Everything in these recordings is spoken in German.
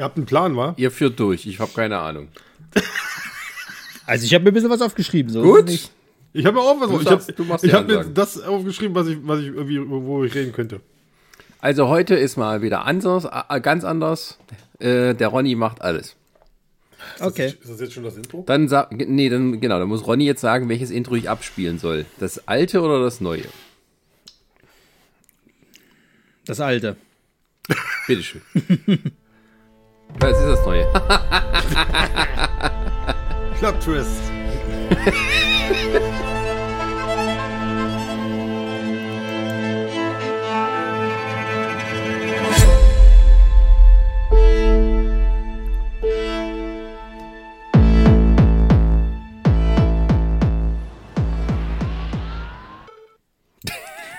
Ihr habt einen Plan, wa? Ihr führt durch, ich habe keine Ahnung. Also ich habe mir ein bisschen was aufgeschrieben. So Gut. Ich habe mir auch was. Du ich habe du machst die ich hab mir das aufgeschrieben, was ich, was ich irgendwie, wo ich reden könnte. Also heute ist mal wieder anders, ganz anders. Äh, der Ronny macht alles. Okay. Ist das jetzt schon das Intro? Dann sag, nee, dann genau, dann muss Ronny jetzt sagen, welches Intro ich abspielen soll. Das alte oder das neue? Das alte. Bitteschön. Was ist das neue? Plot Twist.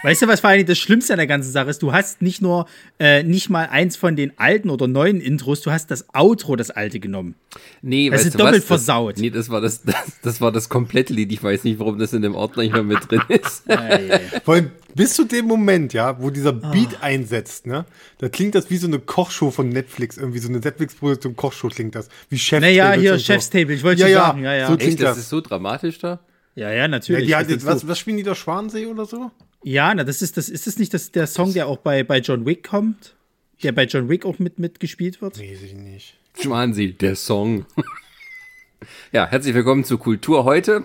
Weißt du, was vor allem das Schlimmste an der ganzen Sache ist? Du hast nicht nur äh, nicht mal eins von den alten oder neuen Intros, du hast das Outro, das alte genommen. Nee, Das weißt ist du was? doppelt Das- versaut. Nee, das war das, das, das war das komplette Lied. Ich weiß nicht, warum das in dem Ordner nicht mehr mit drin ist. Vor allem bis zu dem Moment, ja, wo dieser Ah. Beat einsetzt, ne, da klingt das wie so eine Kochshow von Netflix, irgendwie so eine Netflix-Produktion Kochshow klingt das. Wie Chef. Naja, hier Chef's Table, ich wollte Ja, ja, sagen. Ja, ja. so Echt, klingt das das. ist so dramatisch da? ja, ja, Ja, natürlich. die hat Das jetzt, ist was, was spielen die da? Schwansee oder so? Ja, na, das ist das, ist das nicht das, der Song, der auch bei, bei John Wick kommt? Der bei John Wick auch mit, mitgespielt wird? Weiß ich nicht. Schwansee, der Song. Ja, herzlich willkommen zu Kultur heute.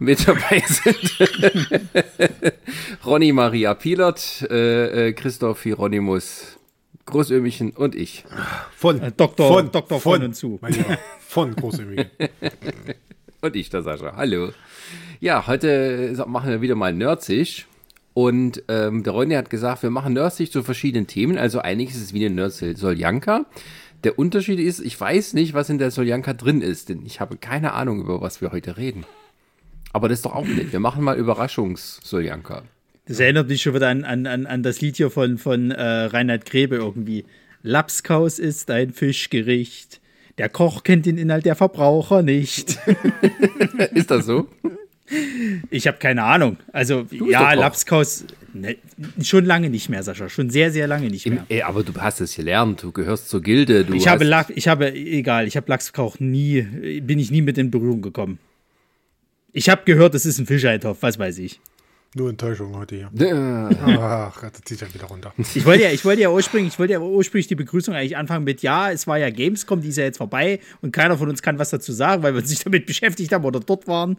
Mit dabei sind Ronny Maria Pielert, äh, äh, Christoph Hieronymus Großömichen und ich. Von. Äh, Doktor- Doktor von und zu. Lieber. Von Großömige. Und ich, der Sascha. Hallo. Ja, heute äh, machen wir wieder mal Nerdsig. Und ähm, der Ronny hat gesagt, wir machen Nerdsig zu verschiedenen Themen. Also eigentlich ist es wie eine Nerd-Soljanka. Der Unterschied ist, ich weiß nicht, was in der Soljanka drin ist, denn ich habe keine Ahnung, über was wir heute reden. Aber das ist doch auch nett. Wir machen mal Überraschungs-Soljanka. Das erinnert mich schon wieder an, an, an, an das Lied hier von, von äh, Reinhard Grebe irgendwie. Lapskaus ist ein Fischgericht. Der Koch kennt den Inhalt, der Verbraucher nicht. Ist das so? Ich habe keine Ahnung. Also, ja. Lapskaus ne, schon lange nicht mehr, Sascha. Schon sehr, sehr lange nicht Im, mehr. ey, aber du hast es gelernt, du gehörst zur Gilde. Du Ich habe, Lach, ich habe, egal, ich habe Lachskoch nie, bin ich nie mit in Berührung gekommen. Ich habe gehört, es ist ein Fischeintopf, was weiß ich. Nur Enttäuschung heute hier. Ach, das zieht ja wieder runter. Ich wollte ja, ich wollte ja ursprünglich, ich wollte ja ursprünglich die Begrüßung eigentlich anfangen mit, ja, es war ja Gamescom, die ist ja jetzt vorbei und keiner von uns kann was dazu sagen, weil wir uns nicht damit beschäftigt haben oder dort waren.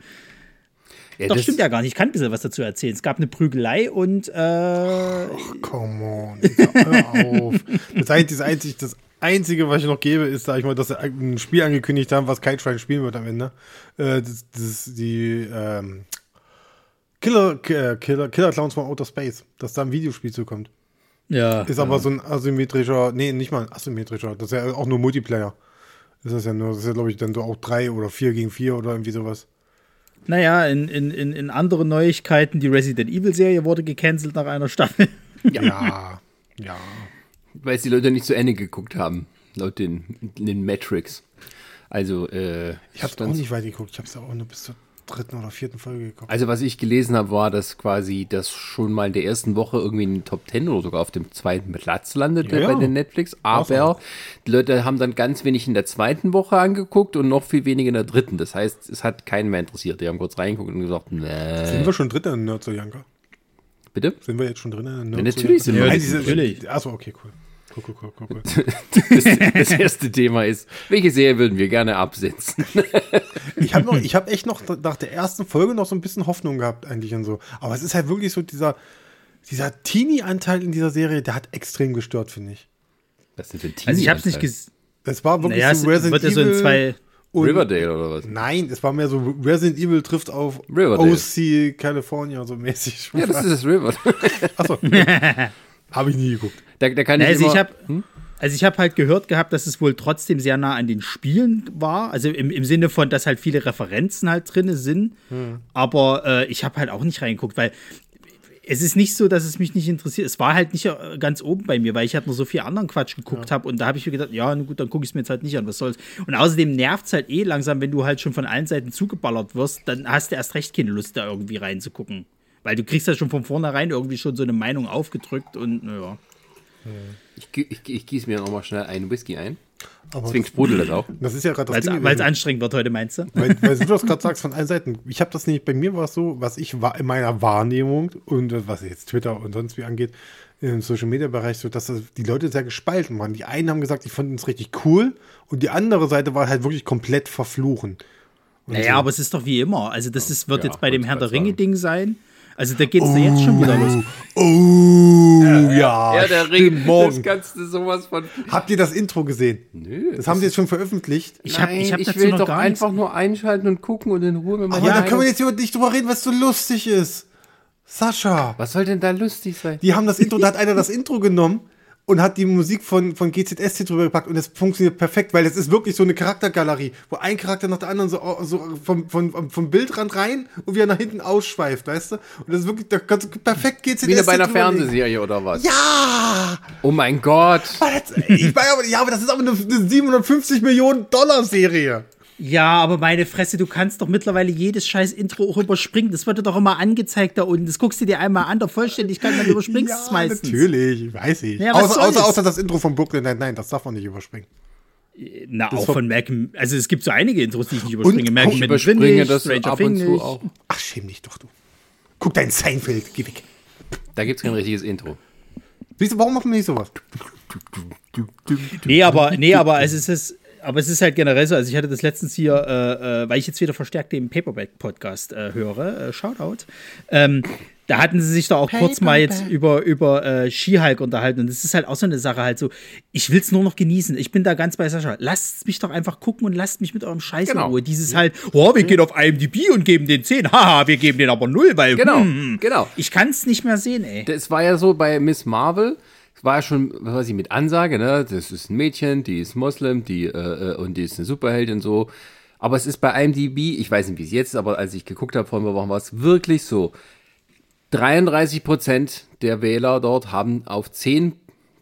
Ja, Doch, das- stimmt ja gar nicht. Ich kann ein bisschen was dazu erzählen. Es gab eine Prügelei und äh, Come on. Hör auf. Das einzige, das einzige, das einzige, was ich noch gebe, ist, sag ich mal, dass sie ein Spiel angekündigt haben, was kein Schwein spielen wird am Ende. Äh, das, das ist die ähm, Killer, K- Killer, Killer Clowns von Outer Space, dass da ein Videospiel zukommt. ja. Ist aber so ein asymmetrischer, nee, nicht mal ein asymmetrischer, das ist ja auch nur Multiplayer. Ist das ja nur, das ist ja, glaube ich, dann so auch drei oder vier gegen vier oder irgendwie sowas. Naja, in, in, in, in anderen Neuigkeiten, die Resident Evil-Serie wurde gecancelt nach einer Staffel. Ja, ja. Weil es die Leute nicht zu Ende geguckt haben, laut den, den Metrics. Also, äh, Ich habe auch nicht weit geguckt, ich ja auch nur bis zur dritten oder vierten Folge geguckt. Also, was ich gelesen habe, war, dass quasi das schon mal in der ersten Woche irgendwie in den Top 10 oder sogar auf dem zweiten Platz landete Ja, bei den Netflix. Aber die Leute haben dann ganz wenig in der zweiten Woche angeguckt und noch viel weniger in der dritten. Das heißt, es hat keinen mehr interessiert. Die haben kurz reingeguckt und gesagt, Sind nee. wir schon drin in Nerd Janka? Bitte? Sind wir jetzt schon drin in Ja, natürlich sind wir Nein, diese- Natürlich. Achso, okay, cool. Cool, cool, cool. Das, das erste Thema ist, welche Serie würden wir gerne absetzen? Ich habe noch, ich habe echt noch nach der ersten Folge noch so ein bisschen Hoffnung gehabt eigentlich und so. Aber es ist halt wirklich so dieser, dieser Teenie-Anteil in dieser Serie, der hat extrem gestört, finde ich. Was sind denn Also ich habe es nicht gesehen. Es war wirklich Naja, es so Resident wird ja so in Evil zwei. und Riverdale oder was? Nein, es war mehr so Resident Evil trifft auf Riverdale. OC California so mäßig. Ja, das ist das Riverdale. Achso. habe ich nie geguckt. Da, da kann ich Also immer, ich habe also ich habe halt gehört gehabt, dass es wohl trotzdem sehr nah an den Spielen war. Also im, im Sinne von, dass halt viele Referenzen halt drin sind. Aber äh, ich habe halt auch nicht reingeguckt, weil es ist nicht so, dass es mich nicht interessiert. Es war halt nicht äh, ganz oben bei mir, weil ich halt noch so viel anderen Quatsch geguckt habe. Und da habe ich mir gedacht, ja, na gut, dann gucke ich es mir jetzt halt nicht an, was soll's. Und außerdem nervt es halt eh langsam, wenn du halt schon von allen Seiten zugeballert wirst, dann hast du erst recht keine Lust, da irgendwie reinzugucken. Weil du kriegst ja schon von vornherein irgendwie schon so eine Meinung aufgedrückt und naja. Ich, ich, ich gieße mir nochmal schnell einen Whisky ein. Aber Deswegen sprudelt das auch. das ist ja gerade das Weil Ding. es anstrengend wird heute, meinst du? Weil, weil du das gerade sagst von allen Seiten. Ich habe das nicht, bei mir war es so, was ich war in meiner Wahrnehmung und äh, was jetzt Twitter und sonst wie angeht, im Social Media Bereich, so dass das die Leute sehr gespalten waren. Die einen haben gesagt, ich fand es richtig cool und die andere Seite war halt wirklich komplett verfluchen. Naja, aber es ist doch wie immer. Also, das ist, wird Ja, jetzt bei dem Herr der. Ringe-Ding sein. Also, da geht es jetzt schon wieder los. Oh, ja. Ja, der stimmt, Ring, das morgen. kannst du sowas von. Habt ihr das Intro gesehen? Nö. Das haben sie jetzt schon veröffentlicht. Ich hab- Nein, ich hab ich dazu will noch doch nichts- einfach nur einschalten und gucken und in Ruhe mit meiner Ja, da können wir jetzt über- nicht drüber reden, was so lustig ist. Sascha, Was soll denn da lustig sein? die haben das Intro, da hat einer das Intro genommen und hat die Musik von, von GZSC drüber gepackt und es funktioniert perfekt, weil es ist wirklich so eine Charaktergalerie, wo ein Charakter nach der anderen so, so vom, vom, vom Bildrand rein und wieder nach hinten ausschweift, weißt du? Und das ist wirklich, da kannst du perfekt GZSC Wie bei einer. Fernsehserie oder was? Ja! Oh mein Gott. Das- Ich meine, aber, ja, aber das ist aber eine, eine 750 Millionen Dollar Serie. Ja, aber meine Fresse, du kannst doch mittlerweile jedes scheiß Intro auch überspringen. Das wird dir doch immer angezeigt da unten. Das guckst du dir einmal an, der Vollständigkeit, dann überspringst du es meistens. natürlich, weiß ich. Ja, was außer, außer, außer das Intro von Brooklyn Nine-Nine, das darf man nicht überspringen. Na, auch war- von Malcolm. Also, es gibt so einige Intros, die ich nicht überspringe. Malcolm Ich überspringe das Stranger ab und zu auch. Ach, schäm dich doch, du. Guck dein Seinfeld, geh weg. Da gibt es kein richtiges Intro. Siehst du, warum machen wir nicht sowas? Nee, aber, nee, aber es ist es. Aber es ist halt generell so, also ich hatte das letztens hier, äh, äh, weil ich jetzt wieder verstärkt den Paperback-Podcast äh, höre, äh, Shoutout, ähm, da hatten sie sich da auch kurz mal jetzt über, über äh, She-Hulk unterhalten und das ist halt auch so eine Sache halt so, ich will es nur noch genießen, ich bin da ganz bei Sascha, lasst mich doch einfach gucken und lasst mich mit eurem Scheiß Genau. in Ruhe, dieses halt, oh, wir gehen auf IMDb und geben den 10, haha, wir geben den aber 0, weil, Genau, hm, genau. ich kann es nicht mehr sehen, ey. Das war ja so bei Miss Marvel. War schon, was weiß ich, mit Ansage, ne? Das ist ein Mädchen, die ist Moslem, die, äh, äh, und die ist eine Superheldin so. Aber es ist bei IMDb, ich weiß nicht, wie es jetzt ist, aber als ich geguckt habe vor ein paar Wochen, war es wirklich so. 33 Prozent der Wähler dort haben auf 10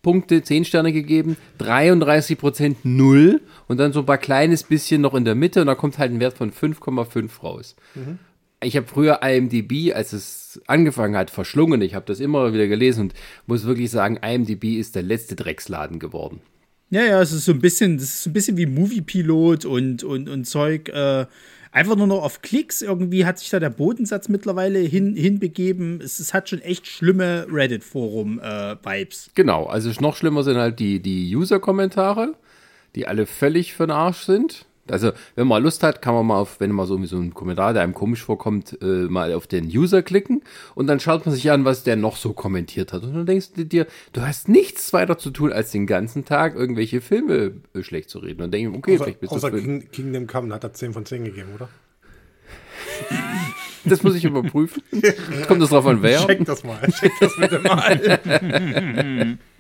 Punkte, 10 Sterne gegeben, 33 Prozent 0 und dann so ein paar kleines bisschen noch in der Mitte und da kommt halt ein Wert von 5,5 raus. Ich habe früher IMDb, als es angefangen hat, verschlungen. Ich habe das immer wieder gelesen und muss wirklich sagen, IMDb ist der letzte Drecksladen geworden. Ja, ja, es ist so ein bisschen, das ist so ein bisschen wie Moviepilot und, und, und Zeug. Äh, einfach nur noch auf Klicks. Irgendwie hat sich da der Bodensatz mittlerweile hin, hinbegeben. Es, es hat schon echt schlimme Reddit-Forum-Vibes. Genau, also noch schlimmer sind halt die, die User-Kommentare, die alle völlig für den Arsch sind. Also, wenn man Lust hat, kann man mal auf, wenn mal so so ein Kommentar, der einem komisch vorkommt, äh, mal auf den User klicken und dann schaut man sich an, was der noch so kommentiert hat. Und dann denkst du dir, du hast nichts weiter zu tun, als den ganzen Tag irgendwelche Filme äh, schlecht zu reden. Und dann denke ich, okay, Außer, vielleicht bist du außer King, Kingdom Come hat er 10 von 10 gegeben, oder? Das muss ich überprüfen. Kommt das drauf an, wer? Check das mal. Check das bitte mal.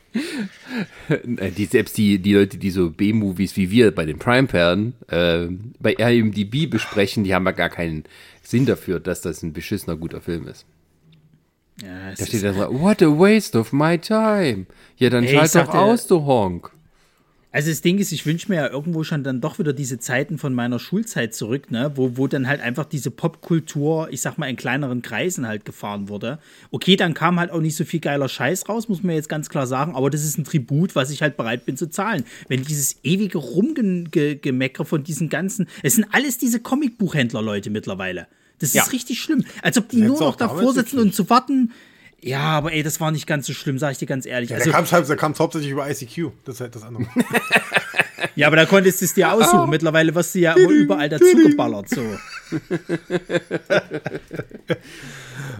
Äh, Die, selbst die, die Leute, die so B-Movies wie wir bei den Prime-Perlen äh, bei IMDb besprechen, die haben ja gar keinen Sinn dafür, dass das ein beschissener guter Film ist. Ja, Da ist, steht dann so, what a waste of my time. Ja, dann Ey, schalt doch aus, du Honk. Also das Ding ist, ich wünsche mir ja irgendwo schon dann doch wieder diese Zeiten von meiner Schulzeit zurück, ne? wo, wo dann halt einfach diese Popkultur, ich sag mal, in kleineren Kreisen halt gefahren wurde. Okay, dann kam halt auch nicht so viel geiler Scheiß raus, muss man jetzt ganz klar sagen, aber das ist ein Tribut, was ich halt bereit bin zu zahlen. Wenn dieses ewige Rumgemecker von diesen ganzen, es sind alles diese Comicbuchhändler-Leute mittlerweile. Das ist Ja. richtig schlimm. Als ob die nur noch davor sitzen und zu warten. Ja, aber ey, das war nicht ganz so schlimm, sag ich dir ganz ehrlich. Da Also, kam es da kam's hauptsächlich über ICQ. Das ist halt das andere. Ja, aber da konntest du es dir aussuchen. Mittlerweile wirst du ja immer überall dazu geballert. So.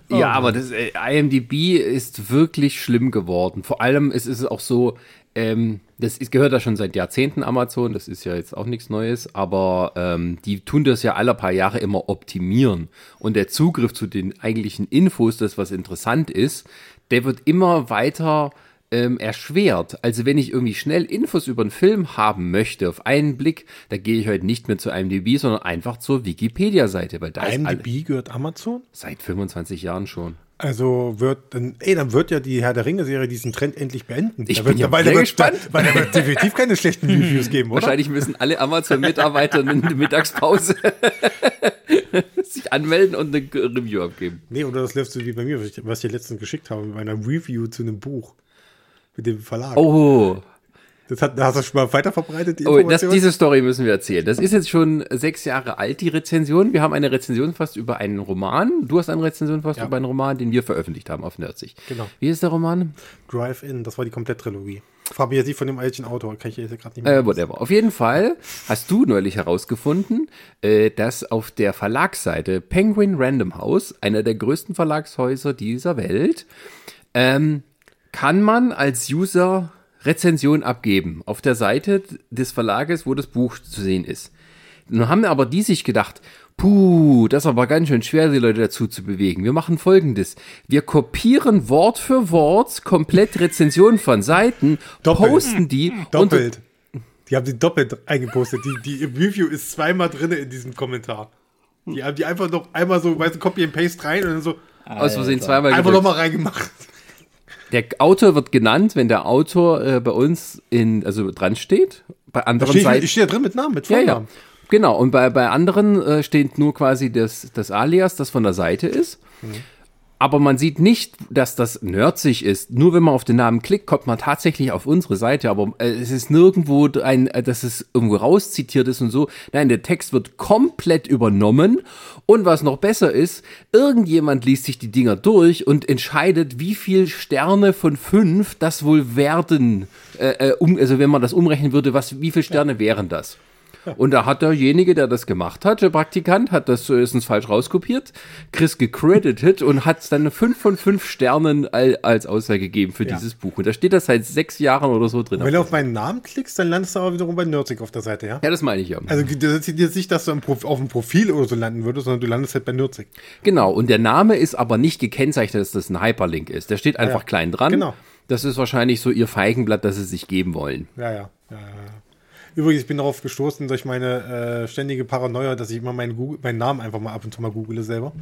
Ja, aber das äh, IMDb ist wirklich schlimm geworden. Vor allem ist es auch so, ähm, das ist, gehört ja schon seit Jahrzehnten Amazon, das ist ja jetzt auch nichts Neues, aber ähm, die tun das ja alle paar Jahre immer optimieren. Und der Zugriff zu den eigentlichen Infos, das was interessant ist, der wird immer weiter ähm, erschwert. Also wenn ich irgendwie schnell Infos über einen Film haben möchte, auf einen Blick, da gehe ich heute nicht mehr zu IMDb, sondern einfach zur Wikipedia-Seite, weil da ist alle, IMDb gehört Amazon? seit 25 Jahren schon. Also wird dann, ey, dann wird ja die Herr der Ringe-Serie diesen Trend endlich beenden. Ich da bin wird, ja weil, sehr wird, gespannt. Da, weil da wird definitiv keine schlechten Reviews geben, oder? Wahrscheinlich müssen alle Amazon-Mitarbeiter in der Mittagspause sich anmelden und eine Review abgeben. Nee, oder das läuft so wie bei mir, was ich, was ich dir letztens geschickt habe, mit meiner Review zu einem Buch. Mit dem Verlag. Oh, Das hat, hast du schon mal weiterverbreitet, die oh das, diese Story müssen wir erzählen. Das ist jetzt schon sechs Jahre alt, die Rezension. Wir haben eine Rezension fast über einen Roman. Du hast eine Rezension fast Ja. über einen Roman, den wir veröffentlicht haben auf Nerdsig. Genau. Wie ist der Roman? Drive-In, das war die Komplett-Trilogie. Frag mich jetzt nicht von dem alten Autor, kann ich jetzt gerade nicht mehr. Äh, whatever. Auf jeden Fall hast du neulich herausgefunden, äh, dass auf der Verlagsseite Penguin Random House, einer der größten Verlagshäuser dieser Welt, ähm, kann man als User Rezension abgeben auf der Seite des Verlages, wo das Buch zu sehen ist. Nun haben aber die sich gedacht, puh, das ist aber ganz schön schwer, die Leute dazu zu bewegen. Wir machen folgendes. Wir kopieren Wort für Wort komplett Rezensionen von Seiten, Doppelt. posten die unter, Doppelt. Die haben die doppelt eingepostet. Die, die Review ist zweimal drin in diesem Kommentar. Die haben die einfach noch einmal so, weißt du, Copy and Paste rein und dann so aus Versehen zweimal einfach nochmal reingemacht. Der Autor wird genannt, wenn der Autor äh, bei uns in, also dran steht. Bei anderen steht, Seiten. ich stehe drin mit Namen, mit Ja, Vornamen. ja. Genau. Und bei, bei anderen äh, steht nur quasi das, das Alias, das von der Seite ist. Aber man sieht nicht, dass das nerdsig ist. Nur wenn man auf den Namen klickt, kommt man tatsächlich auf unsere Seite. Aber äh, es ist nirgendwo ein, äh, dass es irgendwo rauszitiert ist und so. Nein, der Text wird komplett übernommen. Und was noch besser ist, irgendjemand liest sich die Dinger durch und entscheidet, wie viel Sterne von fünf das wohl werden. Äh, äh, um, also wenn man das umrechnen würde, was, wie viel Sterne wären das? Und da hat derjenige, der das gemacht hat, der Praktikant, hat das erstens falsch rauskopiert, Chris gecredited und hat dann 5 von 5 Sternen als Aussage gegeben für Ja. dieses Buch. Und da steht das seit sechs Jahren oder so drin. Wenn du auf meinen Namen klickst, dann landest du aber wiederum bei Nerdsig auf der Seite, ja? Ja, das meine ich ja. Also das ist jetzt nicht, dass du auf dem Profil oder so landen würdest, sondern du landest halt bei Nerdsig. Genau. Und der Name ist aber nicht gekennzeichnet, dass das ein Hyperlink ist. Der steht einfach Ja. klein dran. Genau. Das ist wahrscheinlich so ihr Feigenblatt, das sie sich geben wollen. Ja. ja, ja, ja. Übrigens, ich bin darauf gestoßen durch meine äh, ständige Paranoia, dass ich immer meinen, Google, meinen Namen einfach mal ab und zu mal google selber.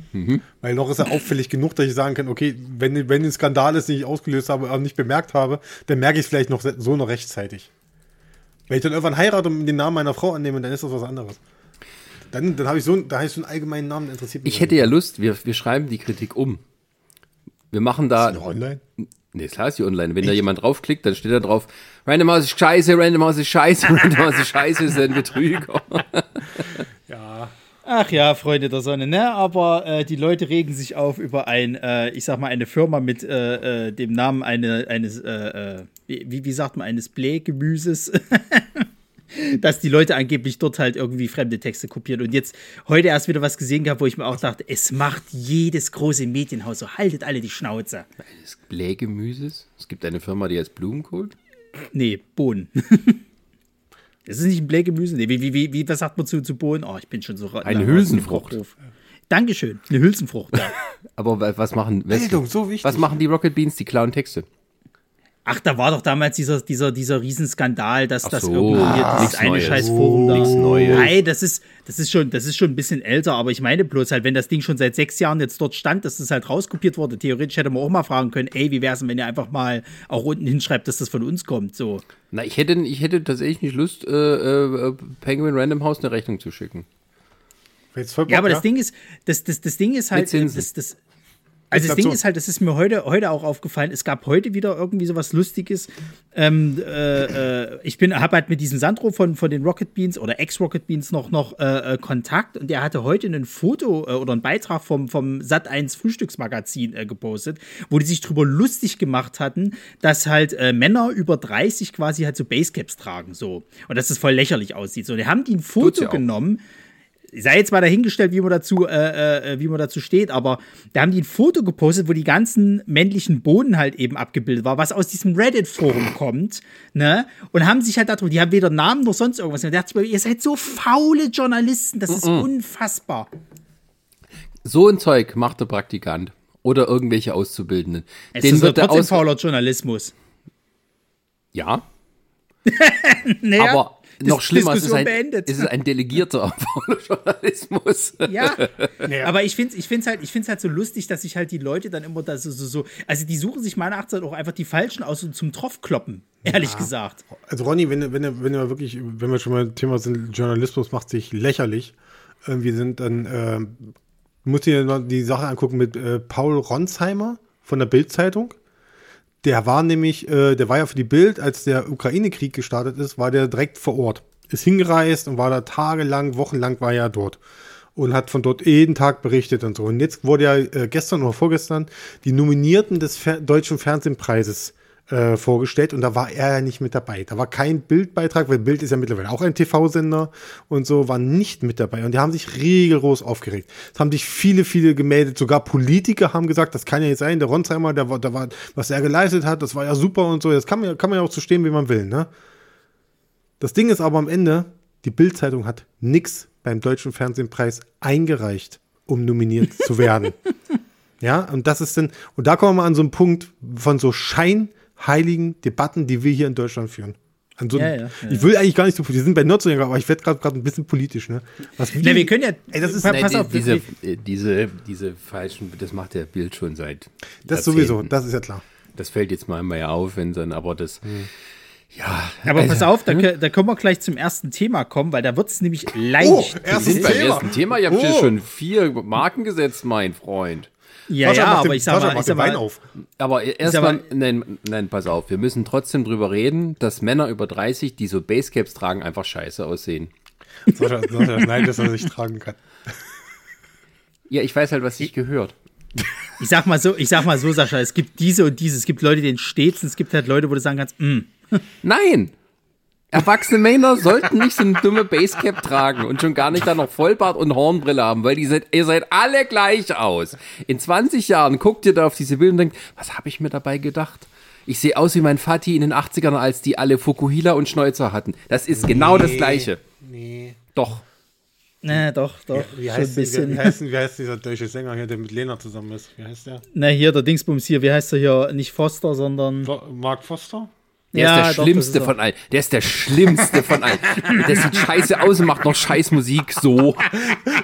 Weil noch ist er auffällig genug, dass ich sagen kann, okay, wenn, wenn ein Skandal ist, den ich ausgelöst habe, aber nicht bemerkt habe, dann merke ich es vielleicht noch so noch rechtzeitig. Wenn ich dann irgendwann heirate und den Namen meiner Frau annehme, dann ist das was anderes. Dann, dann habe ich so, einen- da ich so einen allgemeinen Namen, interessiert mich. Ich hätte ja Lust, wir, wir schreiben die Kritik um. Wir machen da. noch online. Nee, klar ist die online. Wenn da jemand draufklickt, dann steht da drauf, Random House ist scheiße, Random House ist scheiße, Random House ist scheiße, ist ein Betrüger. Ja. Ach ja, Freunde der Sonne, ne? Aber äh, die Leute regen sich auf über ein, äh, ich sag mal, eine Firma mit äh, äh, dem Namen eine, eines, äh, äh, wie, wie sagt man, eines Blähgemüses. Dass die Leute angeblich dort halt irgendwie fremde Texte kopieren. Und jetzt heute erst wieder was gesehen gehabt, wo ich mir auch dachte, es macht jedes große Medienhaus so, haltet alle die Schnauze. Des Blähgemüses? Es gibt eine Firma, die heißt Blumenkohl. Nee, Bohnen. Das ist nicht ein Blähgemüse. Nee, wie, wie, wie, wie, was sagt man zu, zu Bohnen? Oh, ich bin schon so. Eine Hülsenfrucht. Dankeschön. Eine Hülsenfrucht, ja. Aber wa- was machen, Bildung, so wichtig. was machen die Rocket Beans? Die klauen Texte. Ach, da war doch damals dieser, dieser, dieser Riesenskandal, dass Ach das so, irgendwie hier ah, dieses eine Neues. Scheißforum da. Nix Neues. Nein, das ist, das ist schon, das ist schon ein bisschen älter, aber ich meine bloß halt, wenn das Ding schon seit sechs Jahren jetzt dort stand, dass das halt rauskopiert wurde, theoretisch hätte man auch mal fragen können, ey, wie wär's denn, wenn ihr einfach mal auch unten hinschreibt, dass das von uns kommt, so. Na, ich hätte, ich hätte tatsächlich nicht Lust, äh, äh, Penguin Random House eine Rechnung zu schicken. Bock, Ja, aber das Ding ist, das, das, das Ding ist halt, das, das, also das Ding Inflation. ist halt, das ist mir heute, heute auch aufgefallen. Es gab heute wieder irgendwie sowas Lustiges. Ähm, äh, äh, ich bin, habe halt mit diesem Sandro von, von den Rocket Beans oder Ex-Rocket Beans noch, noch äh, äh, Kontakt und der hatte heute ein Foto äh, oder einen Beitrag vom, vom Sat1 Frühstücksmagazin äh, gepostet, wo die sich drüber lustig gemacht hatten, dass halt Männer über 30 quasi halt so Basecaps tragen, so. Und dass das voll lächerlich aussieht. So, die haben die ein Foto ja auch. Sei jetzt mal dahingestellt, wie man dazu, äh, äh, wie man dazu steht, aber da haben die ein Foto gepostet, wo die ganzen männlichen Bohnen halt eben abgebildet war, was aus diesem Reddit-Forum kommt, ne? Und haben sich halt darüber, die haben weder Namen noch sonst irgendwas. Und da dachte ich mir, ihr seid so faule Journalisten, das ist unfassbar. So ein Zeug macht der Praktikant. Oder irgendwelche Auszubildenden. Es Den ist wird trotzdem fauler Journalismus. Ja, Naja, aber noch schlimmer, es ist, Diskussion ein, beendet. es ist ein delegierter Journalismus. Ja, Ja. aber ich finde es ich find's halt, ich find's halt so lustig, dass sich halt die Leute dann immer da so, so, so, also die suchen sich meiner Achtung auch einfach die Falschen aus und zum Tropf kloppen, ehrlich gesagt. Also Ronny, wenn, du- wenn, du- wenn wir wirklich, wenn wir schon mal Thema sind, Journalismus macht sich lächerlich. Wir sind dann, äh, musst dir noch die Sache angucken mit äh, Paul Ronsheimer von der Bild-Zeitung. Der war nämlich, äh, der war ja für die Bild, als der Ukraine-Krieg gestartet ist, war der direkt vor Ort. Ist hingereist und war da tagelang, wochenlang war er dort. Und hat von dort jeden Tag berichtet und so. Und jetzt wurde ja äh, gestern oder vorgestern die Nominierten des Fer Deutschen Fernsehpreises äh, vorgestellt und da war er ja nicht mit dabei. Da war kein Bildbeitrag, weil Bild ist ja mittlerweile auch ein TV-Sender und so, war nicht mit dabei. Und die haben sich rigoros aufgeregt. Es haben sich viele, viele gemeldet, sogar Politiker haben gesagt, das kann ja nicht sein, der Ronsheimer, der, der war, was er geleistet hat, das war ja super und so. Das kann man, kann man ja auch so stehen, wie man will, ne? Das Ding ist aber am Ende, die Bild-Zeitung hat nix beim Deutschen Fernsehpreis eingereicht, um nominiert zu werden. Ja, und das ist dann, und da kommen wir an so einen Punkt von so scheinheiligen Debatten, die wir hier in Deutschland führen. An so Ja, ja, ja. ich will eigentlich gar nicht so, wir sind bei Nordseegang, aber ich werde gerade gerade ein bisschen politisch, ne? Was Na, wir können ja. Ey, das ist- Nein, pass die, auf, diese, wir- äh, diese, diese falschen, das macht der Bild schon seit. das Jahrzehnten. sowieso, das ist ja klar. Das fällt jetzt mal einmal ja auf, wenn dann, aber das. Ja. aber also, pass auf, da, da können wir gleich zum ersten Thema kommen, weil da wird es nämlich leicht. Oh, Wir erstes sind beim Thema. ersten Thema. Ihr habt hier Oh. schon vier Marken gesetzt, mein Freund. Ja, Sascha, ja, aber den- ich sag Sascha, mal, mach ich sag Wein mal auf. Aber erstmal, nein, nein, pass auf, wir müssen trotzdem drüber reden, dass Männer über 30, die so Basecaps tragen, einfach scheiße aussehen. Sascha, Sascha schneidet, dass er sich tragen kann. Ja, ich weiß halt, was ich gehört. ich sag mal so, ich sag mal so, Sascha, es gibt diese und diese, es gibt Leute, denen steht's, und es gibt halt Leute, wo du sagen kannst, mm, Nein! Erwachsene Männer sollten nicht so eine dumme Basecap tragen und schon gar nicht dann noch Vollbart und Hornbrille haben, weil die seid, ihr seid alle gleich aus. In 20 Jahren guckt ihr da auf diese Bilder und denkt, was habe ich mir dabei gedacht? Ich sehe aus wie mein Vati in den 80ern, als die alle Fukuhila und Schnäuzer hatten. Das ist genau das Gleiche. Nee. Doch. na doch, doch, Wie schon ein heißt, wie, bisschen. wie, heißt, wie heißt dieser deutsche Sänger hier, der mit Lena zusammen ist? Wie heißt der? Na hier, der Dingsbums hier, wie heißt er hier? Nicht Foster, sondern. Mark Foster? Der Ja, ist der doch, Schlimmste ist von allen. Der ist der Schlimmste von allen. Der sieht scheiße aus und macht noch scheiß Musik so.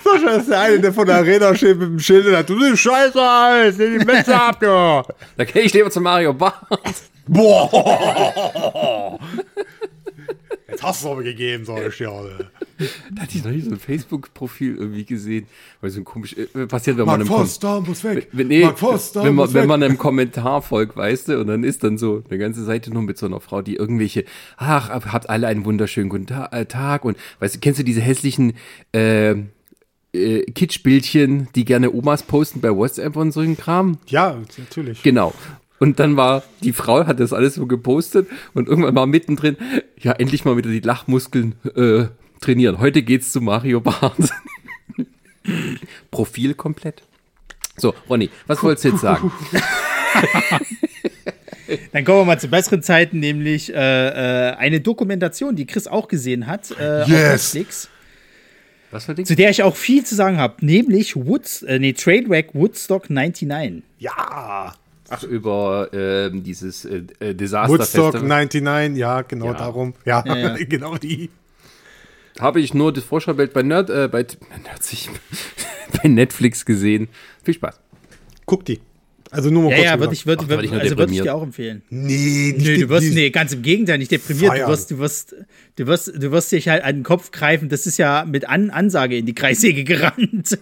Sascha ist der eine, der von der Arena steht mit dem Schild und hat, du siehst scheiße aus, nimm die Messer ab, ja. Da gehe ich lieber zu Mario Barth. Boah. Jetzt hast du aber gegeben, sag ich dir. Alter. Da hatte ich noch nicht so ein Facebook-Profil irgendwie gesehen. Weil so ein komisch, äh, passiert, wenn Mark man im Kom Foster muss weg. wenn, nee, wenn, man, wenn man einem Kommentar folgt, weißt du, und dann ist dann so eine ganze Seite nur mit so einer Frau, die irgendwelche, ach, ab- habt alle einen wunderschönen guten äh, Tag und weißt du, kennst du diese hässlichen äh, äh, Kitschbildchen, die gerne Omas posten bei WhatsApp und so ein Kram? Ja, natürlich. Genau. Und dann war, die Frau hat das alles so gepostet und irgendwann war mittendrin, ja, endlich mal wieder die Lachmuskeln äh, trainieren. Heute geht's zu Mario Barth. Profil komplett. So, Ronny, was wolltest du jetzt sagen? Dann kommen wir mal zu besseren Zeiten, nämlich äh, äh, eine Dokumentation, die Chris auch gesehen hat äh, auf Yes. Netflix, Was für Ding? zu der ich auch viel zu sagen habe, nämlich Woods, äh, nee, Trainwreck Woodstock 99. Ja. Ach, über ähm, dieses äh, äh, Desaster Woodstock Festival. 99, ja, genau Ja. darum. Ja, ja. genau die. Habe ich nur das Vorschaubild bei Nerd, äh, bei, Nerdsich, bei Netflix gesehen. Viel Spaß. Guck die. Also nur mal Ja, kurz ja, würde ich, würd, Ach, da würd, ich also würd ich dir auch empfehlen. Nee, nicht die- du wirst, nee, ganz im Gegenteil, nicht deprimiert. Du wirst, du wirst, du wirst, du wirst dich halt an den Kopf greifen. Das ist ja mit an Ansage in die Kreissäge gerannt.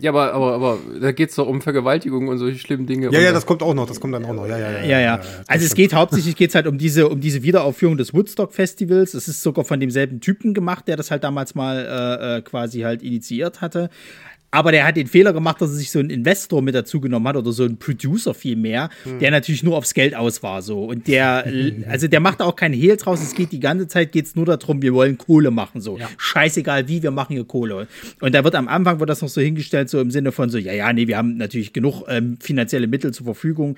Ja, aber, aber, aber da geht's doch um Vergewaltigung und solche schlimmen Dinge. Ja, ja, das kommt auch noch, das kommt dann auch noch. Ja, ja, ja. Ja, ja. Also es geht hauptsächlich geht's halt um diese, um diese Wiederaufführung des Woodstock Festivals. Es ist sogar von demselben Typen gemacht, der das halt damals mal äh, äh, quasi halt initiiert hatte. Aber der hat den Fehler gemacht, dass er sich so einen Investor mit dazu genommen hat oder so einen Producer vielmehr, der natürlich nur aufs Geld aus war so. Und der, also der macht auch keinen Hehl draus. Es geht die ganze Zeit geht's nur darum, wir wollen Kohle machen so. Scheißegal wie, wir machen hier Kohle. Und da wird am Anfang wird das noch so hingestellt so im Sinne von so, ja ja, nee, wir haben natürlich genug ähm, finanzielle Mittel zur Verfügung.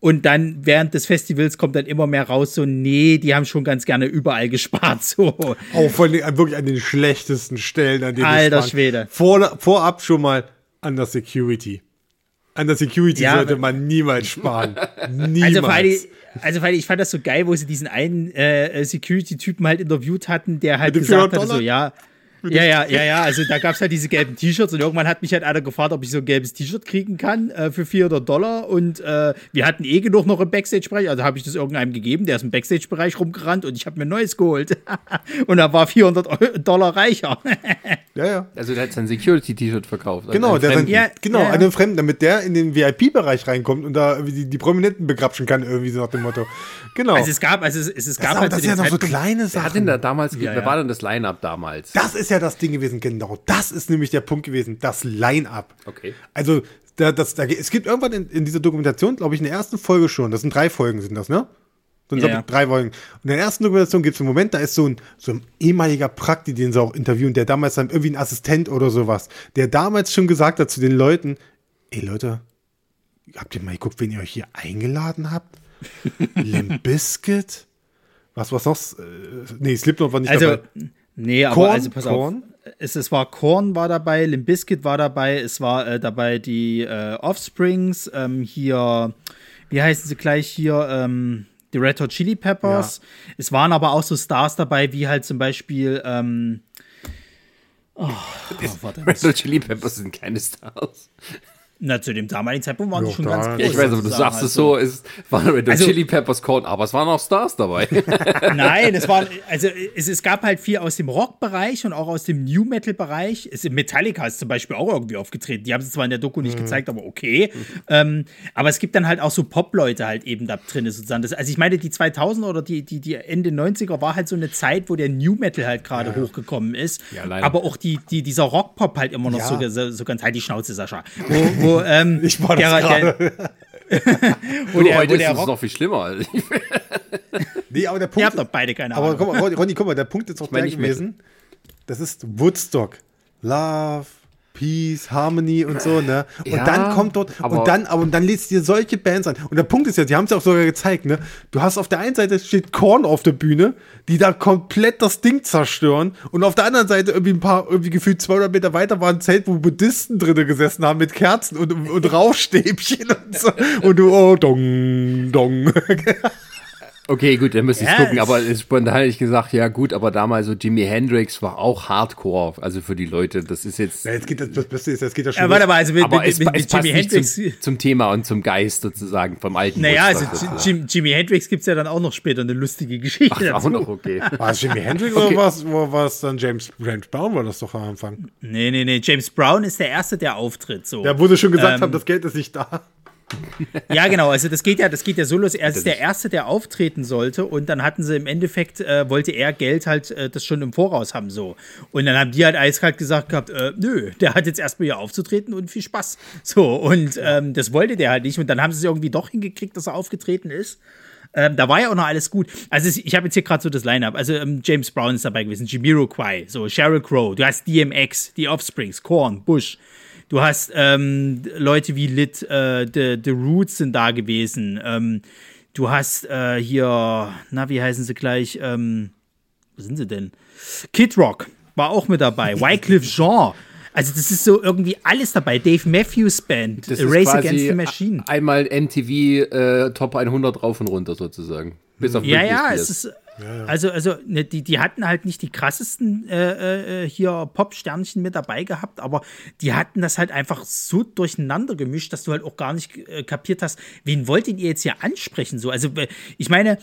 Und dann während des Festivals kommt dann immer mehr raus, so, nee, die haben schon ganz gerne überall gespart, so. Auch von den, wirklich an den schlechtesten Stellen, an denen Alter. Schwede. Vor, vorab schon mal an der Security. An der Security Ja, sollte man niemals sparen. Niemals. Also vor allem, also vor allem, ich fand das so geil, wo sie diesen einen äh, Security-Typen halt interviewt hatten, der halt gesagt 400 hatte, so, ja, Ja, ja, ja, ja. Also da gab es halt diese gelben T-Shirts und irgendwann hat mich halt einer gefragt, ob ich so ein gelbes T-Shirt kriegen kann äh, für 400 Dollar. Und äh, wir hatten eh genug noch im Backstage-Bereich. Also habe ich das irgendeinem gegeben, der ist im Backstage-Bereich rumgerannt und ich habe mir ein neues geholt. und er war 400 Eu- Dollar reicher. Ja, ja. Also der hat sein Security-T-Shirt verkauft. an Genau, einen der Fremden. sein, Ja, genau, ja, ja. einem Fremden, damit der in den VIP-Bereich reinkommt und da irgendwie die, die Prominenten begrapschen kann, irgendwie so nach dem Motto. Genau. Also es gab, also es, es, es das, gab aber halt das sind ja noch so kleine Wer hat denn Sachen. da damals, Ja, wer war denn das Line-Up damals? Das ist ja das Ding gewesen, genau. Das ist nämlich der Punkt gewesen, das Line-Up. Okay. Also, da, das, da, es gibt irgendwann in, in dieser Dokumentation, glaube ich, in der ersten Folge schon, das sind drei Folgen, sind das, ne? Sind Ja, ja. drei Folgen. Und in der ersten Dokumentation gibt es einen Moment, da ist so ein, so ein ehemaliger Prakti, den sie auch interviewen, der damals dann irgendwie ein Assistent oder sowas, der damals schon gesagt hat zu den Leuten, ey Leute, habt ihr mal geguckt, wen ihr euch hier eingeladen habt? Limp Bizkit? Was, was noch? Äh, nee, Slipknot war nicht Also, dabei. Nee, aber Korn? also pass Korn? auf. Es, es war Korn war dabei, Limp Bizkit war dabei, es war äh, dabei die äh, Offsprings, ähm, hier, wie heißen sie gleich hier, ähm, die Red Hot Chili Peppers. Es waren aber auch so Stars dabei, wie halt zum Beispiel, ähm, oh, oh, warte, Red Hot Chili Peppers sind keine Stars. Na, zu dem damaligen Zeitpunkt waren Ja, die schon ganz Ja, groß. Ich weiß, aber du sagst es so, es waren Red Also- Chili Peppers Korn, aber es waren auch Stars dabei. Nein, es war, also es, es gab halt viel aus dem Rock-Bereich und auch aus dem New Metal-Bereich. Metallica ist zum Beispiel auch irgendwie aufgetreten. Die haben es zwar in der Doku nicht gezeigt, aber okay. Ähm, aber es gibt dann halt auch so Pop-Leute halt eben da drin sozusagen. Das, also ich meine, die 2000er oder die, die, die Ende 90er war halt so eine Zeit, wo der New Metal halt gerade hochgekommen ist. Ja, aber auch die, die, dieser Rock-Pop halt immer noch Ja. so, so, so ganz halt die Schnauze, Sascha. Wo, wo, ähm, Ich war das gerade. wo Und der, heute wo ist der es Rock, noch viel schlimmer. Nee, aber der ihr Punkt habt doch beide keine Aber Ahnung. guck mal, Ronny, guck mal, der Punkt ist auch meine der gewesen. Das ist Woodstock. Love, Peace, Harmony und so, ne? Und Ja, dann kommt dort, aber- und dann, aber und dann lädst du dir solche Bands an. Und der Punkt ist ja, die haben es ja auch sogar gezeigt, ne? Du hast auf der einen Seite steht Korn auf der Bühne, die da komplett das Ding zerstören. Und auf der anderen Seite irgendwie ein paar, irgendwie gefühlt 200 Meter weiter war ein Zelt, wo Buddhisten drinnen gesessen haben mit Kerzen und, und Rauchstäbchen und so. Und du, oh, dong, dong. Okay, gut, dann müsste ich Ja, gucken, aber es- spontan hätte ich gesagt, ja gut, aber damals so Jimi Hendrix war auch Hardcore, also für die Leute, das ist jetzt, Ja, jetzt geht das, das Beste ist, jetzt geht das schon Ja, warte mal, also mit, aber mit, es, mit, es mit Jimi Hendrix. zum, zum Thema und zum Geist sozusagen vom alten Naja, also Jim, Jimi Hendrix gibt es ja dann auch noch später eine lustige Geschichte. Auch dazu. noch okay. War es Jimi Hendrix oder was, wo war es dann James, James Brown war das doch am Anfang? Nee, nee, nee. James Brown ist der Erste, der auftritt. So. Ja, wo sie schon gesagt Ähm, haben, das Geld ist nicht da. Ja, genau. Also das geht ja, das geht ja so los. Er ist der Erste, der auftreten sollte. Und dann hatten sie im Endeffekt, äh, wollte er Geld halt äh, das schon im Voraus haben. so. Und dann haben die halt eiskalt gesagt gehabt, äh, nö, der hat jetzt erstmal hier aufzutreten und viel Spaß. So, und ähm, das wollte der halt nicht. Und dann haben sie es irgendwie doch hingekriegt, dass er aufgetreten ist. Ähm, da war ja auch noch alles gut. Also ich habe jetzt hier gerade so das Line-Up. Also ähm, James Brown ist dabei gewesen, Jamiroquai, so Sheryl Crow, du hast DMX, die Offsprings, Korn, Bush. Du hast ähm, Leute wie Lit, äh, The, The Roots sind da gewesen. Ähm, du hast äh, hier, na, wie heißen sie gleich? Ähm, wo sind sie denn? Kid Rock war auch mit dabei. Wycliffe Jean. Also das ist so irgendwie alles dabei. Dave Matthews Band, Das ist Race quasi Against the Machine. Einmal MTV äh, Top 100 rauf und runter sozusagen. Bis auf Ja, ja, es ist. Also, also ne, die, die hatten halt nicht die krassesten äh, äh, hier Pop-Sternchen mit dabei gehabt, aber die hatten das halt einfach so durcheinander gemischt, dass du halt auch gar nicht äh, kapiert hast, wen wolltet ihr jetzt hier ansprechen? So, also äh, ich meine,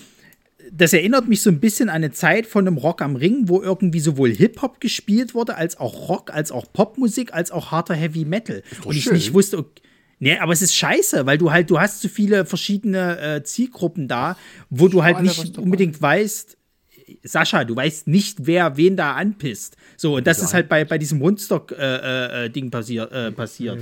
das erinnert mich so ein bisschen an eine Zeit von einem Rock am Ring, wo irgendwie sowohl Hip-Hop gespielt wurde, als auch Rock, als auch Popmusik, als auch harter Heavy Metal. Und ich schön. nicht wusste, okay, Nee, aber es ist scheiße, weil du halt, du hast zu viele verschiedene äh, Zielgruppen da, wo du halt nicht unbedingt weißt, Sascha, du weißt nicht, wer wen da anpisst. So, und das ist halt bei, bei diesem Woodstock-Ding äh, äh, Ding passier, äh, passiert.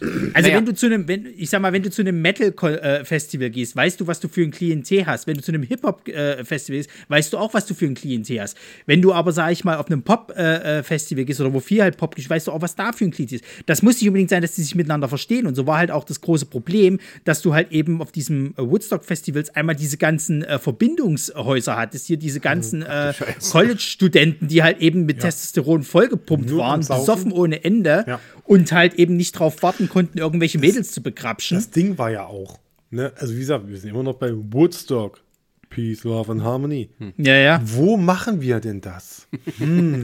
Also, Naja. wenn du zu einem, wenn, ich sag mal, wenn du zu einem Metal-Festival gehst, weißt du, was du für ein Klientel hast. Wenn du zu einem Hip-Hop-Festival gehst, weißt du auch, was du für ein Klientel hast. Wenn du aber, sag ich mal, auf einem Pop-Festival gehst oder wo viel halt Pop ist, weißt du auch, was da für ein Klientel ist. Das muss nicht unbedingt sein, dass die sich miteinander verstehen. Und so war halt auch das große Problem, dass du halt eben auf diesem äh, Woodstock-Festivals einmal diese ganzen äh, Verbindungshäuser hattest, hier diese ganzen äh, College-Studenten, die halt eben mit Testosteron vollgepumpt am waren, Saufen. besoffen ohne Ende Ja. und halt eben nicht drauf warten konnten, irgendwelche Mädels zu begrapschen. Das Ding war ja auch, ne? Also wie gesagt, wir sind immer noch bei Woodstock. Peace, Love and Harmony. Ja, ja. Wo machen wir denn das? Hm.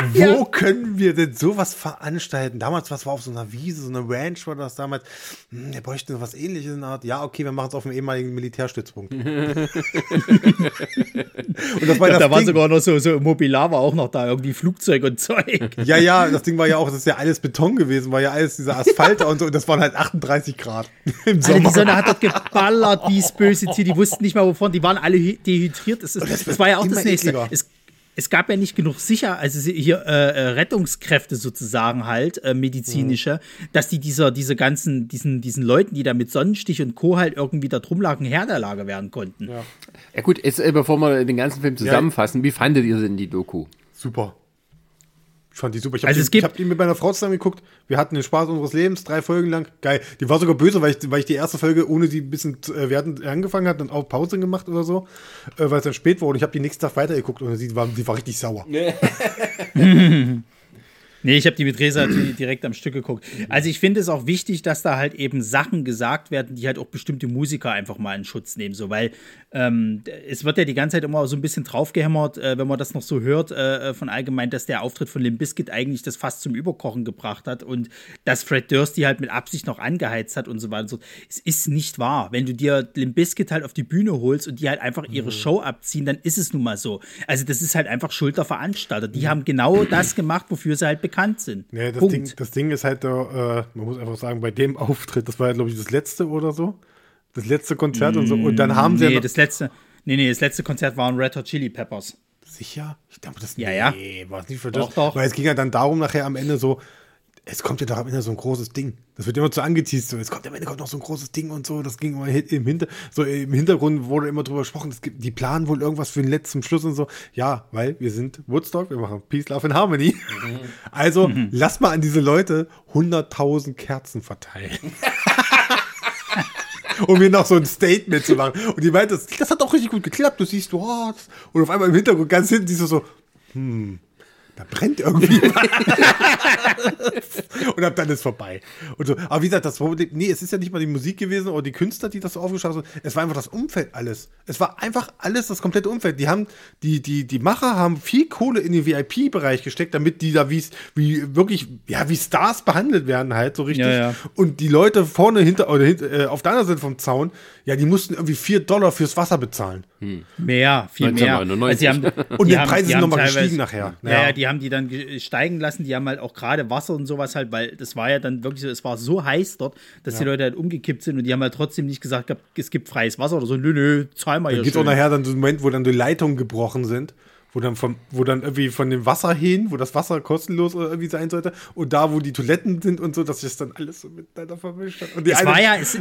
Wo können wir denn sowas veranstalten? Damals, was war auf so einer Wiese, so eine Ranch war das damals. Hm, wir bräuchten was ähnliches in der Art. Ja, okay, wir machen es auf dem ehemaligen Militärstützpunkt. Und das war Ja, das da waren Ding. sogar noch so, so Mobilar war auch noch da, irgendwie Flugzeug und Zeug. Ja, ja, das Ding war ja auch, das ist ja alles Beton gewesen, war ja alles dieser Asphalt und so. Und das waren halt 38 Grad im Sommer. die Sonne hat dort geballert, wie es böse Tier. Die wussten nicht mal wovon, die waren alle hy- dehydriert. Das, ist, das das, war ja auch das nächste. Es, gab ja nicht genug sicher, also hier äh, äh, Rettungskräfte sozusagen halt, äh, medizinische, dass die dieser, diese ganzen, diesen, diesen Leuten, die da mit Sonnenstich und Co. halt irgendwie da drum lagen, Herr der Lage werden konnten. Ja. Ja gut, jetzt äh, bevor wir den ganzen Film zusammenfassen, wie fandet ihr denn die Doku? Super. Ich fand die super. Ich habe Also die, hab die mit meiner Frau zusammen geguckt. Wir hatten den Spaß unseres Lebens, drei Folgen lang. Geil. Die war sogar böse, weil ich, weil ich die erste Folge, ohne sie ein bisschen, äh, wir hatten angefangen hat, dann auch Pause gemacht oder so, äh, weil es dann spät wurde. Und ich habe die nächsten Tag weitergeguckt und sie war, sie war richtig sauer. Nee, ich habe die mit Resa di- direkt am Stück geguckt. Also ich finde es auch wichtig, dass da halt eben Sachen gesagt werden, die halt auch bestimmte Musiker einfach mal in Schutz nehmen. So, weil ähm, es wird ja die ganze Zeit immer so ein bisschen draufgehämmert, äh, wenn man das noch so hört, äh, von allgemein, dass der Auftritt von Limp Bizkit eigentlich das fast zum Überkochen gebracht hat und dass Fred Durst die halt mit Absicht noch angeheizt hat und so weiter und so. Es ist nicht wahr. Wenn du dir Limp Bizkit halt auf die Bühne holst und die halt einfach ihre Show abziehen, dann ist es nun mal so. Also das ist halt einfach Schuld der Veranstalter. Die haben genau das gemacht, wofür sie halt bekannt sind. Nee, das, Punkt. Ding, das Ding ist halt, äh, man muss einfach sagen, bei dem Auftritt, das war ja, glaube ich, das letzte oder so. Das letzte Konzert und so. Und dann haben sie nee, ja das letzte, nee, nee, das letzte Konzert waren Red Hot Chili Peppers. Sicher? Ich glaube, das Ja, ja. nee, war es nicht für Doch, doch. Weil es ging ja dann darum, nachher am Ende so, es kommt ja doch am Ende so ein großes Ding. Das wird immer so angeteased. So. Es kommt am Ende kommt noch so ein großes Ding und so. Das ging immer im, Hinter, so im Hintergrund wurde immer drüber gesprochen. Es gibt, die planen wohl irgendwas für den letzten Schluss und so. Ja, weil wir sind Woodstock, wir machen Peace, Love and Harmony. Also lass mal an diese Leute 100.000 Kerzen verteilen. um mir noch so ein Statement zu machen. Und die meinte, das, hat doch richtig gut geklappt. Du siehst, oh, das- und auf einmal im Hintergrund ganz hinten siehst du so, hm, da brennt irgendwie und ab dann ist vorbei. Und so. Aber wie gesagt, das Problem, nee, es ist ja nicht mal die Musik gewesen oder die Künstler, die das so aufgeschaut haben. Es war einfach das Umfeld alles. Es war einfach alles das komplette Umfeld. Die haben, die, die, die Macher haben viel Kohle in den VIP-Bereich gesteckt, damit die da wie, wie wirklich, ja, wie Stars behandelt werden halt, so richtig. Ja, ja. Und die Leute vorne hinter, oder hinter, äh, auf der anderen Seite vom Zaun, ja, die mussten irgendwie 4 Dollar fürs Wasser bezahlen. Mehr, viel mehr. 1999. Also die haben, Und die die Preise sind nochmal gestiegen nachher. Ja. ja, die haben die dann ge- steigen lassen. Die haben halt auch gerade Wasser und sowas halt, weil das war ja dann wirklich so, es war so heiß dort, dass die Leute halt umgekippt sind und die haben halt trotzdem nicht gesagt, gehabt, es gibt freies Wasser oder so. Nö, nö, zahl mal Dann hier gibt es auch nachher dann so einen Moment, wo dann die Leitungen gebrochen sind, wo dann, vom, wo dann irgendwie von dem Wasser hin, wo das Wasser kostenlos oder irgendwie sein sollte, und da, wo die Toiletten sind und so, dass sich das dann alles so miteinander vermischt hat. Und die Es eine- war ja, es,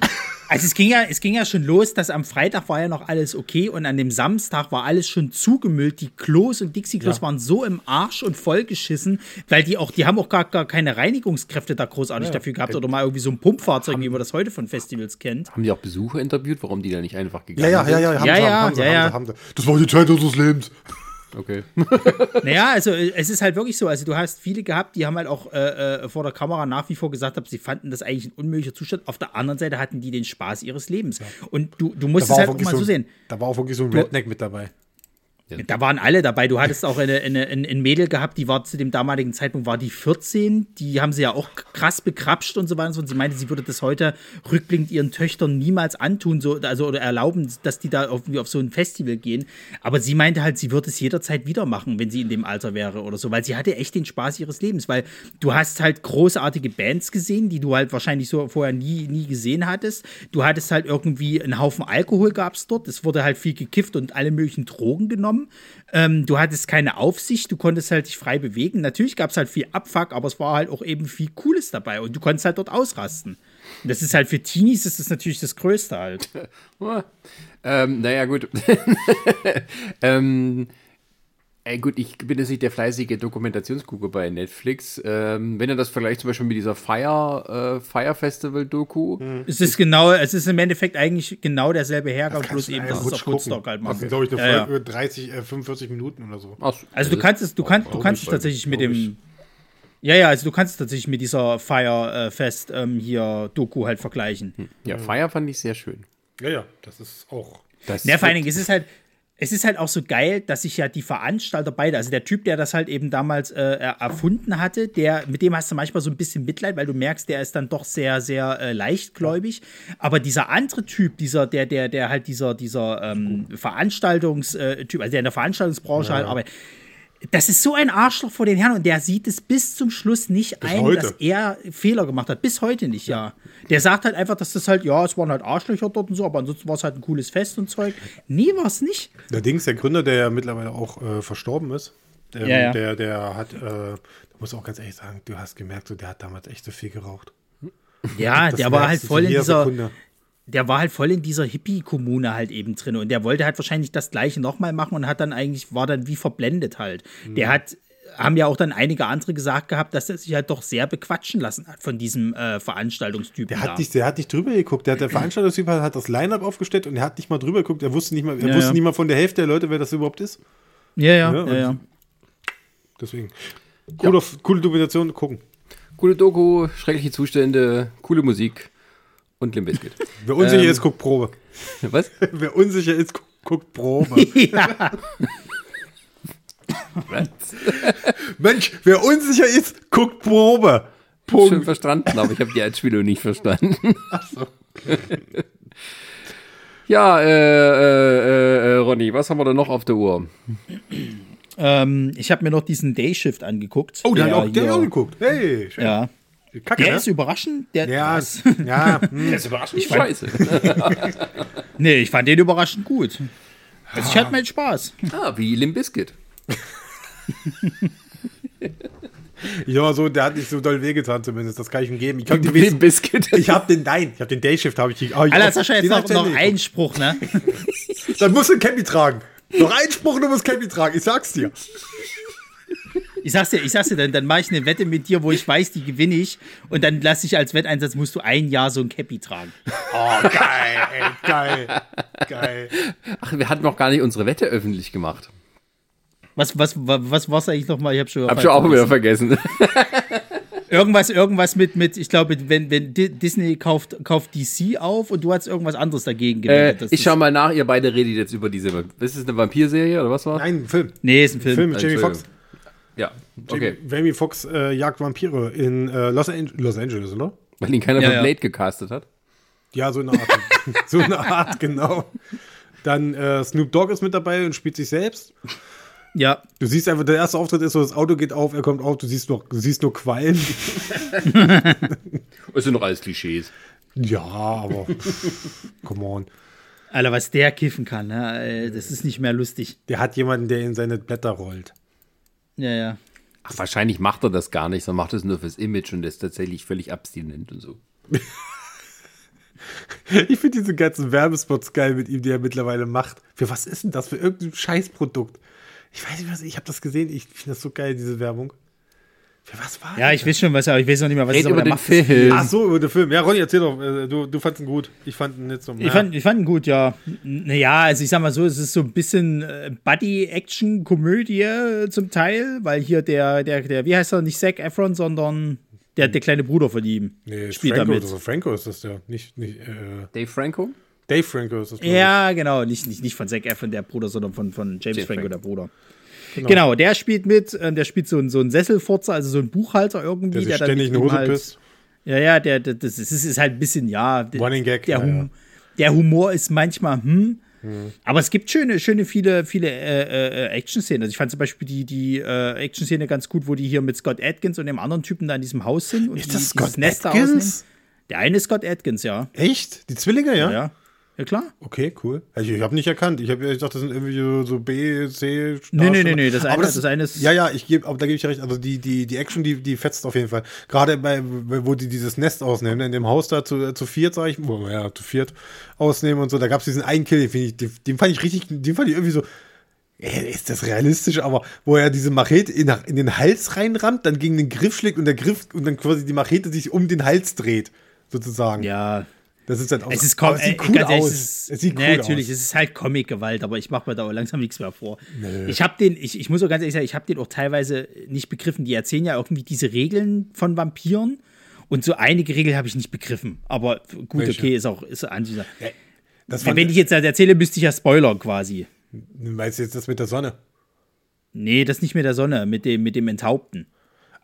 also es ging ja, es ging ja schon los, dass am Freitag war ja noch alles okay und an dem Samstag war alles schon zugemüllt. Die Klos und Dixie-Klos Ja. waren so im Arsch und vollgeschissen, weil die auch, die haben auch gar, gar keine Reinigungskräfte da großartig dafür gehabt oder mal irgendwie so ein Pumpfahrzeug, wie man das heute von Festivals kennt. Haben die auch Besucher interviewt, warum die da nicht einfach ja, gegangen ja, ja, ja, sind? haben Ja, sie, ja, haben sie, ja, haben ja. sie, haben sie. Das war die Zeit unseres Lebens. Okay. Naja, also äh, es ist halt wirklich so. Also du hast viele gehabt, die haben halt auch äh, äh, vor der Kamera nach wie vor gesagt, sie fanden das eigentlich ein unmöglicher Zustand. Auf der anderen Seite hatten die den Spaß ihres Lebens. Und du, du musst es halt auch mal so, so sehen. da war auch wirklich so ein Redneck mit dabei. Da waren alle dabei. Du hattest auch eine, eine, ein, ein Mädel gehabt, die war zu dem damaligen Zeitpunkt war die 14. Die haben sie ja auch krass bekrapscht und so weiter. Und sie meinte, sie würde das heute rückblickend ihren Töchtern niemals antun, so, also oder erlauben, dass die da auf, auf so ein Festival gehen. Aber sie meinte halt, sie würde es jederzeit wieder machen, wenn sie in dem Alter wäre oder so, weil sie hatte echt den Spaß ihres Lebens. Weil du hast halt großartige Bands gesehen, die du halt wahrscheinlich so vorher nie, nie gesehen hattest. Du hattest halt irgendwie einen Haufen Alkohol gab's dort. Es wurde halt viel gekifft und alle möglichen Drogen genommen. Ähm, du hattest keine Aufsicht, du konntest halt dich frei bewegen. Natürlich gab es halt viel Abfuck, aber es war halt auch eben viel Cooles dabei und du konntest halt dort ausrasten. Und das ist halt für Teenies ist das natürlich das Größte halt. ähm, naja, gut. ähm, ey, gut, ich bin jetzt nicht der fleißige Dokumentationsgucker bei Netflix. Ähm, wenn ihr das vergleicht zum Beispiel mit dieser Fire, äh, Fire Festival-Doku, Es ist genau, es ist im Endeffekt eigentlich genau derselbe Hergang, bloß eben, dass es auf. Woodstock halt Das macht. ist, glaube ich, eine Ja, ja. Folge 30, äh, 45 Minuten oder so. Ach, Also du kannst es, du kannst, du kannst es tatsächlich mit dem. Ja, ja, also du kannst es tatsächlich mit dieser Fire äh, Fest ähm, hier Doku halt vergleichen. Ja, Fire fand ich sehr schön. Ja, ja, das ist auch. Das Ja, vor allen Dingen ist es halt, es ist halt auch so geil, dass sich ja die Veranstalter beide, also der Typ, der das halt eben damals äh, erfunden hatte, der, mit dem hast du manchmal so ein bisschen Mitleid, weil du merkst, der ist dann doch sehr, sehr äh, leichtgläubig. Aber dieser andere Typ, dieser, der, der, der halt dieser, dieser ähm, Veranstaltungstyp, also der in der Veranstaltungsbranche Ja, halt arbeitet, das ist so ein Arschloch vor den Herren und der sieht es bis zum Schluss nicht Bis ein, heute. dass er Fehler gemacht hat. Bis heute nicht, ja. Der sagt halt einfach, dass das halt, ja, es waren halt Arschlöcher dort und so, aber ansonsten war es halt ein cooles Fest und Zeug. Nee, war es nicht. Der Dings, der Gründer, der ja mittlerweile auch äh, verstorben ist, der, Ja, ja. der, der hat, äh, da muss auch ganz ehrlich sagen, du hast gemerkt, so, der hat damals echt so viel geraucht. Ja, Das der war halt voll in dieser, Sekunde. Der war halt voll in dieser Hippie-Kommune halt eben drin und der wollte halt wahrscheinlich das gleiche nochmal machen und hat dann eigentlich, war dann wie verblendet halt. Mhm. Der hat, haben ja auch dann einige andere gesagt gehabt, dass er sich halt doch sehr bequatschen lassen hat von diesem äh, Veranstaltungstypen. Der da. hat, nicht, der hat nicht drüber geguckt. Der, hat, der Veranstaltungstyp hat das Line-Up aufgestellt und er hat nicht mal drüber geguckt. Er wusste nicht mal, er Ja, wusste ja. nicht mal von der Hälfte der Leute, wer das überhaupt ist. ja, ja, Ja, ja, ja. und- Deswegen. Coole, coole Dokumentation, gucken. Coole Doku, schreckliche Zustände, coole Musik und Limp Bizkit. Wer unsicher Ähm. ist, guckt Probe. Was? Wer unsicher ist, gu- guckt Probe. ja. Was? Mensch, wer unsicher ist, guckt Probe. Schon Punkt. verstanden, aber ich habe die Einspielung nicht verstanden. Ach so. ja, äh, äh, äh, Ronny, was haben wir da noch auf der Uhr? Ähm, ich habe mir noch diesen Dayshift angeguckt. Oh, der, hat auch, der hat auch geguckt. Hey, schön. Ja. Kacke, Der ne? ist überraschend. Der, ja, was? ja, hm. Das ist überraschend Ich scheiße. Nee, ich fand den überraschend gut. Also ich hatte meinen Spaß. ah, wie Limp Bizkit. ja, so, der hat nicht so doll wehgetan zumindest. Das kann ich ihm geben. Ich habe den, Limp Bizkit. ich hab den, nein, ich habe den Dayshift, habe ich. Oh, ich Alter, Sascha, jetzt den noch, hab noch Ende ein Spruch, ne? Dann musst du ein Cappy tragen. Noch ein Spruch, du musst Cappy tragen. Ich sag's dir. Ich sag's dir, ich sag's dir, dann, dann mache ich eine Wette mit dir, wo ich weiß, die gewinne ich. Und dann lasse ich als Wetteinsatz, musst du ein Jahr so ein Cappy tragen. Oh, geil, ey, geil, geil. Ach, wir hatten noch gar nicht unsere Wette öffentlich gemacht. Was, was, was, was war's eigentlich nochmal? Ich hab schon, Hab schon auch wieder vergessen. Irgendwas, irgendwas mit, mit, ich glaube, wenn, wenn Di- Disney kauft, kauft DC auf und du hast irgendwas anderes dagegen äh, gewettet. Das ich schau mal nach, ihr beide redet jetzt über diese. Ist es eine Vampirserie oder was war? Nein, Film. Nee, ist ein Film. Film mit Jamie. Foxx. Ja, okay. Jamie Foxx äh, jagt Vampire in äh, Los, An Los Angeles, oder? Weil ihn keiner Ja, von ja. Blade gecastet hat. Ja, so eine Art. so eine Art, genau. Dann äh, Snoop Dogg ist mit dabei und spielt sich selbst. Ja, Du siehst einfach, der erste Auftritt ist so, das Auto geht auf, er kommt auf, du siehst nur, du siehst nur Qualm. Das sind doch alles Klischees. Ja, aber come on. Alter, was der kiffen kann, ne? Äh, das ist nicht mehr lustig. Der hat jemanden, der in seine Blätter rollt. Ja, ja. Ach, wahrscheinlich macht er das gar nicht, sondern macht es nur fürs Image und ist tatsächlich völlig abstinent und so. Ich finde diese ganzen Werbespots geil mit ihm, die er mittlerweile macht. Für was ist denn das? Für irgendein Scheißprodukt. Ich weiß nicht, was, ich habe das gesehen. Ich finde das so geil, diese Werbung. Für was war Ja, ich weiß schon, was, aber ich weiß noch nicht mehr, was Red über der den macht- Film. Ach so, über den Film. Ja, Ronny, erzähl doch. äh, Du, du fandest ihn gut. Ich fand ihn nicht so. Ich fand, ich fand ihn gut, ja. Naja, also ich sag mal so, es ist so ein bisschen äh, Buddy-Action-Komödie zum Teil, weil hier der, der, der, wie heißt er, nicht Zac Efron, sondern der, der kleine Bruder von ihm nee, spielt Franco, damit. ist Franco ist das ja. Nicht, nicht äh, Dave Franco? Dave Franco ist das. Ja, genau, nicht, nicht, nicht von Zac Efron, der Bruder, sondern von, von James, James Franco, Franco. der Bruder. Genau. der spielt mit, äh, der spielt so, einen- so einen Sesselfurzer, also so einen Buchhalter irgendwie, Der der ständig ihm Hose halt, pisst. Ja, ja, der, der, das ist, ist halt ein bisschen, ja. Der, Running Gag, Der, ja, hum, ja. der Humor ist manchmal, hm. Aber es gibt schöne, schöne, viele, viele äh, äh, Action-Szenen. Also ich fand zum Beispiel die, die äh, Action-Szene ganz gut, wo die hier mit Scott Atkins und dem anderen Typen da in diesem Haus sind. Und Ist die, das Scott da Atkins? ausnehmen. Der eine ist Scott Atkins, ja. Echt? Die Zwillinge, ja? Ja, ja. Ja, klar. Okay, cool. Also ich habe nicht erkannt. Ich habe gedacht, das sind irgendwie so, so B, C. Nee, nee, nee, nee, das Aber eine- das eine ist- Ja, ja, ich gebe, aber da gebe ich recht. Also die, die, die Action, die, die fetzt auf jeden Fall. Gerade bei, wo die dieses Nest ausnehmen, ne, in dem Haus da zu, zu viert, sag ich, oh, ja, zu viert ausnehmen und so. Da gab es diesen einen Kill, den, ich, den, den fand ich richtig, den fand ich irgendwie so. Ey, ist das realistisch? Aber wo er diese Machete in, in den Hals reinrammt, dann gegen den Griff schlägt und der Griff und dann quasi die Machete sich um den Hals dreht, sozusagen. Ja. Das ist dann auch Es ist, äh, cool ehrlich, aus. Es, ist, es sieht cool nee, natürlich, aus. es ist halt Comic-Gewalt, aber ich mache mir da auch langsam nichts mehr vor. Ich habe den, ich, ich muss auch ganz ehrlich sagen, ich habe den auch teilweise nicht begriffen. Die erzählen ja irgendwie diese Regeln von Vampiren und so einige Regeln habe ich nicht begriffen. Aber gut, Welche? okay, ist auch ist an dieser. Das Wenn fand, ich jetzt das erzähle, müsste ich ja spoilern quasi. Meinst du jetzt das mit der Sonne? Nee, das nicht mit der Sonne, mit dem, mit dem Enthaupten.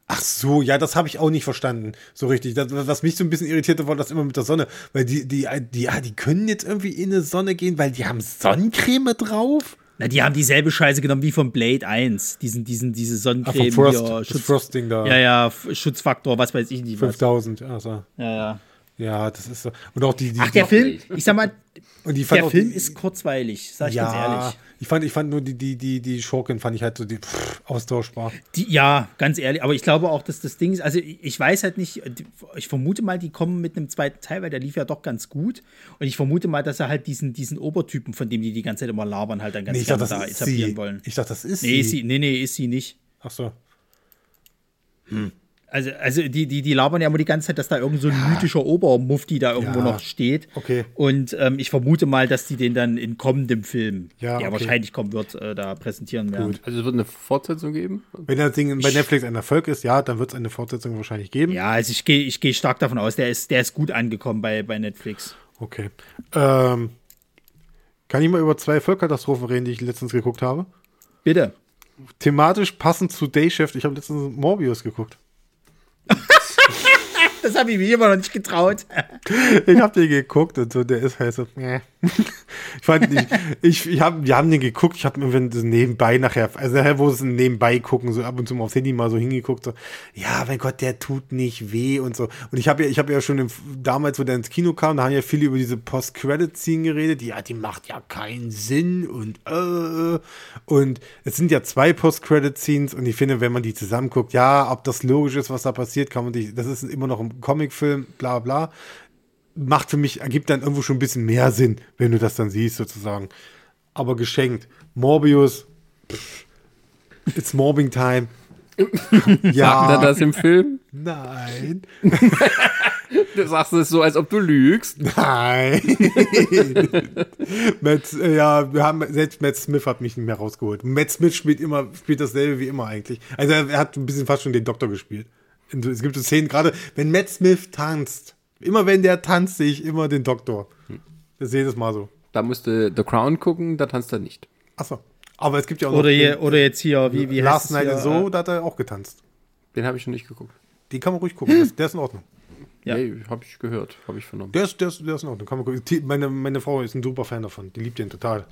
Ach so, ja, das habe ich auch nicht verstanden, so richtig. Das, was mich so ein bisschen irritierte, war das immer mit der Sonne, weil die, die, die, ja, die können jetzt irgendwie in eine Sonne gehen, weil die haben Sonnencreme drauf. Na, die haben dieselbe Scheiße genommen wie vom Blade 1. Diesen, diesen, diese Sonnencreme. Ach, Frost, hier, Schutz, Frosting da. ja, ja, Schutzfaktor, was weiß ich nicht. Was. 5000, also. Ja, ja. Ja, das ist so. Und auch die, die Ach, der Noch Film, ich sag mal, die der Film die, ist kurzweilig, sag ich ja, ganz ehrlich. Ich fand, ich fand nur die, die, die, die Schurken fand ich halt so die, pff, austauschbar. Die, ja, ganz ehrlich, aber ich glaube auch, dass das Ding ist, also ich weiß halt nicht, ich vermute mal, die kommen mit einem zweiten Teil, weil der lief ja doch ganz gut. Und ich vermute mal, dass er halt diesen, diesen Obertypen, von dem die die ganze Zeit immer labern, halt dann ganz Nee, gerne dachte, da etablieren sie. wollen. Ich dachte, das ist Nee, sie. nee, nee, ist sie nicht. Ach so. Also, also die, die, die labern ja immer die ganze Zeit, dass da irgend so ein mythischer Obermufti da irgendwo Ja. noch steht. Okay. Und ähm, ich vermute mal, dass die den dann in kommendem Film, Ja, der okay. wahrscheinlich kommen wird, äh, da präsentieren werden. Also es wird eine Fortsetzung geben? Wenn das Ding bei Netflix ein Erfolg ist, ja, dann wird es eine Fortsetzung wahrscheinlich geben. Ja, also ich gehe ich geh stark davon aus, der ist, der ist gut angekommen bei, bei Netflix. Okay. Ähm, kann ich mal über zwei Vollkatastrophen reden, die ich letztens geguckt habe? Bitte. Thematisch passend zu Day Shift. Ich habe letztens Morbius geguckt. Das habe ich mir immer noch nicht getraut. Ich habe den geguckt und so, der ist halt so. Äh. Ich fand nicht, ich, ich hab, wir haben den geguckt, ich habe mir so nebenbei nachher, also nachher, wo es nebenbei gucken, so ab und zu mal aufs Handy mal so hingeguckt, so, ja, mein Gott, der tut nicht weh und so. Und ich habe ja, ich habe ja schon im, damals, wo der ins Kino kam, da haben ja viele über diese Post-Credit-Scene geredet, die, ja, die macht ja keinen Sinn und äh, und es sind ja zwei Post-Credit-Scenes und ich finde, wenn man die zusammen guckt, ja, ob das logisch ist, was da passiert, kann man die, das ist immer noch ein Comicfilm, bla bla macht für mich, ergibt dann irgendwo schon ein bisschen mehr Sinn, wenn du das dann siehst, sozusagen. Aber geschenkt. Morbius, pff, it's Morbing Time. Sagt er ja, das im Film? nein, Du sagst es so, als ob du lügst. nein. Matt, äh, ja, wir haben, selbst Matt Smith hat mich nicht mehr rausgeholt. Matt Smith spielt immer, spielt dasselbe wie immer eigentlich. Also er, hat ein bisschen fast schon den Doktor gespielt. Es gibt so Szenen, gerade wenn Matt Smith tanzt, immer wenn der tanzt, sehe ich immer den Doktor. Das ist jedes Mal so. Da musste The Crown gucken, da tanzt er nicht. Achso. Aber es gibt ja auch noch Oder, je, den, oder jetzt hier, wie, wie Last heißt Night es is so, da hat er auch getanzt. Den habe ich schon nicht geguckt. Den kann man ruhig gucken. Das, der ist in Ordnung. Ja. Nee, habe ich gehört, habe ich vernommen. Der ist, der, ist, der ist in Ordnung. Kann man gucken. Die- Meine, meine Frau ist ein super Fan davon. Die liebt den total.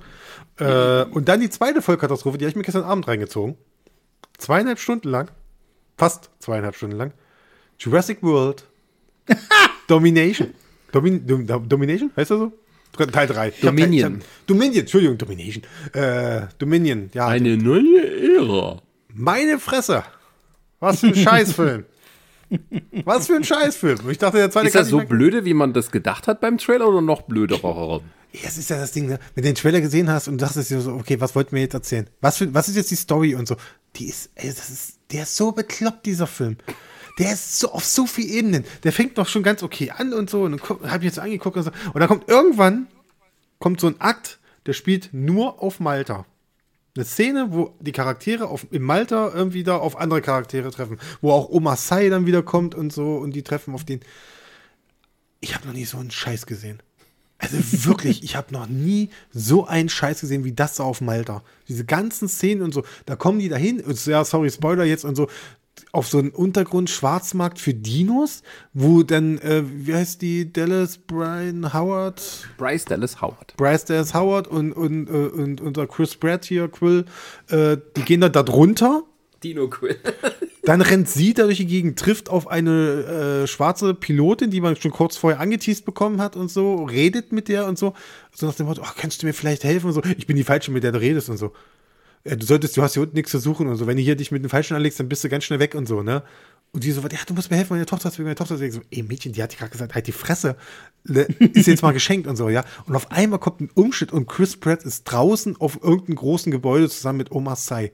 Äh, und dann die zweite Vollkatastrophe, die habe ich mir gestern Abend reingezogen. Zweieinhalb Stunden lang. Fast zweieinhalb Stunden lang. Jurassic World. Domination. Domin, Dom, Dom- Domination? Heißt das so? Teil 3. Dominion. Dominion, Entschuldigung, Domination. Äh, Dominion, ja. Eine neue Ära. Meine Fresse. Was für ein Scheißfilm. Was für ein Scheißfilm. Ich dachte, der zweite Ist das so blöde, wie man das gedacht hat beim Trailer oder noch blöderer? Ja, Es ist ja das Ding, ne? wenn du den Trailer gesehen hast und dachtest dir so, okay, was wollten wir jetzt erzählen? Was, für, was ist jetzt die Story und so? Die ist, ey, das ist, der ist so bekloppt, dieser Film. Der ist so auf so vielen Ebenen. Der fängt noch schon ganz okay an und so. Und dann guck- hab ich jetzt angeguckt und so. Und dann kommt irgendwann, kommt so ein Akt, der spielt nur auf Malta. Eine Szene, wo die Charaktere auf, in Malta irgendwie da auf andere Charaktere treffen. Wo auch Oma Sai dann wieder kommt und so und die treffen auf den. Ich habe noch nie so einen Scheiß gesehen. Also wirklich, ich habe noch nie so einen Scheiß gesehen wie das da auf Malta. Diese ganzen Szenen und so, da kommen die dahin, und ja, sorry, Spoiler jetzt und so, auf so einen Untergrund Schwarzmarkt für Dinos, wo dann, äh, wie heißt die, Dallas Brian Howard, Bryce Dallas Howard. Bryce Dallas Howard und, und, äh, und unser Chris Pratt hier, Quill, äh, die gehen da, da drunter. Dino Quill. Dann rennt sie da durch die Gegend, trifft auf eine äh, schwarze Pilotin, die man schon kurz vorher angeteased bekommen hat und so, redet mit der und so. So nach dem Motto, ach, kannst du mir vielleicht helfen und so. Ich bin die Falsche, mit der du redest und so. Ja, du solltest, du hast hier unten nichts zu suchen und so. Wenn du hier dich mit dem Falschen anlegst, dann bist du ganz schnell weg und so, ne? Und die so, ja, du musst mir helfen, meine Tochter ist weg, meine Tochter weg. So, ey, Mädchen, die hat dir gerade gesagt, halt die Fresse, Le- ist jetzt mal geschenkt und so, ja. Und auf einmal kommt ein Umschnitt und Chris Pratt ist draußen auf irgendeinem großen Gebäude zusammen mit Oma Sai.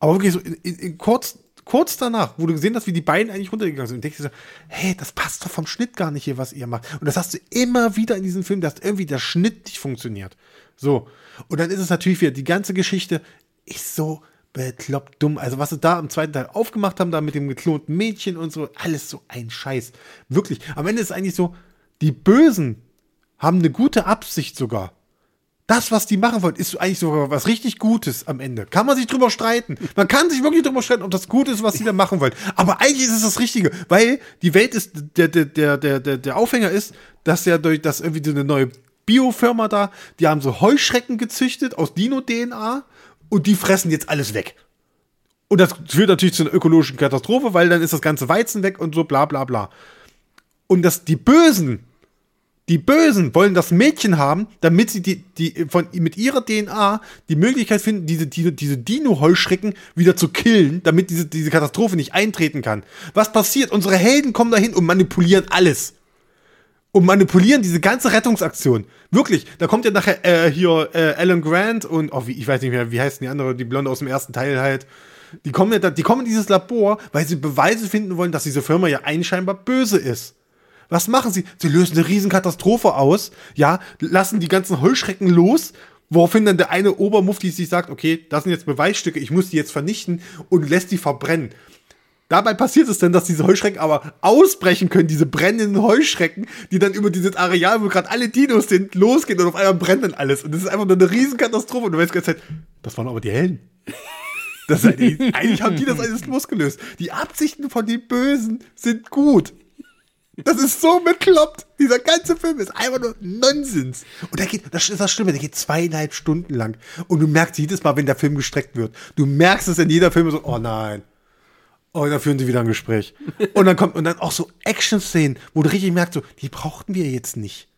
Aber wirklich so in, in, in kurz, kurz danach, wo du gesehen hast, wie die beiden eigentlich runtergegangen sind, und denkst du so, hey, das passt doch vom Schnitt gar nicht hier, was ihr macht. Und das hast du immer wieder in diesem Film, dass irgendwie der Schnitt nicht funktioniert. So. Und dann ist es natürlich wieder, die ganze Geschichte ist so bekloppt dumm. Also, was sie da im zweiten Teil aufgemacht haben, da mit dem geklonten Mädchen und so, alles so ein Scheiß. Wirklich. Am Ende ist es eigentlich so, die Bösen haben eine gute Absicht sogar Das, was die machen wollen, ist eigentlich sogar was richtig Gutes am Ende. Kann man sich drüber streiten. Man kann sich wirklich drüber streiten, ob das gut ist, was sie da machen wollen. Aber eigentlich ist es das Richtige, weil die Welt ist, der, der, der, der, der, der Aufhänger ist, dass ja durch, dass irgendwie so eine neue Biofirma da, die haben so Heuschrecken gezüchtet aus Dino-DNA und die fressen jetzt alles weg. Und das führt natürlich zu einer ökologischen Katastrophe, weil dann ist das ganze Weizen weg und so bla bla bla. Und dass die Bösen, die Bösen wollen das Mädchen haben, damit sie die, die von, mit ihrer DNA die Möglichkeit finden, diese, diese, diese Dino-Heuschrecken wieder zu killen, damit diese, diese Katastrophe nicht eintreten kann. Was passiert? Unsere Helden kommen dahin und manipulieren alles. Und manipulieren diese ganze Rettungsaktion. Wirklich, da kommt ja nachher äh, hier äh, Alan Grant und, oh, wie, ich weiß nicht mehr, wie heißt die andere, die Blonde aus dem ersten Teil halt. Die kommen ja da, die kommen in dieses Labor, weil sie Beweise finden wollen, dass diese Firma ja einscheinbar böse ist. Was machen sie? Sie lösen eine Riesenkatastrophe aus, ja, lassen die ganzen Heuschrecken los, woraufhin dann der eine Obermufti sich sagt, okay, das sind jetzt Beweisstücke, ich muss die jetzt vernichten und lässt die verbrennen. Dabei passiert es dann, dass diese Heuschrecken aber ausbrechen können, diese brennenden Heuschrecken, die dann über dieses Areal, wo gerade alle Dinos sind, losgehen und auf einmal brennt dann alles. Und das ist einfach nur eine Riesenkatastrophe. Und du weißt die ganze Zeit, das waren aber die Hellen. Das, eigentlich haben die das alles losgelöst. Die Absichten von den Bösen sind gut. Das ist so bekloppt. Dieser ganze Film ist einfach nur Nonsens. Und der geht, das ist das Schlimme, der geht zweieinhalb Stunden lang. Und du merkst jedes Mal, wenn der Film gestreckt wird. Du merkst es in jeder Film so, oh nein. Oh, da führen sie wieder ein Gespräch. Und dann kommt, und dann auch so Action-Szenen, wo du richtig merkst, so, die brauchten wir jetzt nicht.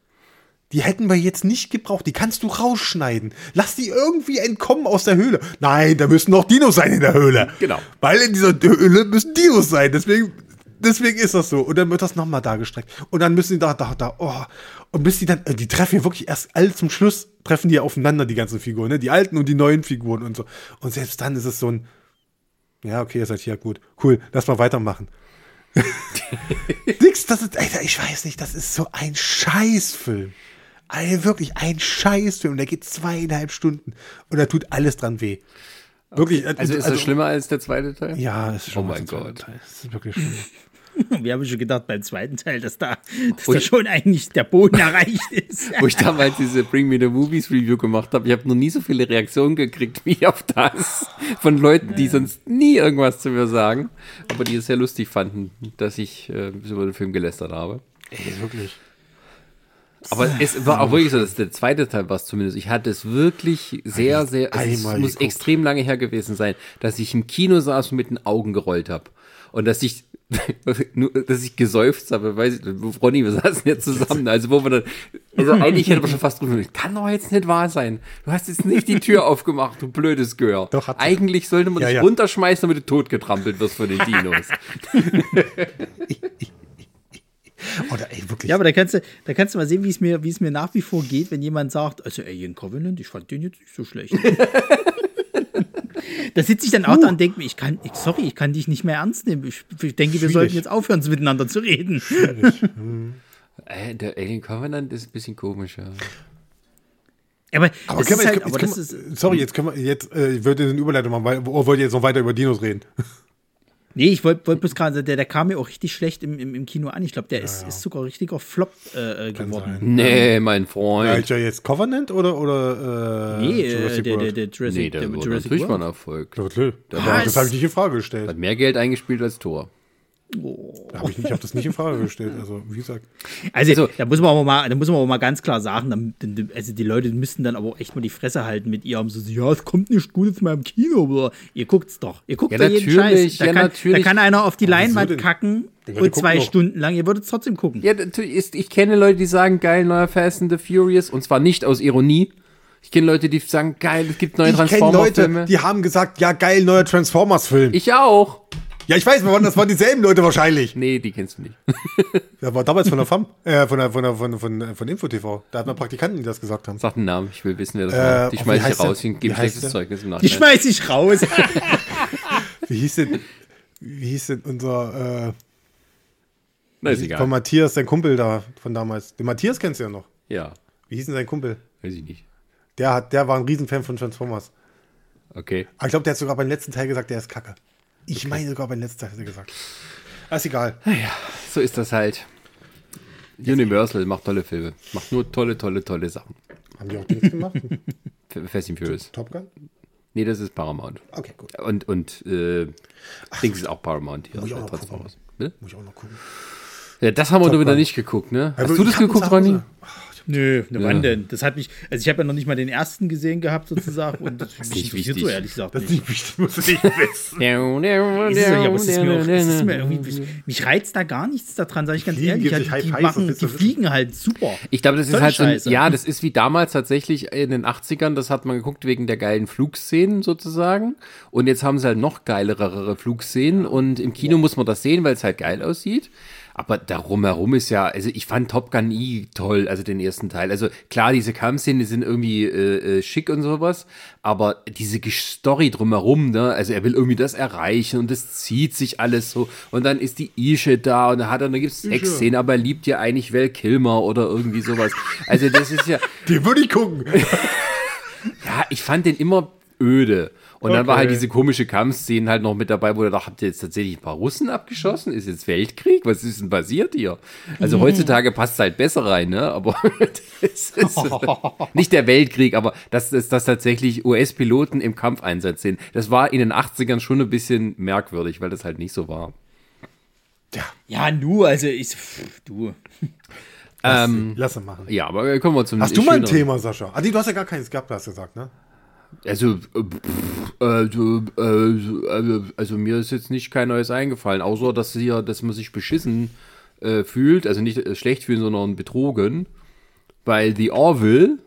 Die hätten wir jetzt nicht gebraucht. Die kannst du rausschneiden. Lass die irgendwie entkommen aus der Höhle. Nein, da müssen noch Dinos sein in der Höhle. Genau. Weil in dieser Höhle müssen Dinos sein. Deswegen, deswegen ist das so. Und dann wird das nochmal dargestreckt. Und dann müssen die da, da, da, oh. Und bis die dann, äh, die treffen ja wirklich erst alle zum Schluss, treffen die ja aufeinander, die ganzen Figuren, ne? Die alten und die neuen Figuren und so. Und selbst dann ist es so ein, ja, okay, ihr seid hier gut. Cool, lass mal weitermachen. Nix, das ist, Alter, ich weiß nicht, das ist so ein Scheißfilm. Alter, wirklich ein Scheißfilm. Der geht zweieinhalb Stunden und da tut alles dran weh. Wirklich. Also ist das schlimmer als der zweite Teil? Ja, es ist schon Oh mein Gott. Teil. Das ist wirklich schlimm. Wir haben schon gedacht beim zweiten Teil, dass da, dass da schon eigentlich der Boden erreicht ist. Wo ich damals diese Bring Me the Movies Review gemacht habe, ich habe noch nie so viele Reaktionen gekriegt wie auf das. Von Leuten, die sonst nie irgendwas zu mir sagen, aber die es sehr lustig fanden, dass ich äh, über den Film gelästert habe. Ey, wirklich. Aber es war auch wirklich so, dass der zweite Teil war es zumindest. Ich hatte es wirklich sehr, sehr, also es einmal muss geguckt. extrem lange her gewesen sein, dass ich im Kino saß und mit den Augen gerollt habe. Und dass ich, nur, dass ich geseufzt habe, weiß ich, Ronny, wir saßen jetzt zusammen, also wo wir dann, also eigentlich hätte man schon fast gerufen, kann doch jetzt nicht wahr sein. Du hast jetzt nicht die Tür aufgemacht, du blödes Gehör. Doch, hat. Eigentlich sollte man Ja, dich ja. runterschmeißen, damit du totgetrampelt wirst von den Dinos. Oder ey, wirklich. Ja, aber da kannst du, da kannst du mal sehen, wie es mir, wie es mir nach wie vor geht, wenn jemand sagt, also Alien Covenant, ich fand den jetzt nicht so schlecht. Da sitze ich dann auch da und denke mir, ich kann, ich, sorry, ich kann dich nicht mehr ernst nehmen. Ich, ich denke, wir Schwierig. sollten jetzt aufhören, miteinander zu reden. äh, der Alien Covenant ist ein bisschen komisch, ja. Aber, aber das ist wir, halt, jetzt, aber das ist, sorry, jetzt können wir, jetzt, äh, ich würde den Überleitung machen, weil, wollt ihr jetzt noch weiter über Dinos reden? Nee, ich wollte wollt bloß gerade, der, der kam mir auch richtig schlecht im, im, im Kino an. Ich glaube, der ist, ist sogar richtiger Flop äh, äh, geworden. Nee, mein Freund. Welcher jetzt Covenant oder, oder, äh, Nee, äh, Jurassic der, der, World? der Jurassic, Nee, der, der war Jurassic natürlich mal World. ein Erfolg. Ja, klar. Das habe ich nicht in Frage gestellt. Hat mehr Geld eingespielt als Tor. Da hab ich, nicht, ich habe das nicht in Frage gestellt. Also, wie gesagt. Also, Also- da muss man aber mal, da muss man aber mal ganz klar sagen, dann, also die Leute müssten dann aber auch echt mal die Fresse halten mit ihrem so, ja, es kommt nicht gut jetzt mal im Kino, aber ihr guckt's doch. Ihr guckt Ja, doch jeden Scheiß. Da, ja, kann, natürlich. da kann einer auf die Leinwand denn? kacken und zwei. Stunden lang, ihr würdet es trotzdem gucken. Ja, natürlich ist, ich kenne Leute, die sagen, geil, neuer Fast and the Furious, und zwar nicht aus Ironie. Ich kenne Leute, die sagen, geil, es gibt neue Ich kenne Leute, die haben gesagt, ja geil, neuer Transformers-Film. Ich auch. Ja, ich weiß, wir waren- das waren dieselben Leute wahrscheinlich. Nee, die kennst du nicht. Das war damals von der FAM, äh, von der, von der, von, von, von InfoTV. Da hatten wir Praktikanten, die das gesagt haben. Sag den Namen, ich will wissen, wer das Äh, war. Die oh, schmeiß ich raus, ich Wie gebe heißt schlechtes? Zeugnis im Die Nachhinein. schmeiß ich raus. Wie hieß denn, wie hieß denn unser, Na, ist äh, von egal. Matthias, dein Kumpel da von damals? Den Matthias kennst du ja noch. Ja, Wie hieß denn sein Kumpel? weiß ich nicht. Der hat, der war ein Riesenfan von Transformers. Okay. Aber ich glaube, der hat sogar beim letzten Teil gesagt, der ist kacke. Ich meine sogar beim letzten Teil hat er gesagt. Ah, Ist egal. So ist das halt. Universal macht tolle Filme. Macht nur tolle, tolle, tolle Sachen. Haben die auch Dings gemacht? Fast and Furious. Top Gun? Nee, das ist Paramount. Okay, gut. Und, und äh, Dings ist auch Paramount hier. Muss ich auch noch gucken. Bitte? Muss ich auch noch gucken. Ja, das haben wir nur wieder Gun. nicht geguckt, ne? Hast du das geguckt, zu Hause. Nö, ne, Ja. wann denn? Das hat mich, also ich habe ja noch nicht mal den ersten gesehen gehabt sozusagen und das, ist mich nicht interessiert so wichtig. ehrlich gesagt Das ist nicht. nicht wichtig, musst du nicht wissen. Ist ja, aber es ist mir, auch, es ist mir irgendwie, mich reizt da gar nichts daran, sage ich ganz ehrlich. Also die machen, das die fliegen halt super. Ich glaube, das ist halt so ein, ja, das ist wie damals tatsächlich in den 80ern, das hat man geguckt wegen der geilen Flugszenen sozusagen. Und jetzt haben sie halt noch geilere Flugszenen und im Kino muss man das sehen, weil es halt geil aussieht. Aber darum herum ist ja, also ich fand Top Gun nie toll, also den ersten Teil. Also klar, diese Kampfszenen, sind irgendwie äh, äh, schick und sowas, aber diese Story drumherum, ne, also er will irgendwie das erreichen und es zieht sich alles so und dann ist die Ische da und dann hat er, dann gibt's Sexszenen, aber er liebt ja eigentlich Val Kilmer oder irgendwie sowas. Also das ist ja, Den würde ich gucken. ja, ich fand den immer öde. Und dann war halt Okay. diese komische Kampfszene halt noch mit daby, wo ihr dachte, habt ihr jetzt tatsächlich ein paar Russen abgeschossen? Ist jetzt Weltkrieg? Was ist denn passiert hier? Also heutzutage passt es halt besser rein, ne? Aber das ist nicht der Weltkrieg, aber dass, dass, dass tatsächlich US-Piloten im Kampfeinsatz sind. Das war in den 80ern schon ein bisschen merkwürdig, weil das halt nicht so war. Ja, Ja, nu, also ich, pff, du. Ähm, lass ihn machen. ja, aber kommen wir zum Hast du mal ein. Thema, Sascha? Ah, nee, du hast ja gar keins gehabt, hast du gesagt, ne? Also, äh, also, äh, also, also mir ist jetzt nicht kein neues eingefallen, außer dass hier, dass man sich beschissen äh, fühlt, also nicht äh, schlecht fühlen, sondern betrogen. Weil The Orville,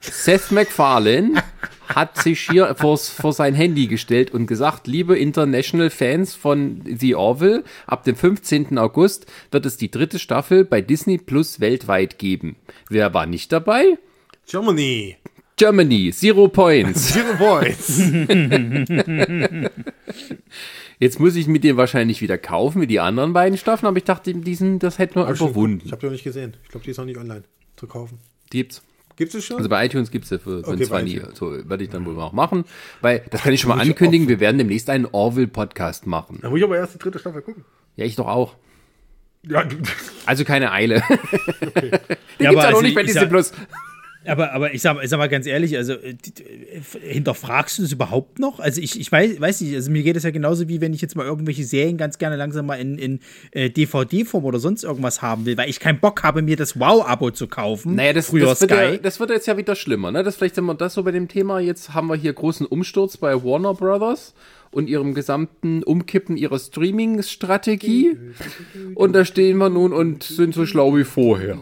Seth MacFarlane hat sich hier vor, vor sein Handy gestellt und gesagt, liebe International Fans von The Orville, ab dem 15. August wird es die dritte Staffel bei Disney Plus weltweit geben. Wer war nicht dabei? Germany. Germany, Zero Points. Zero Boys. Jetzt muss ich mit dir wahrscheinlich wieder kaufen, wie die anderen beiden Staffeln, aber ich dachte, diesen, das hätten wir überwunden. Ich habe die noch nicht gesehen. Ich glaube, die ist noch nicht online zu kaufen. Die gibt's. Gibt es schon? Also bei iTunes gibt's ja für, für Okay, zwar bei nie. So werde ich dann wohl auch machen. Weil, das kann ich schon mal ankündigen, wir werden demnächst einen Orville-Podcast machen. da muss ich aber erst die dritte Staffel gucken. Ja, ich doch auch. Ja, Also keine Eile. Den Ja, gibt's ja noch nicht also bei ich Disney Plus. Aber, aber ich, sag, ich sag mal ganz ehrlich, also äh, die- hinterfragst du das überhaupt noch? Also ich, ich weiß, weiß nicht, also mir geht es ja genauso wie wenn ich jetzt mal irgendwelche Serien ganz gerne langsam mal in, in äh, DVD-Form oder sonst irgendwas haben will, weil ich keinen Bock habe, mir das Wow-Abo zu kaufen. Naja, das, früher das, wird Sky. ja, das wird jetzt ja wieder schlimmer. Ne? Das vielleicht sind wir das so bei dem Thema. Jetzt haben wir hier großen Umsturz bei Warner Brothers und ihrem gesamten Umkippen ihrer Streaming-Strategie. Und da stehen wir nun und sind so schlau wie vorher.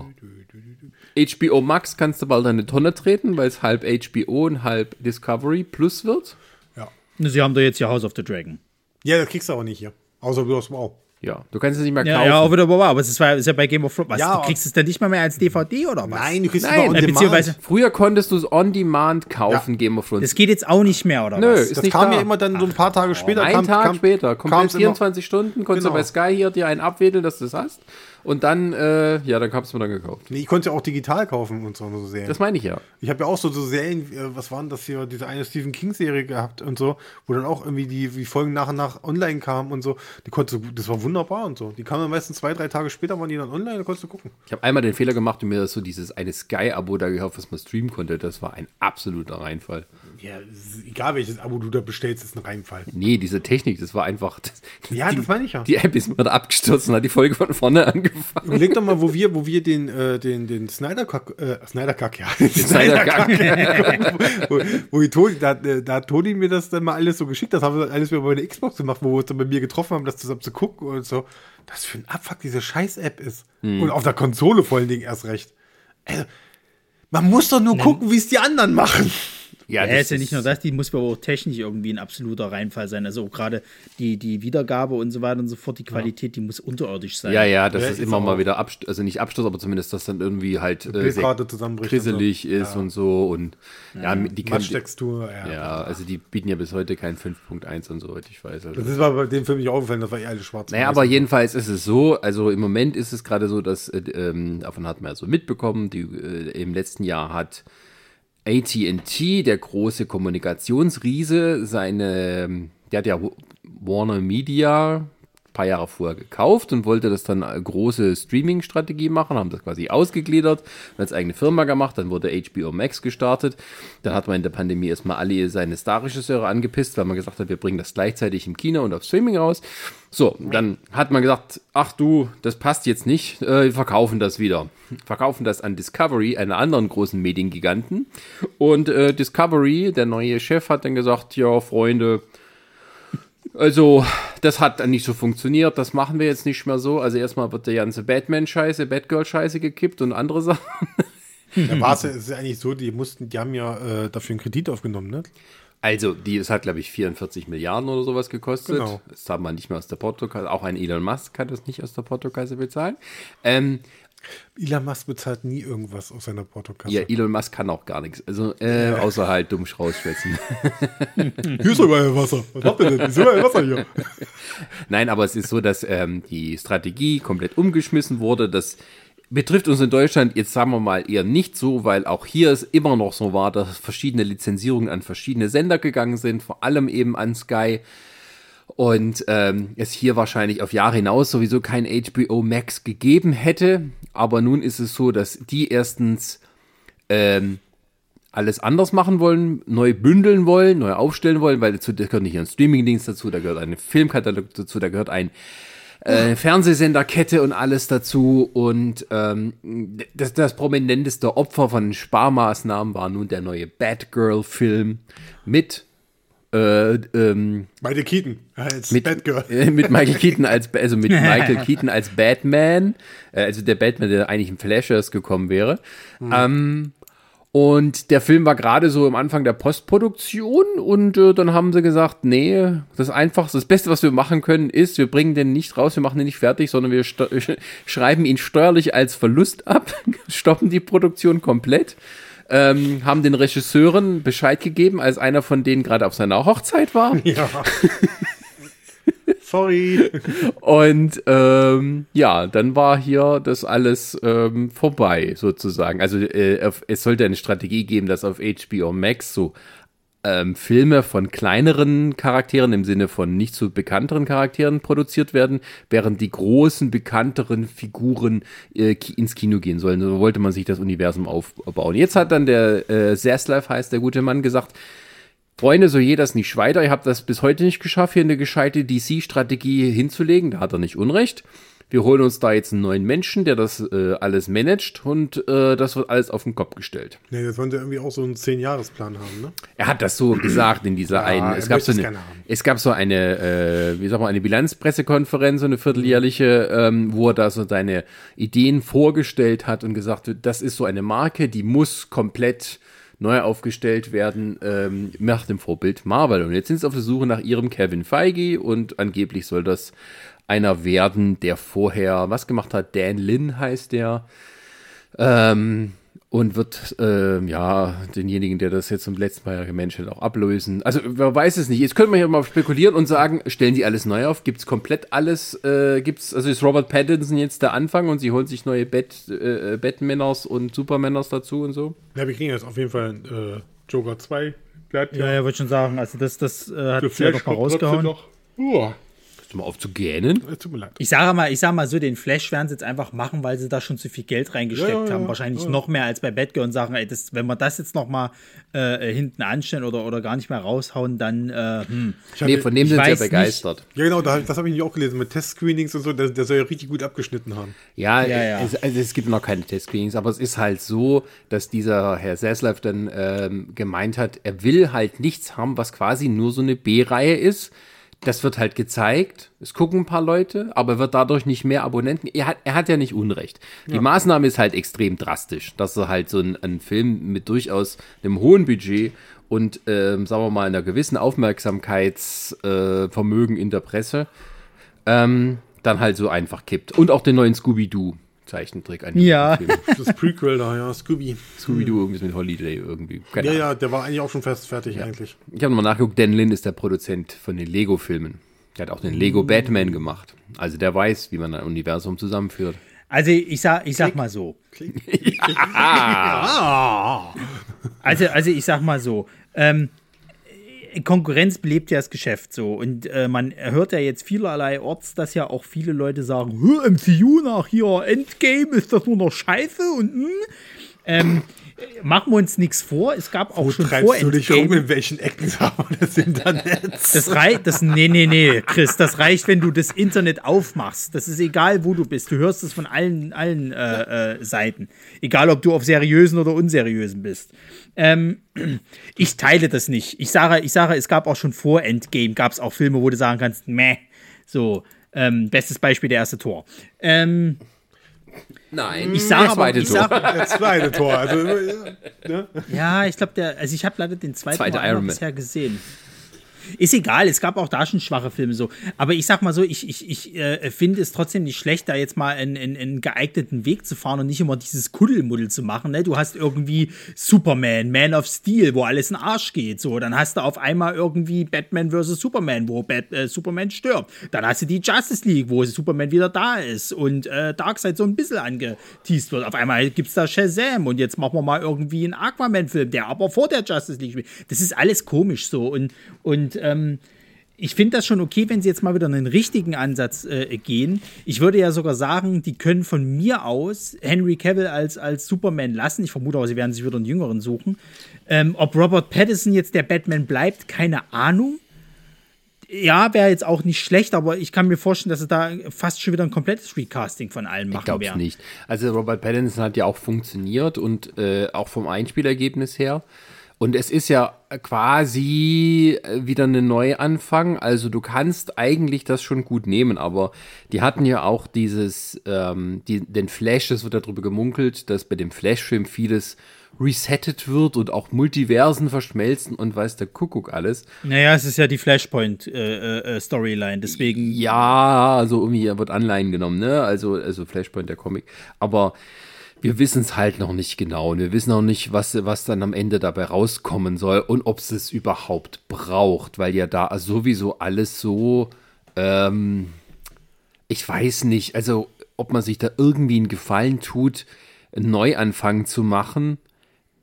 HBO Max kannst du bald eine Tonne treten, weil es halb HBO und halb Discovery Plus wird. ja. Sie haben da jetzt ja House of the Dragon. ja, das kriegst du aber nicht hier. Außer du hast Wow. Ja, du kannst es nicht mehr Ja, kaufen. ja, auch wieder, wow, aber es ist, ist ja bei Game of Thrones. Was, Ja, du kriegst es dann nicht mal mehr als DVD oder was? Nein, du kriegst Nein, es on demand. beziehungsweise- Früher konntest du es on demand kaufen, Ja. Game of Thrones. Das geht jetzt auch nicht mehr, oder Nö, was? ist Das nicht kam da. ja immer dann so ein paar Tage später. Ein kam, Tag kam, später, komplett kam's immer- 24 Stunden, konntest Genau. du bei Sky hier dir einen abwedeln, dass du es hast. Und dann, äh, ja, dann hab's mir dann gekauft. Nee, ich konnte ja auch digital kaufen und so, so Serien. Das meine ich ja. Ich habe ja auch so, so Serien, äh, was waren das hier, diese eine Stephen King-Serie gehabt und so, wo dann auch irgendwie die, die Folgen nach und nach online kamen und so. Die konntest du, das war wunderbar und so. Die kamen dann meistens zwei, drei Tage später, waren die dann online, da konntest du gucken. Ich habe einmal den Fehler gemacht und mir so dieses eine Sky-Abo da gekauft, was man streamen konnte. Das war ein absoluter Reinfall. Ja, egal welches Abo du da bestellst, ist ein Reinfall. Nee, diese Technik, das war einfach. Das, Ja, die, das meine ich ja. Die App ist mir da abgestürzt und hat die Folge von vorne angefangen. Überleg doch mal, wo wir, wo wir den, äh, den, den Snyder-Kack, äh, Snyder-Kack, ja. Den Snyder-Kack. wo, wo die Toni, da, da hat Toni mir das dann mal alles so geschickt, das haben wir alles über meine Xbox gemacht, wo wir uns dann bei mir getroffen haben, das zusammen zu gucken und so. Das für ein Abfuck diese Scheiß-App ist. Hm. Und auf der Konsole vor allen Dingen erst recht. Also, man muss doch nur gucken, wie es die anderen machen. Ja, Ja, das ist ja nicht nur das, die muss aber auch technisch irgendwie ein absoluter Reinfall sein. Also auch gerade die, die Wiedergabe und so weiter und so fort, die Qualität, die muss unterirdisch sein. Ja, ja, das Ja, ist ist immer mal wieder Absturz, also nicht Absturz, aber zumindest, dass dann irgendwie halt äh, und so. ist und so und ja, die Matschtextur, ja. ja, also die bieten ja bis heute kein 5.1 und so, soweit ich weiß. Also. Das ist aber bei dem Film nicht aufgefallen, das war eher alles schwarz. Naja, aber jedenfalls ist es so, also im Moment ist es gerade so, dass, äh, ähm, davon hat man ja so mitbekommen, die, äh, im letzten Jahr hat AT&T, der große Kommunikationsriese, seine, ähm, der hat ja Warner Media paar Jahre vorher gekauft und wollte das dann eine große Streaming-Strategie machen, haben das quasi ausgegliedert, als eigene Firma gemacht, dann wurde HBO Max gestartet. Dann hat man in der Pandemie erstmal alle seine Star-Regisseure angepisst, weil man gesagt hat, wir bringen das gleichzeitig im Kino und auf Streaming raus. So, dann hat man gesagt, ach du, das passt jetzt nicht, äh, wir verkaufen das wieder. Verkaufen das an Discovery, einer anderen großen Mediengiganten. Und äh, Discovery, der neue Chef, hat dann gesagt, ja, Freunde, also, das hat dann nicht so funktioniert, das machen wir jetzt nicht mehr so. Also erstmal wird der ganze Batman-Scheiße, Batgirl-Scheiße gekippt und andere Sachen. Da war es ja, ist ja eigentlich so, die mussten, die haben ja äh, dafür einen Kredit aufgenommen, ne? Also, die, es hat, glaube ich, 44 Milliarden oder sowas gekostet. Genau. Das haben wir nicht mehr aus der Portokasse. Auch ein Elon Musk kann das nicht aus der Portokasse bezahlen. Ähm, Elon Musk bezahlt nie irgendwas aus seiner Portokasse. ja, Elon Musk kann auch gar nichts. Also, äh, außer halt dumm rausschwätzen. Hier ist überall Wasser. Was habt ihr denn? Ist überall Wasser hier. Nein, aber es ist so, dass ähm, die Strategie komplett umgeschmissen wurde. Das betrifft uns in Deutschland jetzt, sagen wir mal, eher nicht so, weil auch hier es immer noch so war, dass verschiedene Lizenzierungen an verschiedene Sender gegangen sind, vor allem eben an Sky. Und ähm, es hier wahrscheinlich auf Jahre hinaus sowieso kein HBO Max gegeben hätte. Aber nun ist es so, dass die erstens ähm, alles anders machen wollen, neu bündeln wollen, neu aufstellen wollen, weil dazu da gehört nicht ein Streamingdienst dazu, da gehört ein Filmkatalog dazu, da gehört ein äh, Fernsehsenderkette und alles dazu. Und ähm, das, das prominenteste Opfer von Sparmaßnahmen war nun der neue Batgirl-Film mit äh, ähm, Michael Keaton als mit, Batgirl. äh, mit Michael Keaton als also mit Michael Keaton als Batman, äh, also der Batman, der eigentlich im Flash erst gekommen wäre. Ähm, und der Film war gerade so am Anfang der Postproduktion und äh, dann haben sie gesagt, nee, das einfachste, das Beste, was wir machen können, ist, wir bringen den nicht raus, wir machen den nicht fertig, sondern wir sto- schreiben ihn steuerlich als Verlust ab, stoppen die Produktion komplett, ähm, haben den Regisseuren Bescheid gegeben, als einer von denen gerade auf seiner Hochzeit war. Ja. Sorry. Und ähm, ja, dann war hier das alles ähm, vorbei, sozusagen. Also äh, es sollte eine Strategie geben, dass auf HBO Max so ähm, Filme von kleineren Charakteren im Sinne von nicht so bekannteren Charakteren produziert werden, während die großen, bekannteren Figuren äh, ins Kino gehen sollen. So wollte man sich das Universum aufbauen. Jetzt hat dann der äh, Zaslav, heißt der gute Mann, gesagt, Freunde, so geht das nicht weiter. Ihr habt das bis heute nicht geschafft, hier eine gescheite DC-Strategie hinzulegen. Da hat er nicht Unrecht. Wir holen uns da jetzt einen neuen Menschen, der das äh, alles managt und äh, das wird alles auf den Kopf gestellt. Nee, das wollen sie irgendwie auch so einen Zehn-Jahres-Plan haben, ne? Er hat das so gesagt in dieser einen. Es gab, so eine, gerne haben. es gab so eine, äh, wie sag mal, eine Bilanzpressekonferenz, so eine vierteljährliche, ähm, wo er da so seine Ideen vorgestellt hat und gesagt hat, das ist so eine Marke, die muss komplett neu aufgestellt werden ähm, nach dem Vorbild Marvel. Und jetzt sind sie auf der Suche nach ihrem Kevin Feige und angeblich soll das einer werden, der vorher was gemacht hat. Dan Lin heißt der. Ähm, und wird, ähm, ja, denjenigen, der das jetzt zum letzten Mal gemanagt hat, auch ablösen. Also, wer weiß es nicht. Jetzt könnte man hier mal spekulieren und sagen, stellen die alles neu auf? Gibt's komplett alles? Äh, gibt's, also ist Robert Pattinson jetzt der Anfang und sie holen sich neue Bat, äh, Batmänners und Supermänners dazu und so? Ja, wir kriegen jetzt auf jeden Fall äh, Joker 2. Bleibt Ja, ja, wollte schon sagen. Also das, das äh, hat sie ja doch mal rausgehauen. noch. Uah, Hörst du mal auf zu gähnen? tut mir leid. Ich sage mal, ich sag mal so, den Flash werden sie jetzt einfach machen, weil sie da schon zu viel Geld reingesteckt Ja, ja, ja. haben. Wahrscheinlich noch mehr als bei Batgirl und sagen, ey, das, wenn wir das jetzt noch mal äh, hinten anstellen oder, oder gar nicht mehr raushauen, dann äh, hm. Ich hab Nee, ja- von dem ich sind sie ja weiß nicht. begeistert. Ja, genau, da, das habe ich nicht auch gelesen mit Testscreenings und so. Der, der soll ja richtig gut abgeschnitten haben. Ja, Ja, ja. Es, also es gibt noch keine Testscreenings, aber es ist halt so, dass dieser Herr Zaslav dann ähm, gemeint hat, er will halt nichts haben, was quasi nur so eine B-Reihe ist. Das wird halt gezeigt, es gucken ein paar Leute, aber er wird dadurch nicht mehr Abonnenten. Er hat, er hat ja nicht Unrecht. Die Maßnahme ist halt extrem drastisch, dass er halt so ein, ein Film mit durchaus einem hohen Budget und, ähm, sagen wir mal, einer gewissen Aufmerksamkeitsvermögen äh, in der Presse ähm, dann halt so einfach kippt. Und auch den neuen Scooby-Doo. Zeichentrick. Ein Ja. Film. Das Prequel da, ja, Scooby. Scooby-Doo irgendwas mit Holiday irgendwie. Keine Ja, Ahnung. ja, der war eigentlich auch schon fast fertig eigentlich. Ich habe nochmal nachgeguckt, Dan Lin ist der Produzent von den Lego-Filmen. Der hat auch den Lego Batman gemacht. Also der weiß, wie man ein Universum zusammenführt. Also ich sag, ich sag mal so. Also, also ich sag mal so. Ähm, Konkurrenz belebt ja das Geschäft so. Und äh, man hört ja jetzt vielerlei Orts, dass ja auch viele Leute sagen, MCU nach hier, Endgame, ist das nur noch Scheiße und mh. ähm, machen wir uns nichts vor. Es gab auch Wo schon treibst vor du dich Endgame. um, in welchen Ecken haben wir das Internet? Das reicht, das, nee, nee, nee, Chris, das reicht, wenn du das Internet aufmachst. Das ist egal, wo du bist. Du hörst es von allen, allen äh, äh, Seiten. Egal, ob du auf seriösen oder unseriösen bist. Ähm, ich teile das nicht. Ich sage, ich sage, es gab auch schon vor Endgame, gab es auch Filme, wo du sagen kannst, meh, so, ähm, bestes Beispiel der erste Tor. Ähm, Nein, ich sage das aber, zweite ich Tor. sag, Das zweite Tor. Also, ne? Ja, ich glaube, der, also ich habe leider den zweiten Zweite Iron Man. bisher gesehen. Ist egal, es gab auch da schon schwache Filme so. Aber ich sag mal so, ich, ich, ich äh, finde es trotzdem nicht schlecht, da jetzt mal einen, einen, einen geeigneten Weg zu fahren und nicht immer dieses Kuddelmuddel zu machen. Ne? Du hast irgendwie Superman, Man of Steel, wo alles in den Arsch geht. So, dann hast du auf einmal irgendwie Batman vs. Superman, wo Bat, äh, Superman stirbt. Dann hast du die Justice League, wo Superman wieder da ist und äh, Darkseid so ein bisschen angeteased wird. Auf einmal gibt's da Shazam und jetzt machen wir mal irgendwie einen Aquaman-Film, der aber vor der Justice League spielt. Das ist alles komisch so und, und ähm, ich finde das schon okay, wenn sie jetzt mal wieder einen richtigen Ansatz äh, gehen. Ich würde ja sogar sagen, die können von mir aus Henry Cavill als, als Superman lassen. Ich vermute aber, sie werden sich wieder einen Jüngeren suchen. Ähm, ob Robert Pattinson jetzt der Batman bleibt, keine Ahnung. Ja, wäre jetzt auch nicht schlecht, aber ich kann mir vorstellen, dass sie da fast schon wieder ein komplettes Recasting von allen Ich machen glaube es werden. nicht. Also Robert Pattinson hat ja auch funktioniert und äh, auch vom Einspielergebnis her. Und es ist ja quasi äh, wieder ein Neuanfang. Also du kannst eigentlich das schon gut nehmen, aber die hatten ja auch dieses, ähm, die, den Flash, das wird darüber gemunkelt, dass bei dem Flash-Film vieles resettet wird und auch Multiversen verschmelzen und weiß der Kuckuck alles. Naja, es ist ja die Flashpoint-Storyline, deswegen. Ja, also irgendwie wird Anleihen genommen, ne? Also, also Flashpoint der Comic. Aber wir wissen es halt noch nicht genau. Und wir wissen auch nicht, was, was dann am Ende dabei rauskommen soll und ob es es überhaupt braucht, weil ja da sowieso alles so, ähm, ich weiß nicht, also ob man sich da irgendwie einen Gefallen tut, einen Neuanfang zu machen,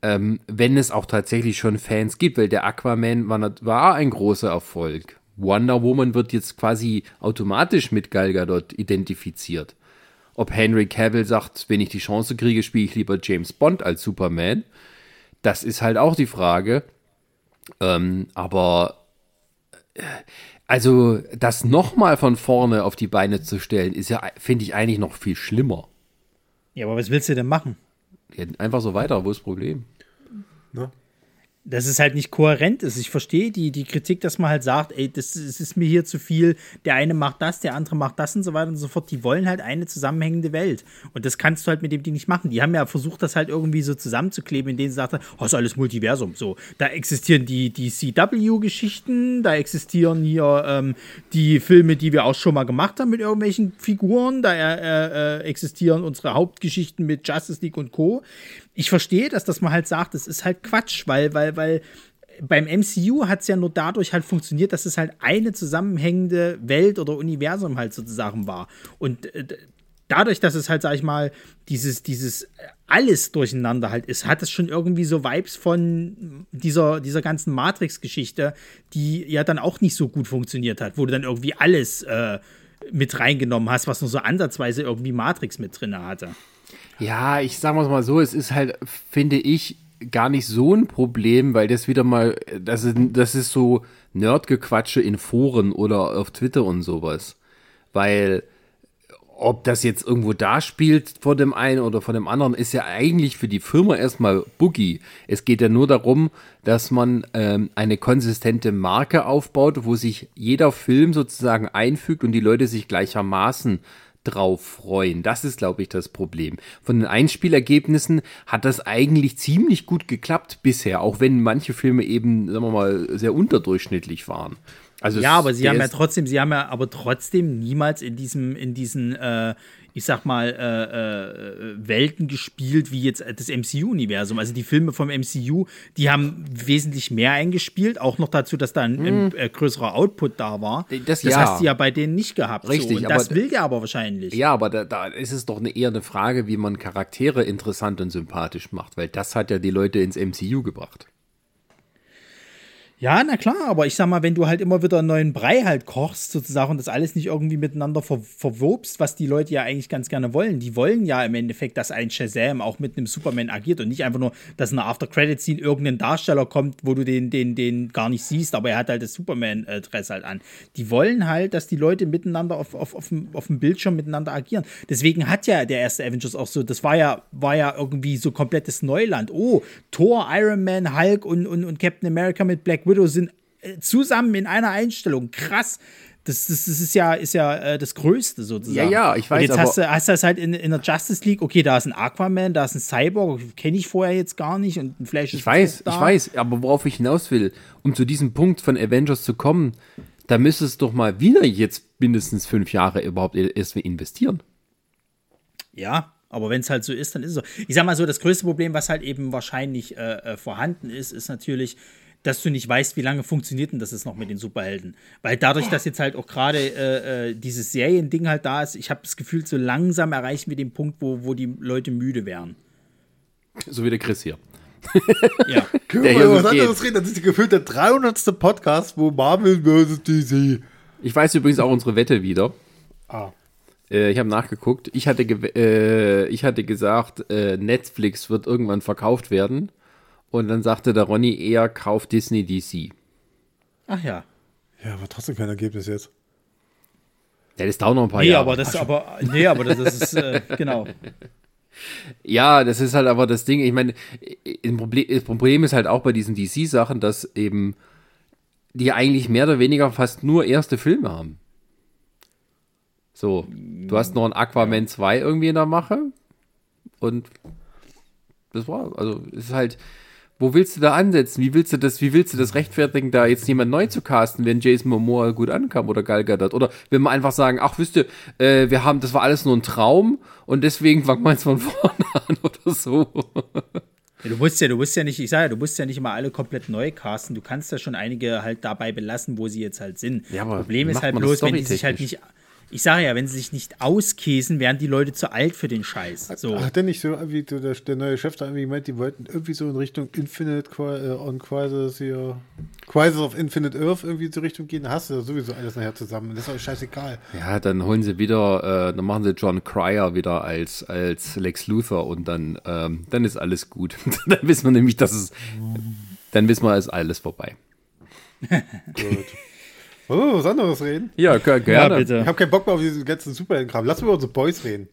ähm, wenn es auch tatsächlich schon Fans gibt, weil der Aquaman war, war ein großer Erfolg. Wonder Woman wird jetzt quasi automatisch mit Gal Gadot identifiziert. Ob Henry Cavill sagt, wenn ich die Chance kriege, spiele ich lieber James Bond als Superman, das ist halt auch die Frage. Ähm, aber äh, also das nochmal von vorne auf die Beine zu stellen, ist ja, finde ich, eigentlich noch viel schlimmer. Ja, aber was willst du denn machen? Ja, Einfach so weiter, wo ist das Problem? Ne? Dass es halt nicht kohärent ist. Ich verstehe die, die Kritik, dass man halt sagt, ey, das, das ist mir hier zu viel, der eine macht das, der andere macht das und so weiter und so fort. Die wollen halt eine zusammenhängende Welt. Und das kannst du halt mit dem Ding nicht machen. Die haben ja versucht, das halt irgendwie so zusammenzukleben, indem sie sagten, oh, ist alles Multiversum. So, da existieren die, die CW-Geschichten, da existieren hier ähm, die Filme, die wir auch schon mal gemacht haben mit irgendwelchen Figuren, da äh, äh, existieren unsere Hauptgeschichten mit Justice League und Co. Ich verstehe, dass das man halt sagt, das ist halt Quatsch, weil, weil, weil beim MCU hat es ja nur dadurch halt funktioniert, dass es halt eine zusammenhängende Welt oder Universum halt sozusagen war. Und äh, dadurch, dass es halt, sag ich mal, dieses, dieses alles durcheinander halt ist, hat es schon irgendwie so Vibes von dieser, dieser ganzen Matrix-Geschichte, die ja dann auch nicht so gut funktioniert hat, wo du dann irgendwie alles äh, mit reingenommen hast, was nur so ansatzweise irgendwie Matrix mit drin hatte. Ja, ich sag mal so, es ist halt, finde ich, gar nicht so ein Problem, weil das wieder mal, das ist, das ist so Nerdgequatsche in Foren oder auf Twitter und sowas. Weil, ob das jetzt irgendwo da spielt vor dem einen oder vor dem anderen, ist ja eigentlich für die Firma erstmal Boogie. Es geht ja nur darum, dass man ähm, eine konsistente Marke aufbaut, wo sich jeder Film sozusagen einfügt und die Leute sich gleichermaßen drauf freuen. Das ist, glaube ich, das Problem. Von den Einspielergebnissen hat das eigentlich ziemlich gut geklappt bisher, auch wenn manche Filme eben, sagen wir mal, sehr unterdurchschnittlich waren. Also Ja, aber sie haben ja trotzdem, sie haben ja aber trotzdem niemals in diesem, in diesen, äh, ich sag mal, äh, äh, Welten gespielt wie jetzt das MCU-Universum. Also die Filme vom MCU, die haben wesentlich mehr eingespielt, auch noch dazu, dass da ein, ein äh, größerer Output da war. Hm. Das- das ja. hast du ja bei denen nicht gehabt. Richtig, so. Und aber- das will der aber wahrscheinlich. Ja, aber da, da ist es doch eine, eher eine Frage, wie man Charaktere interessant und sympathisch macht, weil das hat ja die Leute ins MCU gebracht. Ja, na klar, aber ich sag mal, wenn du halt immer wieder einen neuen Brei halt kochst, sozusagen, und das alles nicht irgendwie miteinander ver verwobst, was die Leute ja eigentlich ganz gerne wollen. Die wollen ja im Endeffekt, dass ein Shazam auch mit einem Superman agiert und nicht einfach nur, dass in einer After-Credit-Scene irgendein Darsteller kommt, wo du den, den, den gar nicht siehst, aber er hat halt das Superman-Dress halt an. Die wollen halt, dass die Leute miteinander auf, auf, auf, dem, auf dem Bildschirm miteinander agieren. Deswegen hat ja der erste Avengers auch so, das war ja, war ja irgendwie so komplettes Neuland. Oh, Thor, Iron Man, Hulk und, und, und Captain America mit Black Widow sind äh, zusammen in einer Einstellung. Krass. Das, das, das ist ja, ist ja äh, das Größte sozusagen. Ja, ja, ich weiß, Und jetzt aber- hast du, hast du das halt in, in der Justice League, okay, da ist ein Aquaman, da ist ein Cyborg, kenne ich vorher jetzt gar nicht und ein Flash ist Ich weiß, ich weiß, aber worauf ich hinaus will, um zu diesem Punkt von Avengers zu kommen, da müsste es doch mal wieder jetzt mindestens fünf Jahre überhaupt erst investieren. Ja, aber wenn es halt so ist, dann ist es so. Ich sag mal so, das größte Problem, was halt eben wahrscheinlich äh, äh, vorhanden ist, ist natürlich, dass du nicht weißt, wie lange funktioniert denn das jetzt noch mit den Superhelden. Weil dadurch, dass jetzt halt auch gerade äh, äh, dieses Seriending halt da ist, ich habe das Gefühl, so langsam erreichen wir den Punkt, wo, wo die Leute müde werden. So wie der Chris hier. Ja. Können Der wir hier über was anderes reden? Das ist gefühlt der 300. Podcast, wo Marvel vs. DC. Ich weiß übrigens auch unsere Wette wieder. Ah. Äh, ich habe nachgeguckt. Ich hatte, äh, ich hatte gesagt, äh, Netflix wird irgendwann verkauft werden. Und dann sagte der Ronny eher, kauft Disney DC. Ach ja. Ja, aber trotzdem kein Ergebnis jetzt. Ja, das dauert noch ein paar Nee, Jahre. aber das, aber, nee, aber das, das ist, äh, genau. Ja, das ist halt aber das Ding. Ich meine, das Problem ist halt auch bei diesen DC-Sachen, dass eben die eigentlich mehr oder weniger fast nur erste Filme haben. So, du hast noch ein Aquaman 2 irgendwie in der Mache und das war, also es ist halt, wo willst du da ansetzen? Wie willst du das, wie willst du das rechtfertigen, da jetzt jemand neu zu casten, wenn Jason Momoa gut ankam oder Gal Gadot? Oder wenn man einfach sagen, ach, wisst ihr, äh, wir haben, das war alles nur ein Traum und deswegen fangen wir jetzt von vorne an oder so. Ja, du musst ja, du musst ja nicht, ich sage ja, du musst ja nicht immer alle komplett neu casten. Du kannst ja schon einige halt dabei belassen, wo sie jetzt halt sind. Ja, aber Problem ist halt bloß, wenn die sich halt nicht, ich sage ja, wenn sie sich nicht auskäsen, werden die Leute zu alt für den Scheiß. So. Hat der nicht so, wie der, der neue Chef da irgendwie gemeint, die wollten irgendwie so in Richtung Infinite äh, on Crisis hier, Crisis of Infinite Earth irgendwie so Richtung gehen, da hast du ja sowieso alles nachher zusammen. Das ist euch scheißegal. Ja, dann holen sie wieder, äh, dann machen sie John Cryer wieder als, als Lex Luthor und dann, ähm, dann ist alles gut. dann wissen wir nämlich, dass es, dann wissen wir, es ist alles vorbei. Gut. Wollen wir über was anderes reden? Ja, ger- Ja, gerne. Ich bitte. habe keinen Bock mehr auf diesen ganzen Superhelden-Kram. Lass mal über unsere Boys reden.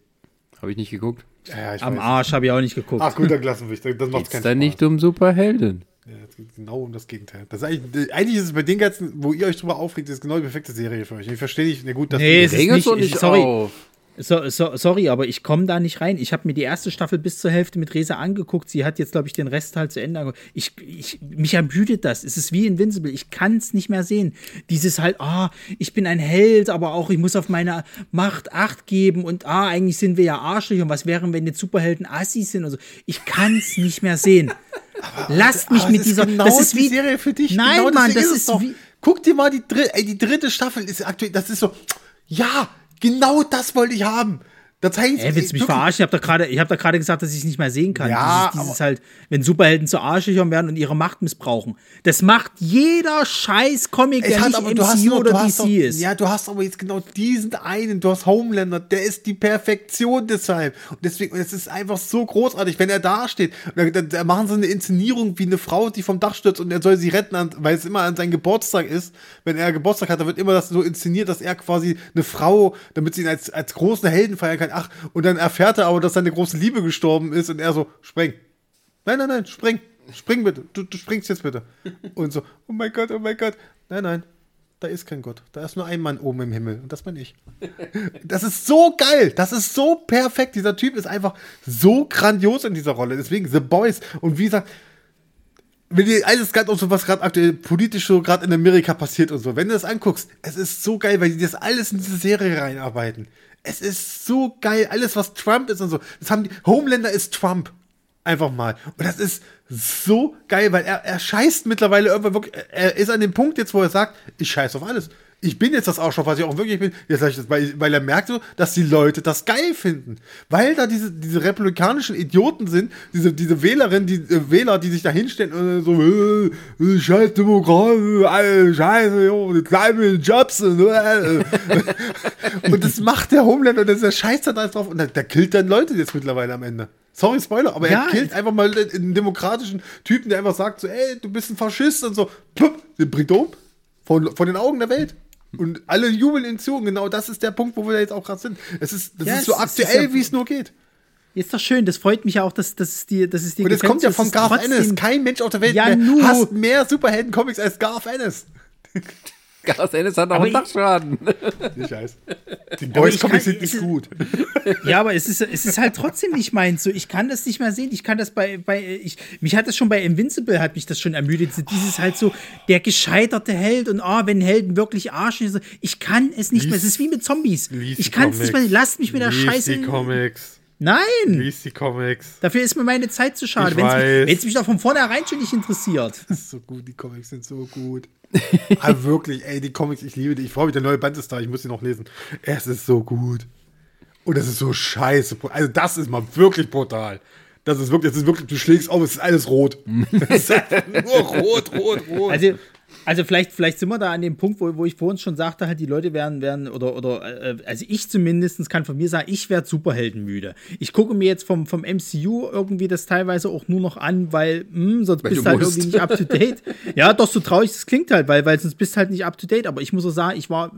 Habe ich nicht geguckt. Ja, ja, ich Am weiß. Arsch habe ich auch nicht geguckt. Ach gut, dann lassen wir es. Das macht keinen da Spaß. nicht um Superhelden? Ja, es geht genau um das Gegenteil. Das ist eigentlich, eigentlich ist es bei den ganzen, wo ihr euch drüber aufregt, das ist genau die perfekte Serie für euch. Ich verstehe nicht, na gut, dass Nee, es ist nicht sorry. auf. So, so, sorry, aber ich komme da nicht rein. Ich habe mir die erste Staffel bis zur Hälfte mit Resa angeguckt. Sie hat jetzt, glaube ich, den Rest halt zu Ende angeguckt. Ich, ich, mich ermüdet das. Es ist wie Invincible. Ich kann es nicht mehr sehen. Dieses halt, ah, ich bin ein Held, aber auch ich muss auf meine Macht Acht geben und ah, eigentlich sind wir ja Arschlöcher. Und was wären, wenn jetzt Superhelden Assis sind und so. Ich kann es nicht mehr sehen. Lasst mich Aber mit dieser. ist genau das ist die wie, Serie für dich. Nein, genau Mann, das ist doch. wie. Guck dir mal die dritte, ey, die dritte Staffel ist aktuell, das ist so, ja, genau das wollte ich haben. Da zeigen sie Ey, willst du mich wirklich- verarschen? Ich habe doch gerade hab gesagt, dass ich es nicht mehr sehen kann. Ja, dieses, dieses halt, wenn Superhelden zu Arschlöchern werden und ihre Macht missbrauchen. Das macht jeder scheiß Comic, der nicht aber, hast MCU noch, oder du DC hast doch, ist. Ja, du hast aber jetzt genau diesen einen, du hast Homelander, der ist die Perfektion deshalb. Und deswegen, es ist einfach so großartig, wenn er da steht. Da, da, da machen sie eine Inszenierung wie eine Frau, die vom Dach stürzt und er soll sie retten, weil es immer an seinem Geburtstag ist. Wenn er Geburtstag hat, da wird immer das so inszeniert, dass er quasi eine Frau, damit sie ihn als, als großen Helden feiern kann. Ach, und dann erfährt er aber, dass seine große Liebe gestorben ist und er so, spring. Nein, nein, nein, spring. Spring bitte. Du, du springst jetzt bitte. Und so, oh mein Gott, oh mein Gott. Nein, nein. Da ist kein Gott. Da ist nur ein Mann oben im Himmel. Und das bin ich. Das ist so geil. Das ist so perfekt. Dieser Typ ist einfach so grandios in dieser Rolle. Deswegen The Boys. Und wie gesagt, wenn dir alles gerade auch so was gerade aktuell politisch so gerade in Amerika passiert und so, wenn du das anguckst, es ist so geil, weil die das alles in diese Serie reinarbeiten. Es ist so geil, alles was Trump ist und so. Das haben die Homelander ist Trump. Einfach mal. Und das ist so geil, weil er, er scheißt mittlerweile irgendwann wirklich, er ist an dem Punkt jetzt, wo er sagt, ich scheiß auf alles. Ich bin jetzt das Arschloch, was ich auch wirklich bin, jetzt sag ich das, weil, weil er merkt so, dass die Leute das geil finden. Weil da diese, diese republikanischen Idioten sind, diese, diese Wählerinnen, die äh, Wähler, die sich da hinstellen und so, äh, äh, scheiß Demokrat, äh, scheiße, jo, die kleinen Jobs. Äh, äh. und das macht der Homelander und der scheißt dann alles drauf und der, der killt dann Leute jetzt mittlerweile am Ende. Sorry, Spoiler, aber Ja, er killt einfach mal einen demokratischen Typen, der einfach sagt so, ey, du bist ein Faschist und so, plupp, den bringt um. Von, von den Augen der Welt. Und alle jubeln ihn zu. Und genau das ist der Punkt, wo wir jetzt auch gerade sind. Es ist, das Ja, ist so aktuell, ja- wie es nur geht. Ist doch schön, das freut mich ja auch, dass, dass, es dir, dass es dir Und es kommt ja von Garth Ennis. Kein Mensch auf der Welt Ja, mehr hasst mehr Superhelden-Comics als Garth Ennis. Gas Ennis hat auch Aber einen ich- Dachschaden. Ich weiß. Die ich Boys-Comics kann- sind nicht gut. Ja, aber es ist, es ist halt trotzdem nicht meins. So, ich kann das nicht mehr sehen. Ich kann das bei, bei ich, mich hat das schon bei Invincible, hat mich das schon ermüdet. Dieses halt so, der gescheiterte Held und ah, wenn Helden wirklich arschen. So, ich kann es nicht mehr. Es ist wie mit Zombies. Lies Ich kann es nicht mehr. Comics. Lasst mich mit der Lies Scheiße. die Comics. Nein! Lies die Comics. Dafür ist mir meine Zeit zu schade. Wenn es mich, doch von vornherein schon nicht interessiert. Das ist so gut, die Comics sind so gut. Aber wirklich, ey, die Comics, ich liebe die. Ich freue mich, der neue Band ist da, ich muss die noch lesen. Es ist so gut. Und es ist so scheiße. Also, das ist mal wirklich brutal. Das ist wirklich, das ist wirklich, du schlägst auf, es ist alles rot. es ist nur rot, rot, rot. Also, also vielleicht, vielleicht sind wir da an dem Punkt, wo, wo ich vorhin schon sagte, halt die Leute werden, werden oder, oder äh, also ich zumindest kann von mir sagen, ich werde Superheldenmüde. Ich gucke mir jetzt vom, vom MCU irgendwie das teilweise auch nur noch an, weil hm, sonst Weil bist du halt musst. irgendwie nicht up to date. ja, doch, so traurig das klingt halt, weil, weil sonst bist du halt nicht up to date. Aber ich muss auch sagen, ich war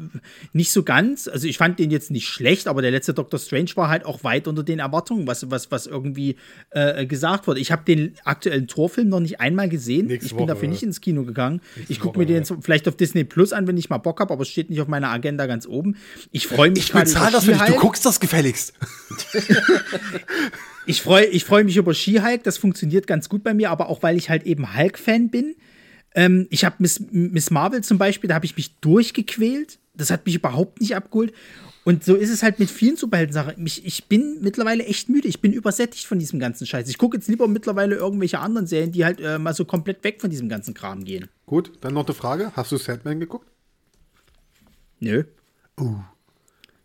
nicht so ganz, also ich fand den jetzt nicht schlecht, aber der letzte Doctor Strange war halt auch weit unter den Erwartungen, was, was, was irgendwie äh, gesagt wurde. Ich habe den aktuellen Torfilm noch nicht einmal gesehen. Nächste ich bin Woche, dafür nicht ins Kino gegangen. ich gucke Woche, mir den jetzt vielleicht auf Disney Plus an, wenn ich mal Bock habe, aber es steht nicht auf meiner Agenda ganz oben. Ich freue mich ich bezahle über das für dich, du guckst das gefälligst. Ich freue ich freu mich über She-Hulk, das funktioniert ganz gut bei mir, aber auch weil ich halt eben Hulk-Fan bin. Ähm, ich habe Miss, Miss Marvel zum Beispiel, da habe ich mich durchgequält. Das hat mich überhaupt nicht abgeholt. Und so ist es halt mit vielen Superhelden-Sachen. Ich, ich bin mittlerweile echt müde. Ich bin übersättigt von diesem ganzen Scheiß. Ich gucke jetzt lieber mittlerweile irgendwelche anderen Serien, die halt äh, mal so komplett weg von diesem ganzen Kram gehen. Gut, dann noch eine Frage. Hast du Sandman geguckt? Nö. Uh.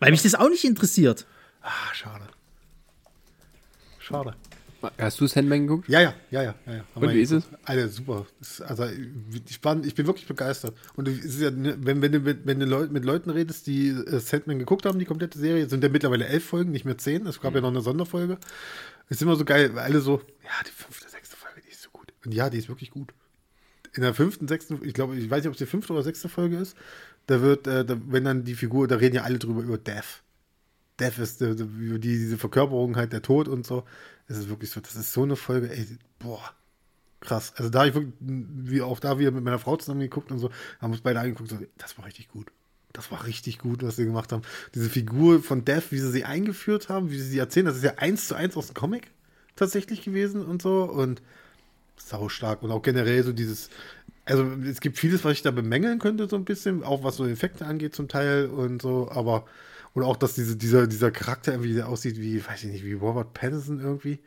Weil mich das auch nicht interessiert. Ah, schade. Schade. Hast du Sandman geguckt? Ja, ja, ja, ja. ja, Und wie ist es? Alter, super. Also, ich, war, ich bin wirklich begeistert. Und es ist ja, ne, wenn, wenn du mit, wenn du mit Leuten redest, die äh, Sandman geguckt haben, die komplette Serie, sind ja mittlerweile elf Folgen, nicht mehr zehn. Es gab ja noch eine Sonderfolge. Ist immer so geil, weil alle so, ja, die fünfte, sechste Folge, die ist so gut. Und ja, die ist wirklich gut. In der fünften, sechsten, ich glaube, ich weiß nicht, ob es die fünfte oder sechste Folge ist, da wird, äh, da, wenn dann die Figur, da reden ja alle drüber, über Death. Death ist die, die, diese Verkörperung halt der Tod und so. Es ist wirklich so, das ist so eine Folge, ey, boah, krass. Also da ich wirklich, wie auch da wieder mit meiner Frau zusammen geguckt und so, haben uns beide angeguckt, so, das war richtig gut. Das war richtig gut, was sie gemacht haben. Diese Figur von Death, wie sie sie eingeführt haben, wie sie sie erzählen, das ist ja eins zu eins aus dem Comic tatsächlich gewesen und so und sau stark und auch generell so dieses, also es gibt vieles, was ich da bemängeln könnte, so ein bisschen, auch was so Effekte angeht zum Teil und so, aber und auch, dass diese, dieser, dieser Charakter irgendwie der aussieht wie, weiß ich nicht, wie Robert Pattinson irgendwie,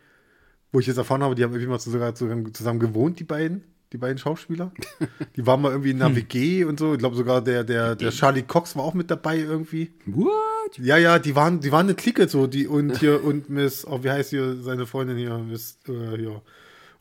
wo ich jetzt erfahren habe, die haben irgendwie mal sogar zusammen, zusammen gewohnt, die beiden, die beiden Schauspieler. Die waren mal irgendwie in einer WG und so. Ich glaube sogar der, der, der Charlie Cox war auch mit dabei irgendwie. What? Ja, ja, die waren, die waren eine Clique so, die und hier und Miss, oh, wie heißt hier seine Freundin hier, Miss, äh, hier.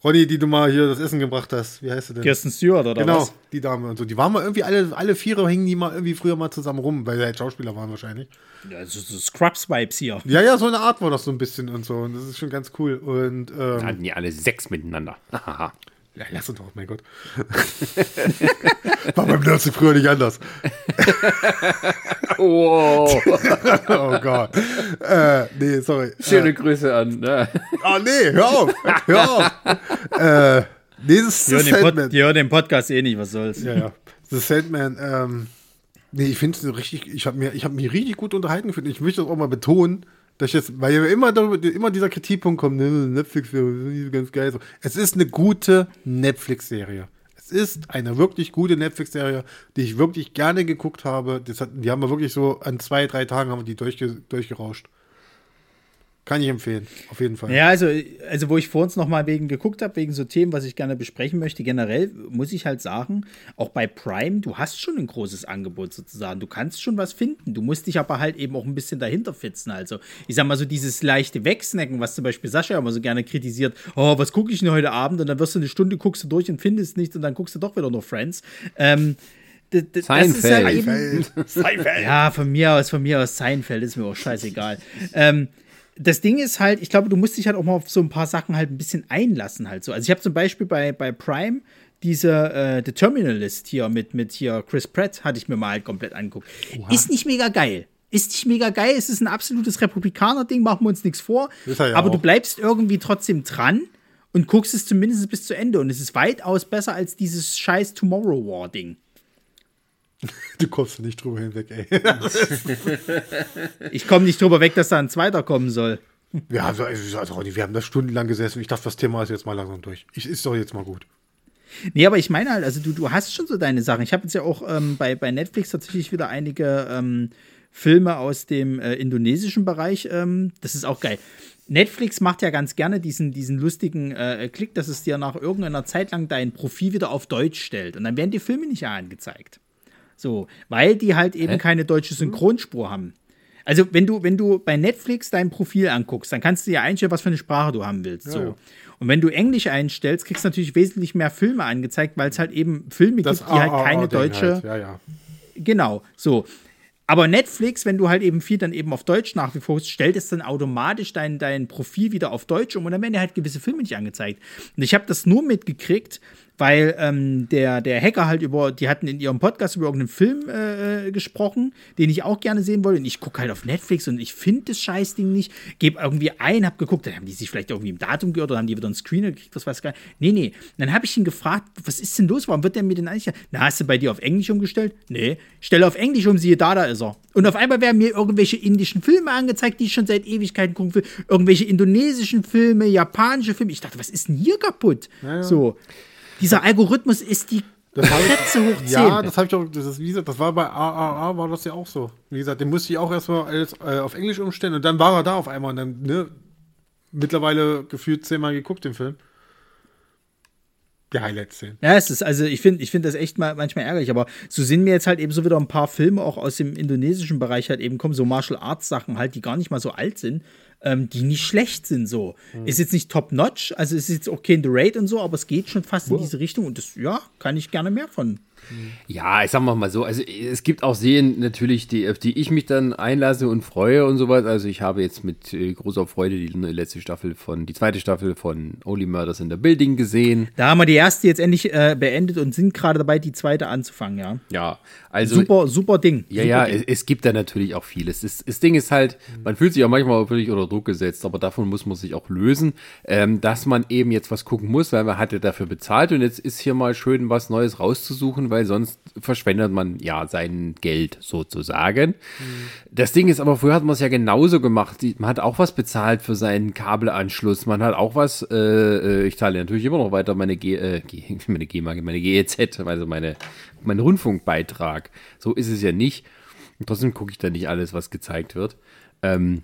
Ronny, die du mal hier das Essen gebracht hast, wie heißt sie denn? Kirsten Stewart oder genau, was? die Dame und so. Die waren mal irgendwie alle, alle Viere hingen die mal irgendwie früher mal zusammen rum, weil sie halt Schauspieler waren wahrscheinlich. Ja, so, so Scrubs-Vibes hier. Ja, ja, so eine Art war das so ein bisschen und so. Und das ist schon ganz cool. Und ähm, Hatten die alle sechs miteinander. Ja, lass uns doch, mein Gott. war beim Nursing früher nicht anders. wow. Oh Gott. äh, nee, sorry. Schöne Grüße an. Ne? Oh nee, hör auf. Hör auf. äh, nee, das ist Die hören, The den Pod, Sandman. die hören den Podcast eh nicht, was soll's. Ja, ja. The Sandman, ähm, nee, ich finde es richtig, ich habe mir, ich habe mich richtig gut unterhalten gefühlt. Ich möchte das auch mal betonen, ich jetzt, weil immer immer dieser Kritikpunkt kommt, ne, Netflix, ja, ganz geil. So. Es ist eine gute Netflix-Serie. Es ist eine wirklich gute Netflix-Serie, die ich wirklich gerne geguckt habe. Das hat, die haben wir wirklich so an zwei, drei Tagen haben wir die durchge, durchgerauscht. Kann ich empfehlen, auf jeden Fall. Ja, also, also wo ich vor uns noch mal wegen geguckt habe, wegen so Themen, was ich gerne besprechen möchte, generell muss ich halt sagen, auch bei Prime, du hast schon ein großes Angebot sozusagen. Du kannst schon was finden. Du musst dich aber halt eben auch ein bisschen dahinter fitzen. Also, ich sag mal so dieses leichte Wegsnacken, was zum Beispiel Sascha immer so gerne kritisiert, oh, was gucke ich denn heute Abend? Und dann wirst du eine Stunde, guckst du durch und findest nichts und dann guckst du doch wieder nur Friends. Ähm, d- d- das ist halt eben, Seinfeld. ja, von mir aus, von mir aus Seinfeld ist mir auch scheißegal. ähm, das Ding ist halt, ich glaube, du musst dich halt auch mal auf so ein paar Sachen halt ein bisschen einlassen halt so. Also ich habe zum Beispiel bei, bei Prime diese äh, The Terminalist hier mit, mit hier Chris Pratt hatte ich mir mal halt komplett angeguckt. Ist nicht mega geil. Ist nicht mega geil, es ist ein absolutes Republikaner-Ding, machen wir uns nichts vor. Ja aber du auch. bleibst irgendwie trotzdem dran und guckst es zumindest bis zu Ende. Und es ist weitaus besser als dieses scheiß Tomorrow War-Ding. Du kommst nicht drüber hinweg, ey. Ich komme nicht drüber weg, dass da ein zweiter kommen soll. Wir haben, so, also, Ronny, wir haben da stundenlang gesessen. Ich dachte, das Thema ist jetzt mal langsam durch. Ich, ist doch jetzt mal gut. Nee, aber ich meine halt, also du, du hast schon so deine Sachen. Ich habe jetzt ja auch ähm, bei, bei Netflix tatsächlich wieder einige ähm, Filme aus dem äh, indonesischen Bereich. Ähm, das ist auch geil. Netflix macht ja ganz gerne diesen, diesen lustigen äh, Klick, dass es dir nach irgendeiner Zeit lang dein Profil wieder auf Deutsch stellt. Und dann werden die Filme nicht angezeigt. So, weil die halt eben Hä? keine deutsche Synchronspur haben. Also, wenn du, wenn du bei Netflix dein Profil anguckst, dann kannst du ja einstellen, was für eine Sprache du haben willst. so. ja. Und wenn du Englisch einstellst, kriegst du natürlich wesentlich mehr Filme angezeigt, weil es halt eben Filme Das gibt, die halt keine Ding deutsche. Halt. Ja, ja. Genau, so. Aber Netflix, wenn du halt eben viel dann eben auf Deutsch nach wie vor stellt es dann automatisch dein, dein Profil wieder auf Deutsch um und dann werden dir halt gewisse Filme nicht angezeigt. Und ich habe das nur mitgekriegt, weil ähm, der, der Hacker halt über, die hatten in ihrem Podcast über irgendeinen Film äh, gesprochen, den ich auch gerne sehen wollte. Und ich gucke halt auf Netflix und ich finde das Scheißding nicht, gebe irgendwie ein, hab geguckt, dann haben die sich vielleicht irgendwie im Datum gehört oder haben die wieder einen Screener gekriegt, was weiß ich gar nicht. Nee, nee. Und dann habe ich ihn gefragt, was ist denn los? Warum wird der mir denn eigentlich? Na, hast du bei dir auf Englisch umgestellt? Nee. Stelle auf Englisch um, siehe da, da ist er. Und auf einmal werden mir irgendwelche indischen Filme angezeigt, die ich schon seit Ewigkeiten gucken will. Irgendwelche indonesischen Filme, japanische Filme. Ich dachte, was ist denn hier kaputt? So. Dieser Algorithmus ist die Das Kretze hoch 10. Ja, das habe ich auch, das ist, wie gesagt, das war bei AAA, war das ja auch so. Wie gesagt, den musste ich auch erstmal alles äh, auf Englisch umstellen und dann war er da auf einmal und dann, ne, mittlerweile gefühlt zehnmal geguckt, den Film. Die Highlight-Szenen. Ja, es ist, also ich finde ich find das echt mal manchmal ärgerlich, aber so sind mir jetzt halt eben so wieder ein paar Filme auch aus dem indonesischen Bereich halt eben kommen, so Martial Arts Sachen halt, die gar nicht mal so alt sind, ähm, die nicht schlecht sind so. Ist jetzt nicht top notch, also es ist jetzt auch kein The Raid und so, aber es geht schon fast in diese Richtung und das, ja, kann ich gerne mehr von. Ja, ich sag mal mal so, also es gibt auch Serien natürlich, die, auf die ich mich dann einlasse und freue und sowas. Also ich habe jetzt mit äh, großer Freude die letzte Staffel von, die zweite Staffel von Only Murders in the Building gesehen. Da haben wir die erste jetzt endlich äh, beendet und sind gerade dabei, die zweite anzufangen, ja. Ja, also. super, super Ding. Ja, super ja, Ding. es, es gibt da natürlich auch vieles. Das, das Ding ist halt, man fühlt sich auch manchmal völlig unter Druck gesetzt, aber davon muss man sich auch lösen, ähm, dass man eben jetzt was gucken muss, weil man hatte dafür bezahlt und jetzt ist hier mal schön was Neues rauszusuchen, weil sonst verschwendet man ja sein Geld sozusagen. Das Ding ist aber, früher hat man es ja genauso gemacht. Man hat auch was bezahlt für seinen Kabelanschluss. Man hat auch was, äh, äh, ich zahle natürlich immer noch weiter meine G, äh, G meine GEMA, meine GEZ, also meine, meinen Rundfunkbeitrag. So ist es ja nicht. Und trotzdem gucke ich da nicht alles, was gezeigt wird. Ähm,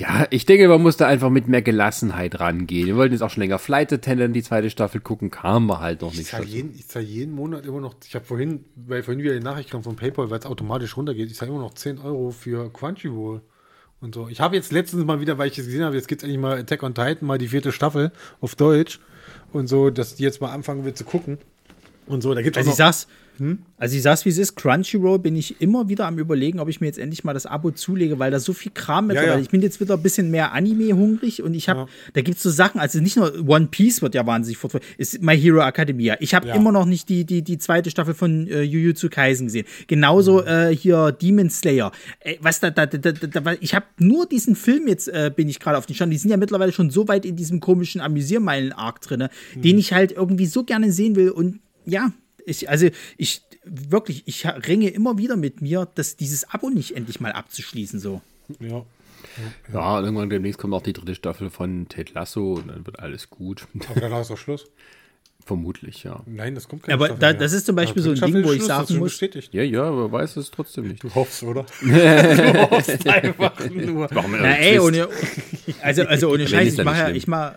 ja, ich denke, man muss da einfach mit mehr Gelassenheit rangehen. Wir wollten jetzt auch schon länger Flight Attendant die zweite Staffel gucken, kamen wir halt noch Ich nicht. zahle dazu. jeden, ich zahl jeden Monat immer noch, ich habe vorhin, weil vorhin wieder die Nachricht kam von PayPal, weil es automatisch runtergeht, ich zahle immer noch 10 Euro für Crunchyroll und so. Ich habe jetzt letztens mal wieder, weil ich es gesehen habe, jetzt gibt es endlich mal Attack on Titan, mal die vierte Staffel auf Deutsch und so, dass die jetzt mal anfangen will zu gucken und so. Da gibt es Also ich sag's, Hm? also ich sag's, wie es ist, Crunchyroll bin ich immer wieder am überlegen, ob ich mir jetzt endlich mal das Abo zulege, weil da so viel Kram mit Ja, ja. ist. Ich bin jetzt wieder ein bisschen mehr Anime hungrig und ich habe, Ja. da gibt's so Sachen, also nicht nur One Piece wird ja wahnsinnig fortfolgt, ist My Hero Academia. Ich habe immer noch nicht die, die, die zweite Staffel von äh, Jujutsu Kaisen gesehen. Genauso äh, hier Demon Slayer. Äh, was da, da, da, da, da ich habe nur diesen Film jetzt, äh, bin ich gerade auf den Stand. Die sind ja mittlerweile schon so weit in diesem komischen Amüsiermeilen-Arc drinne, den ich halt irgendwie so gerne sehen will und ja, ich, also ich wirklich, ich ringe immer wieder mit mir, dass dieses Abo nicht endlich mal abzuschließen so. ja. Ja, irgendwann demnächst kommt auch die dritte Staffel von Ted Lasso und dann wird alles gut. Aber danach ist doch Schluss. Vermutlich, ja. Nein, das kommt keine Aber Staffel da, das ist zum Beispiel Ja, so ein Ding, wo ich Schluss, sagen muss, Bestätigt. Ja, ja, aber weiß es trotzdem nicht. Du hoffst, oder? du hoffst einfach nur. Na ey, ohne, also, also ohne Scheiß, ich mache ja, ich mach,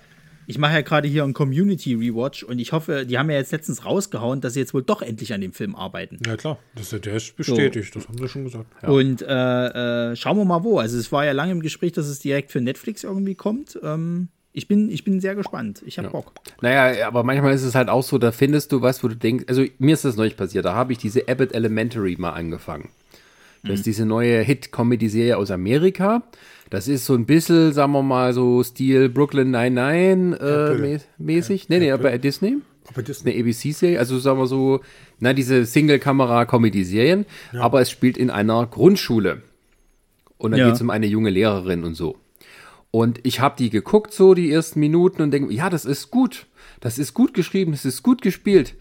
ich mache ja gerade hier einen Community Rewatch und ich hoffe, die haben ja jetzt letztens rausgehauen, dass sie jetzt wohl doch endlich an dem Film arbeiten. Ja, klar. Das, ist- der ist bestätigt. Das haben sie schon gesagt. Und äh, äh, schauen wir mal wo. Also es war ja lange im Gespräch, dass es direkt für Netflix irgendwie kommt. Ähm, ich, bin, ich bin sehr gespannt. Ich habe Bock. Naja, aber manchmal ist es halt auch so, da findest du was, wo du denkst, also mir ist das neulich passiert, da habe ich diese Abbott Elementary mal angefangen. Das ist diese neue Hit-Comedy-Serie aus Amerika. Das ist so ein bisschen, sagen wir mal, so Stil Brooklyn Nine-Nine äh, mä- mäßig. Nee, nee, bei Disney. Aber das Eine ABC-Serie, also sagen wir so, na, diese Single-Kamera-Comedy-Serien, aber es spielt in einer Grundschule. Und dann Ja. geht es um eine junge Lehrerin und so. Und ich habe die geguckt, so die ersten Minuten, und denke, ja, das ist gut. Das ist gut geschrieben, das ist gut gespielt.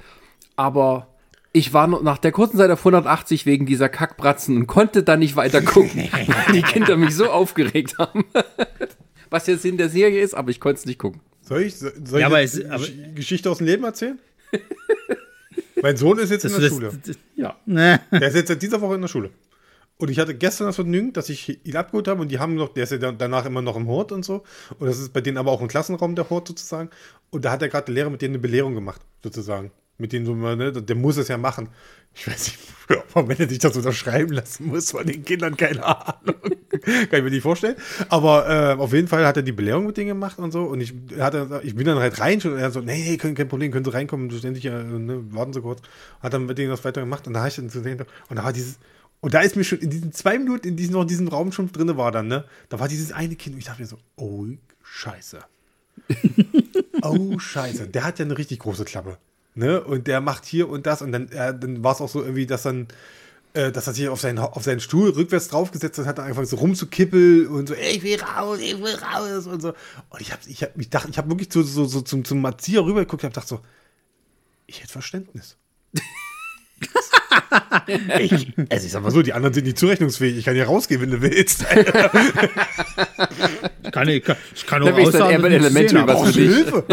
Aber ich war noch nach der kurzen Zeit auf 180 wegen dieser Kackbratzen und konnte dann nicht weiter gucken, weil die Kinder mich so aufgeregt haben. Was jetzt in der Serie ist, aber ich konnte es nicht gucken. Soll ich, soll ich Ja, aber jetzt es- aber- Gesch- Geschichte aus dem Leben erzählen? mein Sohn ist jetzt in der Schule. das, Ja. ne. Der ist jetzt seit dieser Woche in der Schule. Und ich hatte gestern das Vergnügen, dass ich ihn abgeholt habe und die haben noch, der ist ja danach immer noch im Hort und so. Und das ist bei denen aber auch im Klassenraum der Hort sozusagen. Und da hat er gerade der Lehrer mit denen eine Belehrung gemacht, sozusagen. Mit denen so, mal, ne, der muss es ja machen. Ich weiß nicht, warum er sich das unterschreiben lassen muss von den Kindern, keine Ahnung. Kann ich mir nicht vorstellen. Aber äh, auf jeden Fall hat er die Belehrung mit denen gemacht und so. Und ich, hatte, ich bin dann halt rein schon und er so, nee, nee, kein, kein Problem, können Sie reinkommen, du ständig, äh, ne, warten Sie kurz. Hat dann mit denen das weiter gemacht und da habe ich dann zu sehen, und da war dieses, und da ist mir schon in diesen zwei Minuten, in diesem, noch in diesem Raum schon drin war dann, ne, da war dieses eine Kind und ich dachte mir so, oh, scheiße. oh, scheiße. Der hat ja eine richtig große Klappe. Ne? Und der macht hier und das und dann, äh, dann war es auch so irgendwie, dass dann äh, dass er sich auf seinen, auf seinen Stuhl rückwärts draufgesetzt hat, hat er angefangen so rumzukippeln und so, ey, ich will raus, ich will raus und so. Und ich habe ich hab, ich dachte, ich habe wirklich so, so, so zum, zum Erzieher rübergeguckt und habe gedacht so, ich hätte Verständnis. ich, also ich sag mal so, die anderen sind nicht zurechnungsfähig. Ich kann hier rausgehen, wenn du willst. Ich kann, ich kann, ich kann ich dann aussagen, eher ich habe. was du nicht. Hilfe?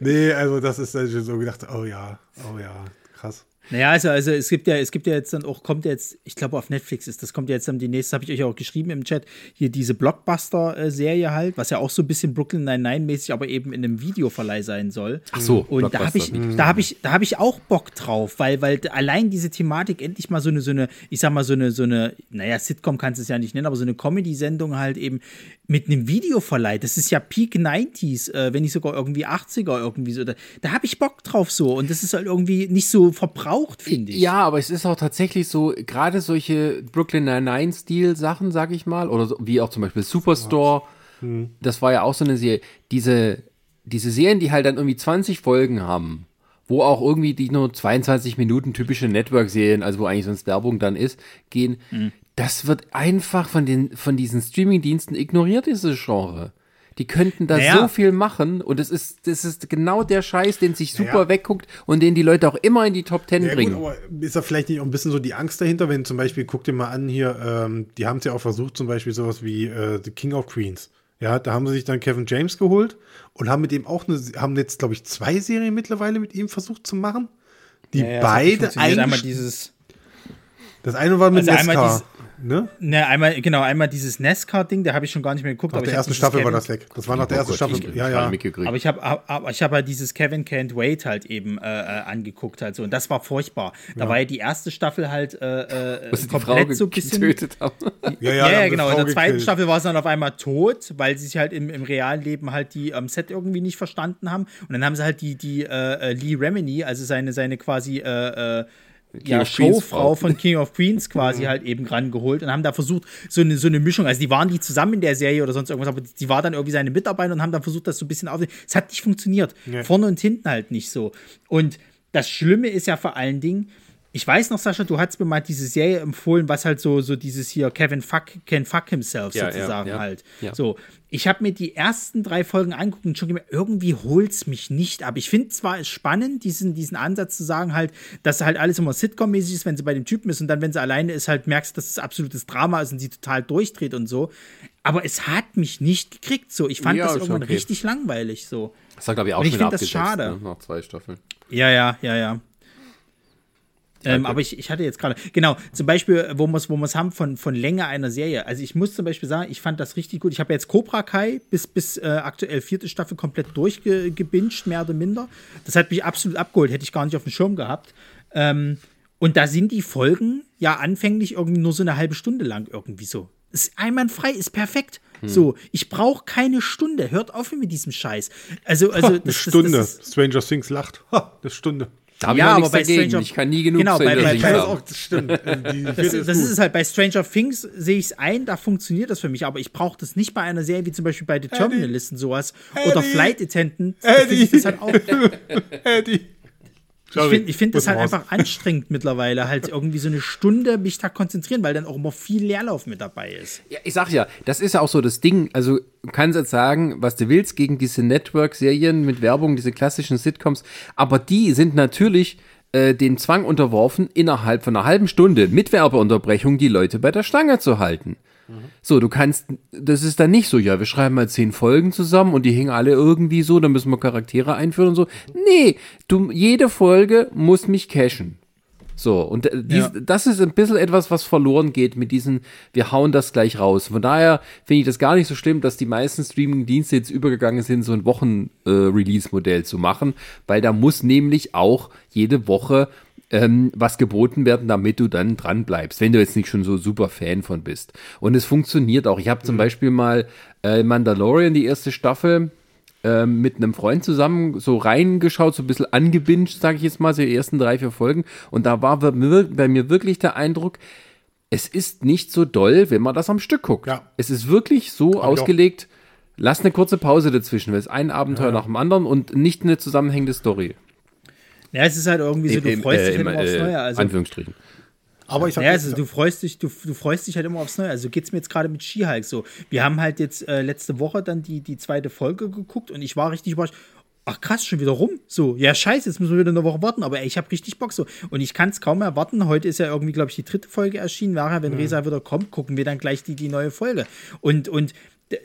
Nee, also das ist dann schon so gedacht, oh ja, oh ja, krass. Naja, also, also es gibt ja, es gibt ja jetzt dann auch, kommt jetzt, ich glaube auf Netflix ist, das kommt ja jetzt dann die nächste, habe ich euch auch geschrieben im Chat, hier diese Blockbuster-Serie halt, was ja auch so ein bisschen Brooklyn Nine-Nine-mäßig, aber eben in einem Videoverleih sein soll. Ach so, Und da habe ich, da habe ich, da habe ich auch Bock drauf, weil, weil allein diese Thematik endlich mal so eine, so eine, ich sag mal so eine, so eine, naja, Sitcom kannst du es ja nicht nennen, aber so eine Comedy-Sendung halt eben mit einem Videoverleih. Das ist ja Peak 90s, äh, wenn nicht sogar irgendwie 80er irgendwie so. Da, da habe ich Bock drauf so und das ist halt irgendwie nicht so verbraucht, finde ich. Ja, aber es ist auch tatsächlich so, gerade solche Brooklyn Nine-Nine-Stil-Sachen, sag ich mal, oder so, wie auch zum Beispiel Superstore, das war ja auch so eine Serie, diese, diese Serien, die halt dann irgendwie 20 Folgen haben, wo auch irgendwie die nur 22 Minuten typische Network-Serien, also wo eigentlich sonst Werbung dann ist, gehen, das wird einfach von den, von diesen Streaming-Diensten ignoriert, dieses Genre. Die könnten da Naja. so viel machen und es ist, das ist genau der Scheiß, den sich super Naja. wegguckt und den die Leute auch immer in die Top Ten Ja, bringen. gut, ist da vielleicht nicht auch ein bisschen so die Angst dahinter, wenn zum Beispiel, guck dir mal an hier, ähm, die haben es ja auch versucht, zum Beispiel sowas wie äh, The King of Queens. Ja, da haben sie sich dann Kevin James geholt und haben mit ihm auch eine, haben jetzt, glaube ich, zwei Serien mittlerweile mit ihm versucht zu machen. Die beide funktioniert. einmal eigentlich. dieses Das eine war mit Also Nesca. Ne? Ne, einmal, genau, einmal dieses NASCAR-Ding, da habe ich schon gar nicht mehr geguckt. Nach aber der hab ersten Staffel war Kevin- das weg. Das war nach der Oh ersten Gott, Staffel. ich- Ja, ich ja. Aber ich habe aber ich habe halt dieses Kevin Can't Wait halt eben äh, äh, angeguckt halt so und das war furchtbar. Da war ja die erste Staffel halt äh, äh, komplett so ein bisschen getötet haben. Ja, Ja, ja, ja, genau. In der zweiten gekillt. Staffel war es dann auf einmal tot, weil sie sich halt im, im realen Leben halt die am Set irgendwie nicht verstanden haben. Und dann haben sie halt die, die äh, äh, Lee Remini, also seine, seine quasi äh, äh, ja, Showfrau Frau. von King of Queens quasi halt eben rangeholt und haben da versucht, so eine, so eine Mischung, also die waren die zusammen in der Serie oder sonst irgendwas, aber die war dann irgendwie seine Mitarbeiter und haben dann versucht, das so ein bisschen aufzunehmen. Es hat nicht funktioniert. Vorne und hinten halt nicht so. Und das Schlimme ist ja vor allen Dingen, ich weiß noch, Sascha, du hast mir mal diese Serie empfohlen, was halt so, so dieses hier Kevin Fuck, can fuck himself Ja, sozusagen ja, halt. ja. So, ich habe mir die ersten drei Folgen angeguckt und schon gemerkt, irgendwie holt's mich nicht ab. Ich finde zwar es spannend, diesen, diesen Ansatz zu sagen halt, dass halt alles immer Sitcom-mäßig ist, wenn sie bei dem Typen ist und dann, wenn sie alleine ist, halt merkst, dass es absolutes Drama ist und sie total durchdreht und so. aber es hat mich nicht gekriegt. So, ich fand das irgendwann okay. richtig langweilig. So. Das war, glaube ich, auch Und ich schon find das schade. Ne? Nach zwei Staffeln. Ja, ja, ja, ja. Ähm, aber ich, ich hatte jetzt gerade, genau, zum Beispiel, wo wir es wo wir's haben von, von Länge einer Serie. Also ich muss zum Beispiel sagen, ich fand das richtig gut. Ich habe jetzt Cobra Kai bis, bis äh, aktuell vierte Staffel komplett durchgebinged, mehr oder minder. Das hat mich absolut abgeholt, hätte ich gar nicht auf dem Schirm gehabt. Ähm, und da sind die Folgen ja anfänglich irgendwie nur so eine halbe Stunde lang irgendwie so. Ist einwandfrei, ist perfekt. Hm. So, ich brauche keine Stunde. Hört auf mit diesem Scheiß. Also, also Eine das, Stunde. Das, das, Stranger Things lacht. Ha, eine Stunde. Da habe Ja, ich auch aber nichts bei dagegen. Stranger- ich kann nie genug Genau, bei- Stranger bei- Things bei- haben. auch, das stimmt. Das, das ist es halt. Bei Stranger Things sehe ich es ein, da funktioniert das für mich, aber ich brauche das nicht bei einer Serie wie zum Beispiel bei The Terminalist und sowas oder Eddie. Flight Attendant. Da finde ich das halt auch. Eddie. Ich finde ich find das halt einfach anstrengend mittlerweile, halt irgendwie so eine Stunde mich da konzentrieren, weil dann auch immer viel Leerlauf mit dabei ist. Ja, ich sag ja, das ist ja auch so das Ding. Also, du kannst jetzt sagen, was du willst gegen diese Network-Serien mit Werbung, diese klassischen Sitcoms, aber die sind natürlich äh, dem Zwang unterworfen, innerhalb von einer halben Stunde mit Werbeunterbrechung die Leute bei der Stange zu halten. So, du kannst, das ist dann nicht so, ja, wir schreiben mal zehn Folgen zusammen und die hängen alle irgendwie so, dann müssen wir Charaktere einführen und so. Nee, du, jede Folge muss mich cashen. So, und äh, dies, Ja. das ist ein bisschen etwas, was verloren geht mit diesen, wir hauen das gleich raus. Von daher finde ich das gar nicht so schlimm, dass die meisten Streaming-Dienste jetzt übergegangen sind, so ein Wochen-Release-Modell zu machen, weil da muss nämlich auch jede Woche ähm, was geboten werden, damit du dann dran bleibst, wenn du jetzt nicht schon so super Fan von bist. Und es funktioniert auch. Ich habe zum Beispiel mal äh, Mandalorian, die erste Staffel, ähm, mit einem Freund zusammen so reingeschaut, so ein bisschen angebinged, sage ich jetzt mal, so die ersten drei, vier Folgen. Und da war bei mir wirklich der Eindruck, es ist nicht so doll, wenn man das am Stück guckt. Ja. Es ist wirklich so auch. ausgelegt, lass eine kurze Pause dazwischen, weil es ein Abenteuer nach dem anderen und nicht eine zusammenhängende Story. Ja, es ist halt irgendwie so, du Im- freust äh, dich halt im, immer aufs äh, Neue. Also, Anführungsstrichen. Aber ich sag Ja, also du freust dich, du, du freust dich halt immer aufs Neue. Also geht's mir jetzt gerade mit She-Hulk so. Wir haben halt jetzt äh, letzte Woche dann die, die zweite Folge geguckt und ich war richtig überrascht. Ach krass, schon wieder rum. So, ja scheiße, jetzt müssen wir wieder eine Woche warten, aber ey, ich habe richtig Bock so. Und ich kann es kaum erwarten. Heute ist ja irgendwie, glaube ich, die dritte Folge erschienen. Nachher, wenn Resa wieder kommt, gucken wir dann gleich die, die neue Folge. Und, und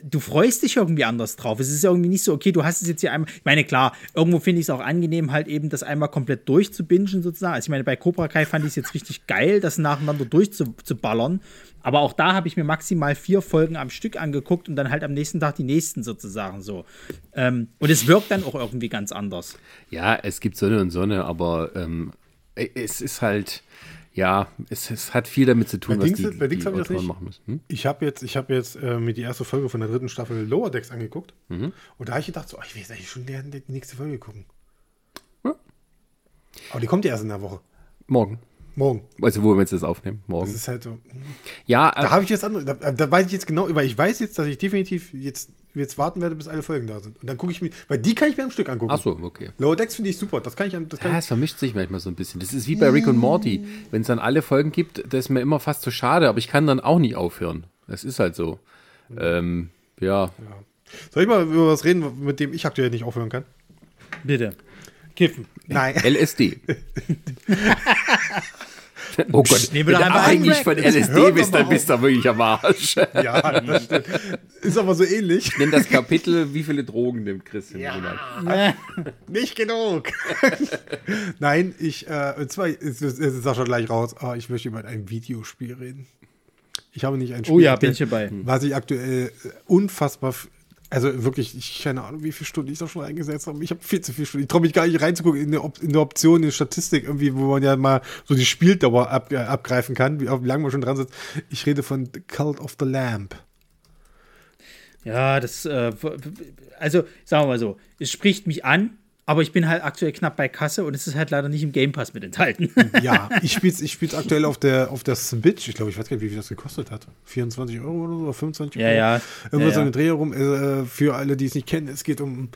du freust dich irgendwie anders drauf. Es ist irgendwie nicht so, okay, du hast es jetzt hier einmal. Ich meine, klar, irgendwo finde ich es auch angenehm, halt eben das einmal komplett durchzubingen sozusagen. Also ich meine, bei Cobra Kai fand ich es jetzt richtig geil, das nacheinander durchzuballern. Aber auch da habe ich mir maximal vier Folgen am Stück angeguckt und dann halt am nächsten Tag die nächsten sozusagen so. Ähm, und es wirkt dann auch irgendwie ganz anders. Ja, es gibt Sonne und Sonne, aber ähm, es ist halt, ja, es, es hat viel damit zu tun, Bei was Dings- die, bei Dings die das Autoren machen müssen. Hm? Ich habe jetzt, ich hab jetzt äh, mir die erste Folge von der dritten Staffel Lower Decks angeguckt. Mhm. Und da habe ich gedacht, so, ach, ich will jetzt eigentlich schon die, die nächste Folge gucken. Ja. Aber die kommt ja erst in der Woche. Morgen. Morgen. Also, wo wir jetzt das aufnehmen. Das Morgen. ist halt so. Ja, Da äh, habe ich jetzt andere. Da, da weiß ich jetzt genau, weil ich weiß jetzt, dass ich definitiv jetzt, jetzt warten werde, bis alle Folgen da sind. Und dann gucke ich mir, weil die kann ich mir am Stück angucken. ach so, okay. Lower Decks finde ich super. Das kann ich, an- das kann Ja, es vermischt sich manchmal so ein bisschen. Das ist wie bei Rick und Morty. Wenn es dann alle Folgen gibt, das ist mir immer fast zu schade, aber ich kann dann auch nicht aufhören. Das ist halt so. Ähm, ja. Soll ich mal über was reden, mit dem ich aktuell nicht aufhören kann? Bitte. Kiffen. Nein. LSD. oh Gott, Nehmen wir wenn du abhängig einen von. LSD bist, dann bist du wirklich am Arsch. ja, das stimmt. Ist aber so ähnlich. Nimm das Kapitel, wie viele Drogen nimmt Chris im Monat. Nicht genug. Nein, ich, äh, und zwar, es ist, ist auch schon gleich raus, aber ich möchte über ein Videospiel reden. Ich habe nicht ein Spiel, Oh ja, bin ich dabei. was ich aktuell unfassbar, also wirklich, ich keine Ahnung, wie viele Stunden ich da schon eingesetzt habe. Ich habe viel zu viele Stunden. Ich traue mich gar nicht reinzugucken in eine, Op Option, in eine Statistik, irgendwie, wo man ja mal so die Spieldauer ab, äh, abgreifen kann, wie, wie lange man schon dran sitzt. Ich rede von The Cult of the Lamp. Ja, das, äh, also sagen wir mal so, es spricht mich an, aber ich bin halt aktuell knapp bei Kasse und es ist halt leider nicht im Game Pass mit enthalten. Ja, ich spiele es ich spiel's aktuell auf der, auf der Switch. Ich glaube, ich weiß gar nicht, wie viel das gekostet hat. 24 Euro oder so, oder 25 Ja, Euro. ja. Irgendwas Ja, so ja. eine Dreh herum. Äh, für alle, die es nicht kennen, es geht um,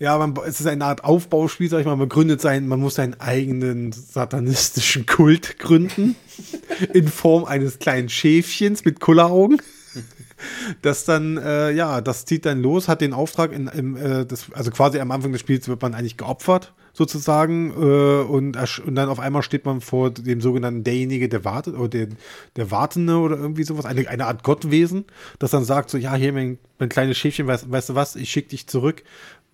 ja, man, es ist eine Art Aufbauspiel, sag ich mal. Man gründet sein, man muss seinen eigenen satanistischen Kult gründen. in Form eines kleinen Schäfchens mit Kulleraugen. Das dann, äh, ja, das zieht dann los, hat den Auftrag, in, im, äh, das, also quasi am Anfang des Spiels wird man eigentlich geopfert, sozusagen äh, und, und dann auf einmal steht man vor dem sogenannten derjenige, der wartet oder der, der Wartende oder irgendwie sowas, eine, eine Art Gottwesen, das dann sagt so, ja, hier mein, mein kleines Schäfchen, weißt, weißt du was, ich schicke dich zurück,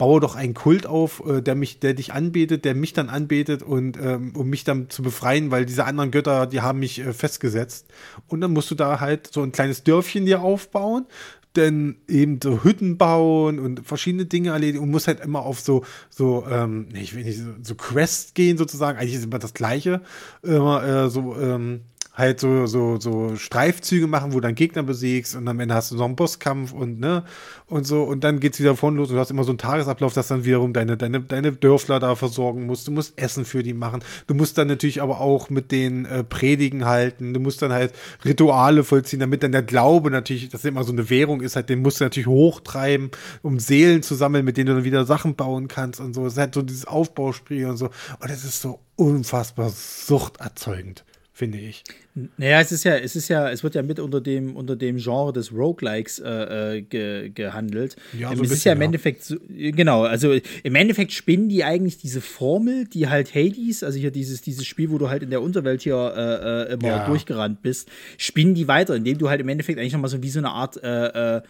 baue doch einen Kult auf, äh, der mich, der dich anbetet, der mich dann anbetet und ähm, um mich dann zu befreien, weil diese anderen Götter, die haben mich äh, festgesetzt. Und dann musst du da halt so ein kleines Dörfchen dir aufbauen, denn eben so Hütten bauen und verschiedene Dinge erledigen und muss halt immer auf so, so, ähm, ich will nicht, so, so Quest gehen sozusagen. Eigentlich ist immer das Gleiche. Immer äh, so, ähm, halt so, so, so Streifzüge machen, wo du dann Gegner besiegst und am Ende hast du noch einen Bosskampf und, ne, und so, und dann geht's wieder von los und du hast immer so einen Tagesablauf, dass dann wiederum deine, deine, deine Dörfler da versorgen musst. Du musst Essen für die machen. Du musst dann natürlich aber auch mit den äh, Predigen halten. Du musst dann halt Rituale vollziehen, damit dann der Glaube natürlich, das immer so eine Währung ist, halt, den musst du natürlich hochtreiben, um Seelen zu sammeln, mit denen du dann wieder Sachen bauen kannst und so. Es ist halt so dieses Aufbauspiel und so. Und es ist so unfassbar suchterzeugend finde ich. Naja, es ist ja, es ist ja, es wird ja mit unter dem, unter dem Genre des Roguelikes äh, äh ge, gehandelt. Ja, ähm, so es bisschen, ist ja im ja. Endeffekt, so, genau, also im Endeffekt spinnen die eigentlich diese Formel, die halt Hades, also hier dieses, dieses Spiel, wo du halt in der Unterwelt hier äh, äh immer ja. durchgerannt bist, spinnen die weiter, indem du halt im Endeffekt eigentlich nochmal so wie so eine Art äh, äh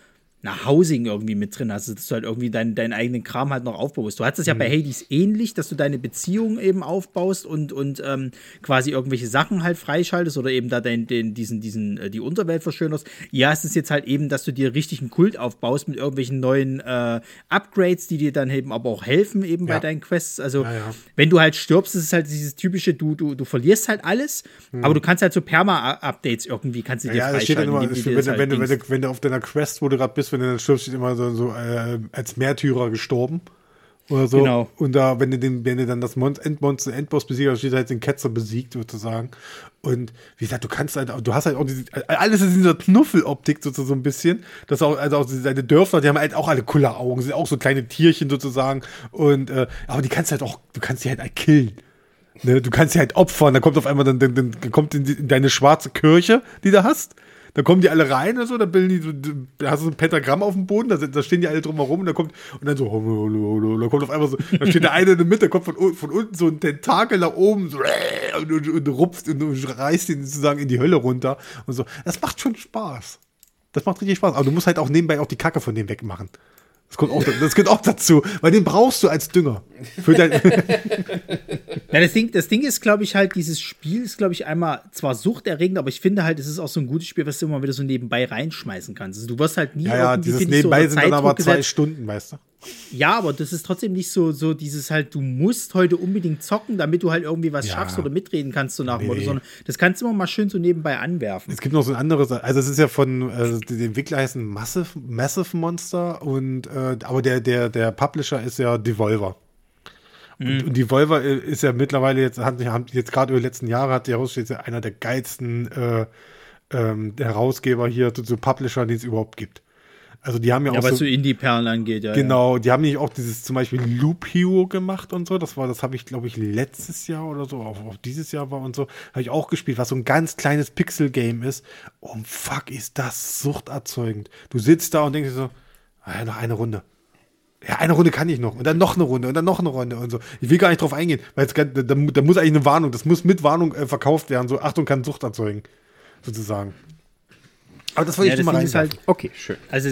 na, Housing irgendwie mit drin hast, dass du halt irgendwie deinen, deinen eigenen Kram halt noch aufbaust. Du hattest es ja mhm. bei Hades ähnlich, dass du deine Beziehung eben aufbaust und, und ähm, quasi irgendwelche Sachen halt freischaltest oder eben da den, den, diesen, diesen, äh, die Unterwelt verschönerst. Ja, es ist jetzt halt eben, dass du dir richtig einen Kult aufbaust mit irgendwelchen neuen äh, Upgrades, die dir dann eben aber auch helfen eben ja. bei deinen Quests. Also, ja, ja. wenn du halt stirbst, ist es halt dieses typische, du, du, du verlierst halt alles, mhm. aber du kannst halt so Perma-Updates irgendwie, kannst du dir ja, freischalten. Immer, wenn, wenn, halt wenn, du, wenn, du, wenn du auf deiner Quest, wo du gerade bist, wenn du dann stirbst, steht immer so, so äh, als Märtyrer gestorben. Oder so. Genau. Und da, wenn du, den, wenn du dann das Mon Endmonster, Endboss besiegt, steht halt den Ketzer besiegt, sozusagen. Und wie gesagt, du kannst halt, du hast halt auch diese, alles in dieser Knuffeloptik sozusagen so ein bisschen. Das auch, also auch seine Dörfer, die haben halt auch alle Kulleraugen, sind auch so kleine Tierchen sozusagen. Und, äh, aber die kannst halt auch, du kannst die halt, halt killen. Ne? Du kannst sie halt opfern, da kommt auf einmal dann, dann, dann kommt in, die, in deine schwarze Kirche, die du hast da kommen die alle rein und so, da bilden die so, da hast du so ein Pentagramm auf dem Boden, da, da stehen die alle drumherum und da kommt, und dann so, da kommt auf einmal so, da steht der eine in der Mitte, kommt von, von unten so ein Tentakel nach oben, so, und, und, und rupft und, und reißt ihn sozusagen in die Hölle runter und so. Das macht schon Spaß. Das macht richtig Spaß. Aber du musst halt auch nebenbei auch die Kacke von dem wegmachen. Das kommt auch, das gehört auch dazu, weil den brauchst du als Dünger. Für dein ja, das Ding, das Ding ist, glaube ich, halt, dieses Spiel ist, glaube ich, einmal zwar suchterregend, aber ich finde halt, es ist auch so ein gutes Spiel, was du immer wieder so nebenbei reinschmeißen kannst. Also, du wirst halt nie ja, ja, dieses nebenbei so sind dann aber zwei Stunden, weißt du? Ja, aber das ist trotzdem nicht so, so dieses halt, du musst heute unbedingt zocken, damit du halt irgendwie was ja. schaffst oder mitreden kannst, so nach dem nee. Motto, sondern das kannst du immer mal schön so nebenbei anwerfen. Es gibt noch so ein anderes, also es ist ja von, also die Entwickler heißen Massive, Massive Monster und, äh, aber der, der, der Publisher ist ja Devolver. Und, mhm. und Devolver ist ja mittlerweile jetzt, hat jetzt gerade über die letzten Jahre hat der heraussteht, ja einer der geilsten äh, ähm, Herausgeber hier zu, zu Publisher, die es überhaupt gibt. Also die haben ja, ja auch was so, Indie-Perlen angeht, ja. Genau, die haben nicht auch dieses zum Beispiel Loop Hero gemacht und so. Das war, das habe ich, glaube ich, letztes Jahr oder so, auch, auch dieses Jahr war und so, habe ich auch gespielt, was so ein ganz kleines Pixel-Game ist. Oh fuck, ist das suchterzeugend. Du sitzt da und denkst so, ah, noch eine Runde. Ja, eine Runde kann ich noch. Und dann noch eine Runde und dann noch eine Runde und so. Ich will gar nicht drauf eingehen, weil da, da, da muss eigentlich eine Warnung, das muss mit Warnung äh, verkauft werden. So, Achtung, kann Sucht erzeugen. Sozusagen. Aber das wollte ja, ich dir mal rein. Halt, okay, schön. Also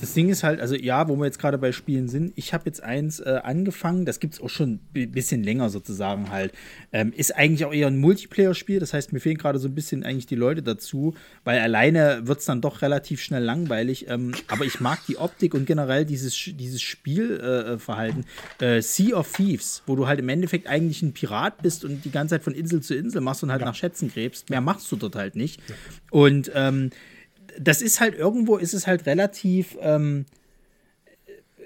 das Ding ist halt, also ja, wo wir jetzt gerade bei Spielen sind, ich habe jetzt eins äh, angefangen, das gibt es auch schon ein bisschen länger sozusagen halt. Ähm, ist eigentlich auch eher ein Multiplayer-Spiel, das heißt, mir fehlen gerade so ein bisschen eigentlich die Leute dazu, weil alleine wird es dann doch relativ schnell langweilig. Ähm, aber ich mag die Optik und generell dieses, dieses Spielverhalten. Äh, äh, sea of Thieves, wo du halt im Endeffekt eigentlich ein Pirat bist und die ganze Zeit von Insel zu Insel machst und halt ja. nach Schätzen gräbst. Mehr machst du dort halt nicht. Ja. Und ähm, das ist halt irgendwo, ist es halt relativ, ähm,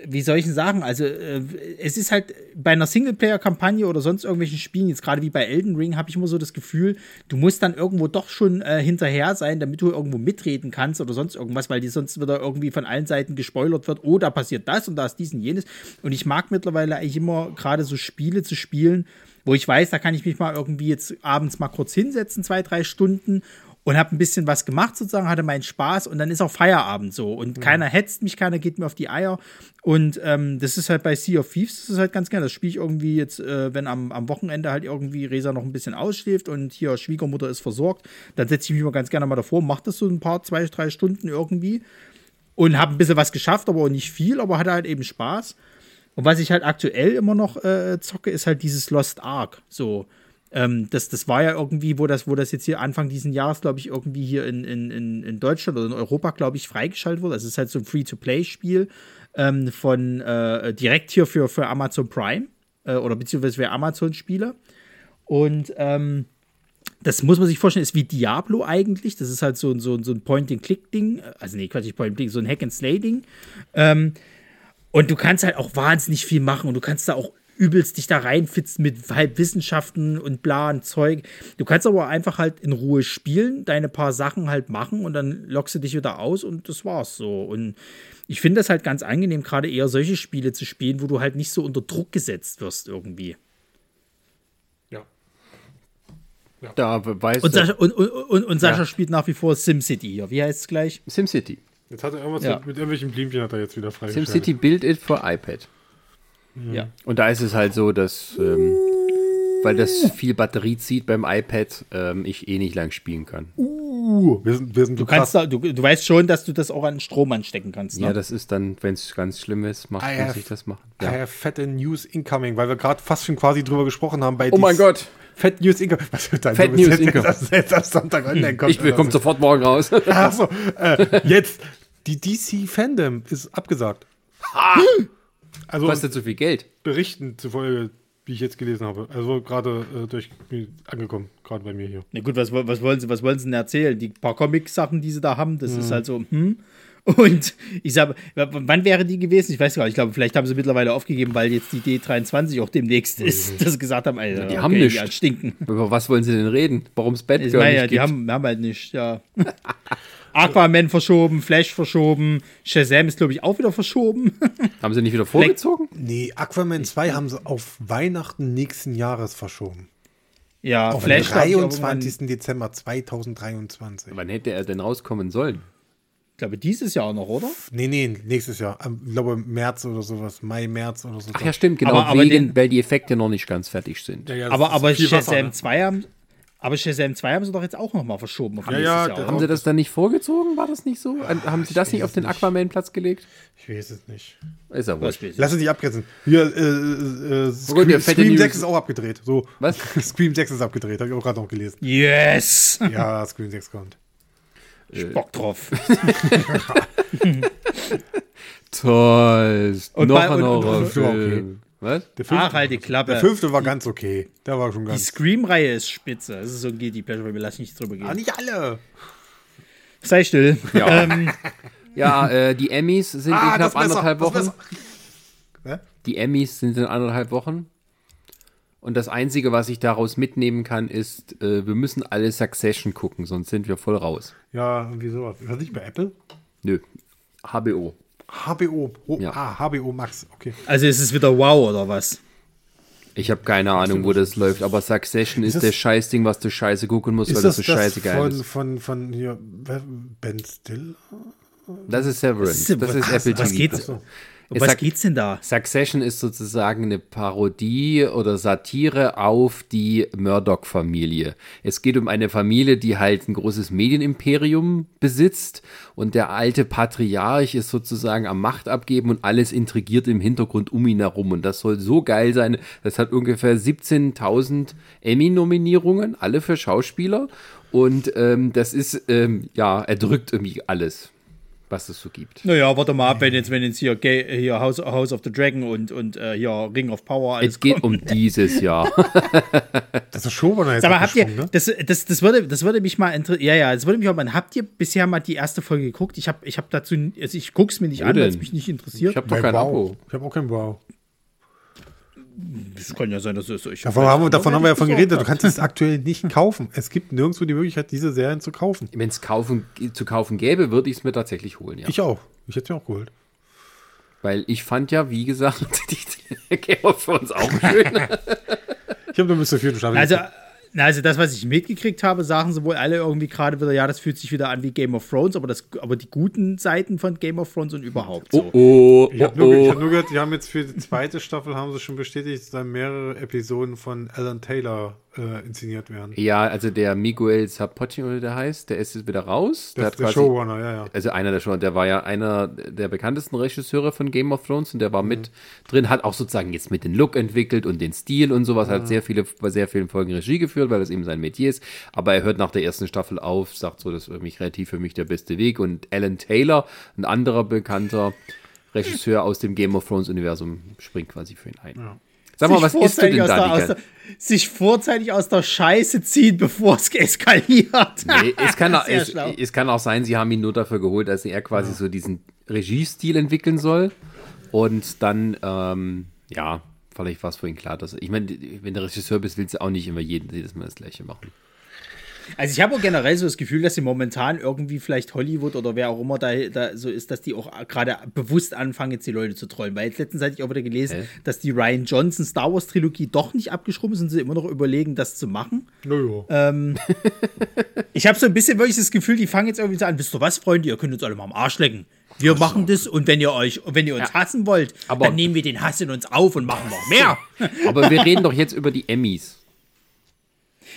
wie soll ich denn sagen? Also, äh, es ist halt bei einer Singleplayer-Kampagne oder sonst irgendwelchen Spielen, jetzt gerade wie bei Elden Ring, habe ich immer so das Gefühl, du musst dann irgendwo doch schon äh, hinterher sein, damit du irgendwo mitreden kannst oder sonst irgendwas, weil die sonst wieder irgendwie von allen Seiten gespoilert wird, oh, da passiert das und da ist dies und jenes. Und ich mag mittlerweile eigentlich immer gerade so Spiele zu spielen, wo ich weiß, da kann ich mich mal irgendwie jetzt abends mal kurz hinsetzen, zwei, drei Stunden und habe ein bisschen was gemacht sozusagen, hatte meinen Spaß und dann ist auch Feierabend so und mhm. keiner hetzt mich, keiner geht mir auf die Eier und ähm, das ist halt bei Sea of Thieves, das ist halt ganz gerne, das spiele ich irgendwie jetzt, äh, wenn am, am Wochenende halt irgendwie Resa noch ein bisschen ausschläft und hier Schwiegermutter ist versorgt, dann setze ich mich mal ganz gerne mal davor, mache das so ein paar, zwei, drei Stunden irgendwie und habe ein bisschen was geschafft, aber auch nicht viel, aber hatte halt eben Spaß. Und was ich halt aktuell immer noch äh, zocke, ist halt dieses Lost Ark. So, ähm, das, das war ja irgendwie, wo das, wo das jetzt hier Anfang dieses Jahres, glaube ich, irgendwie hier in, in, in Deutschland oder in Europa, glaube ich, freigeschaltet wurde. Das ist halt so ein Free-to-Play-Spiel ähm, von äh, direkt hier für, für Amazon Prime äh, oder beziehungsweise für Amazon-Spieler. Und ähm, das muss man sich vorstellen, ist wie Diablo eigentlich. Das ist halt so, so, so ein Point-and-Click-Ding. Also, nee, Quatsch, nicht Point-and-Click, so ein Hack-and-Slay-Ding. Ähm, und du kannst halt auch wahnsinnig viel machen und du kannst da auch übelst dich da reinfitzen mit Wissenschaften und bla und Zeug. Du kannst aber einfach halt in Ruhe spielen, deine paar Sachen halt machen und dann lockst du dich wieder aus und das war's so. Und ich finde das halt ganz angenehm, gerade eher solche Spiele zu spielen, wo du halt nicht so unter Druck gesetzt wirst irgendwie. Ja. ja. Da weißt und Sascha, und, und, und Sascha ja. spielt nach wie vor SimCity hier. Wie heißt es gleich? SimCity. Jetzt hat er irgendwas ja. mit, mit, irgendwelchen Blümchen hat er jetzt wieder freigeschaltet. SimCity Build It for iPad. Mhm. Ja. Und da ist es halt so, dass, ähm, weil das viel Batterie zieht beim iPad, ähm, ich eh nicht lang spielen kann. Uh, wir sind, wir sind du, kannst da, du, du weißt schon, dass du das auch an Strom anstecken kannst. Ne? Ja, das ist dann, wenn es ganz schlimm ist, macht, muss ich das machen. Ja. I have fette News incoming, weil wir gerade fast schon quasi drüber gesprochen haben. Bei oh mein Gott. Fett News Incoming. Was wird dein Fett News Incoming. Das, das, das Sonntag online kommt. Ich bekomme sofort morgen raus. Achso, äh, jetzt. Die DC Fandom ist abgesagt. Ha! Also Kostet zu viel Geld. Berichten zufolge, wie ich jetzt gelesen habe. Also gerade äh, durch angekommen, gerade bei mir hier. Na gut, was, was, wollen sie, was wollen sie denn erzählen? Die paar Comic-Sachen, die sie da haben, das mhm. ist halt so, hm. Und ich sage, wann wäre die gewesen? Ich weiß gar nicht. Ich glaube, vielleicht haben sie mittlerweile aufgegeben, weil jetzt die D23 auch demnächst ist, mhm. dass sie gesagt haben, Alter, die okay, haben nicht. Die stinken. Über was wollen sie denn reden? Warum es Batgirl ich meine, ja, die haben, haben halt nicht, ja. Aquaman verschoben, Flash verschoben, Shazam ist, glaube ich, auch wieder verschoben. haben sie nicht wieder vorgezogen? Nee, Aquaman 2 haben sie auf Weihnachten nächsten Jahres verschoben. Ja, auf Flash. 23. Dezember 2023. Wann hätte er denn rauskommen sollen? Ich glaube, dieses Jahr noch, oder? Nee, nee, nächstes Jahr. Ich glaube, März oder sowas. Mai, März oder so. Ach ja, stimmt, genau. Aber, aber wegen, den, weil die Effekte noch nicht ganz fertig sind. Ja, ja, aber aber Shazam 2 haben, aber Shazam 2 haben sie doch jetzt auch noch mal verschoben. Auf ja, ja, Jahr, haben sie das dann nicht vorgezogen? War das nicht so? Haben sie das nicht auf den Aquaman-Platz gelegt? Ich weiß es nicht. Ist ja. Lass es nicht abgrenzen. Hier, äh, äh, oh Scream, Gott, Scream 6 ist auch abgedreht. So. Was? Scream 6 ist abgedreht, habe ich auch gerade noch gelesen. Yes! Ja, Scream 6 kommt. Ich Bock drauf. Toll. Und noch ein Horrorfilm. Was? Der fünfte, Ach, halt die Klappe. Der fünfte war ganz okay. Der war schon ganz. Die Scream-Reihe ist spitze. Das ist so ein Guilty Pleasure, weil wir lassen nicht drüber gehen. Ah, nicht alle. Sei still. Ja, ähm, ja äh, die Emmys sind ah, in knapp anderthalb Wochen. Die Emmys sind in anderthalb Wochen. Und das Einzige, was ich daraus mitnehmen kann, ist, äh, wir müssen alle Succession gucken, sonst sind wir voll raus. Ja, wieso? Ist das nicht bei Apple? Nö. HBO. HBO. Oh, ja. Ah, HBO Max, okay. Also ist es wieder Wow oder was? Ich habe keine Ahnung, wo das läuft, aber Succession ist, ist das Scheißding, was du scheiße gucken musst, weil das, das so scheiße geil ist. Von, von hier, Ben Still? Das ist Severance. Das ist, das ist Apple was TV. Geht's? Um was geht's denn da? Succession ist sozusagen eine Parodie oder Satire auf die Murdoch-Familie. Es geht um eine Familie, die halt ein großes Medienimperium besitzt und der alte Patriarch ist sozusagen am Macht abgeben und alles intrigiert im Hintergrund um ihn herum. Und das soll so geil sein. Das hat ungefähr 17.000 Emmy-Nominierungen, alle für Schauspieler. Und ähm, das ist, ähm, ja, erdrückt irgendwie alles was es so gibt. Naja, warte mal ab, wenn jetzt, wenn jetzt hier, hier House, House of the Dragon und, und äh, hier Ring of Power. Es geht kommt. um dieses Jahr. das ist schon jetzt Aber habt ihr, ne? das, das, das, würde, das würde mich mal interessieren. Ja, ja, das würde mich auch mal. Habt ihr bisher mal die erste Folge geguckt? Ich habe ich hab dazu, also ich gucke es mir nicht Wo an, weil es mich nicht interessiert. Ich habe doch kein wow. Abo. Ich habe auch kein Wow. Das kann ja sein, dass es euch. Davon, haben wir, davon haben wir ja von geredet. Du kannst es aktuell nicht kaufen. Es gibt nirgendwo die Möglichkeit, diese Serien zu kaufen. Wenn es kaufen, zu kaufen gäbe, würde ich es mir tatsächlich holen, ja. Ich auch. Ich hätte es mir auch geholt. Weil ich fand ja, wie gesagt, die Game of Thrones auch schön. ich habe nur bis zur vierten Staffel. Also, also das, was ich mitgekriegt habe, sagen sie wohl alle irgendwie gerade wieder, ja, das fühlt sich wieder an wie Game of Thrones, aber, das, aber die guten Seiten von Game of Thrones und überhaupt so. Oh, Ich habe nur, ich hab nur gehört, die haben jetzt für die zweite Staffel haben sie schon bestätigt, dass dann mehrere Episoden von Alan Taylor äh, inszeniert werden. Ja, also der Miguel Zapotti, oder der heißt, der ist jetzt wieder raus. Der ist der quasi, Showrunner, ja, ja. also einer der schon, der war ja einer der bekanntesten Regisseure von Game of Thrones und der Mhm. war mit drin, hat auch sozusagen jetzt mit den Look entwickelt und den Stil und sowas, Mhm. hat sehr viele, bei sehr vielen Folgen Regie geführt, weil das eben sein Metier ist. Aber er hört nach der ersten Staffel auf, sagt so, das ist irgendwie kreativ für mich der beste Weg. Und Alan Taylor, ein anderer bekannter Regisseur aus dem Game of Thrones Universum, springt quasi für ihn ein. Sag mal, Sich was isst du vorzeitig denn aus da? der, der, Sich vorzeitig aus der Scheiße ziehen, bevor es eskaliert. Nee, es, kann auch, es, es kann auch sein, sie haben ihn nur dafür geholt, dass er quasi so diesen Regiestil entwickeln soll. Und dann, ähm, ja, vielleicht war es für ihn klar, dass ich meine, wenn du Regisseur bist, willst du auch nicht immer jeden, jedes Mal das Gleiche machen. Also ich habe auch generell so das Gefühl, dass sie momentan irgendwie vielleicht Hollywood oder wer auch immer da, da so ist, dass die auch gerade bewusst anfangen, jetzt die Leute zu trollen. Weil jetzt letztens hatte ich auch wieder gelesen, Hä? dass die Ryan Johnson Star Wars Trilogie doch nicht abgeschrumpft ist und sie immer noch überlegen, das zu machen. Naja. Ähm, Ich habe so ein bisschen wirklich das Gefühl, die fangen jetzt irgendwie so an, wisst ihr was, Freunde, ihr könnt uns alle mal am Arsch lecken. Wir machen das und wenn ihr euch, wenn ihr uns hassen wollt, Aber- dann nehmen wir den Hass in uns auf und machen noch mehr. Aber wir reden doch jetzt über die Emmys.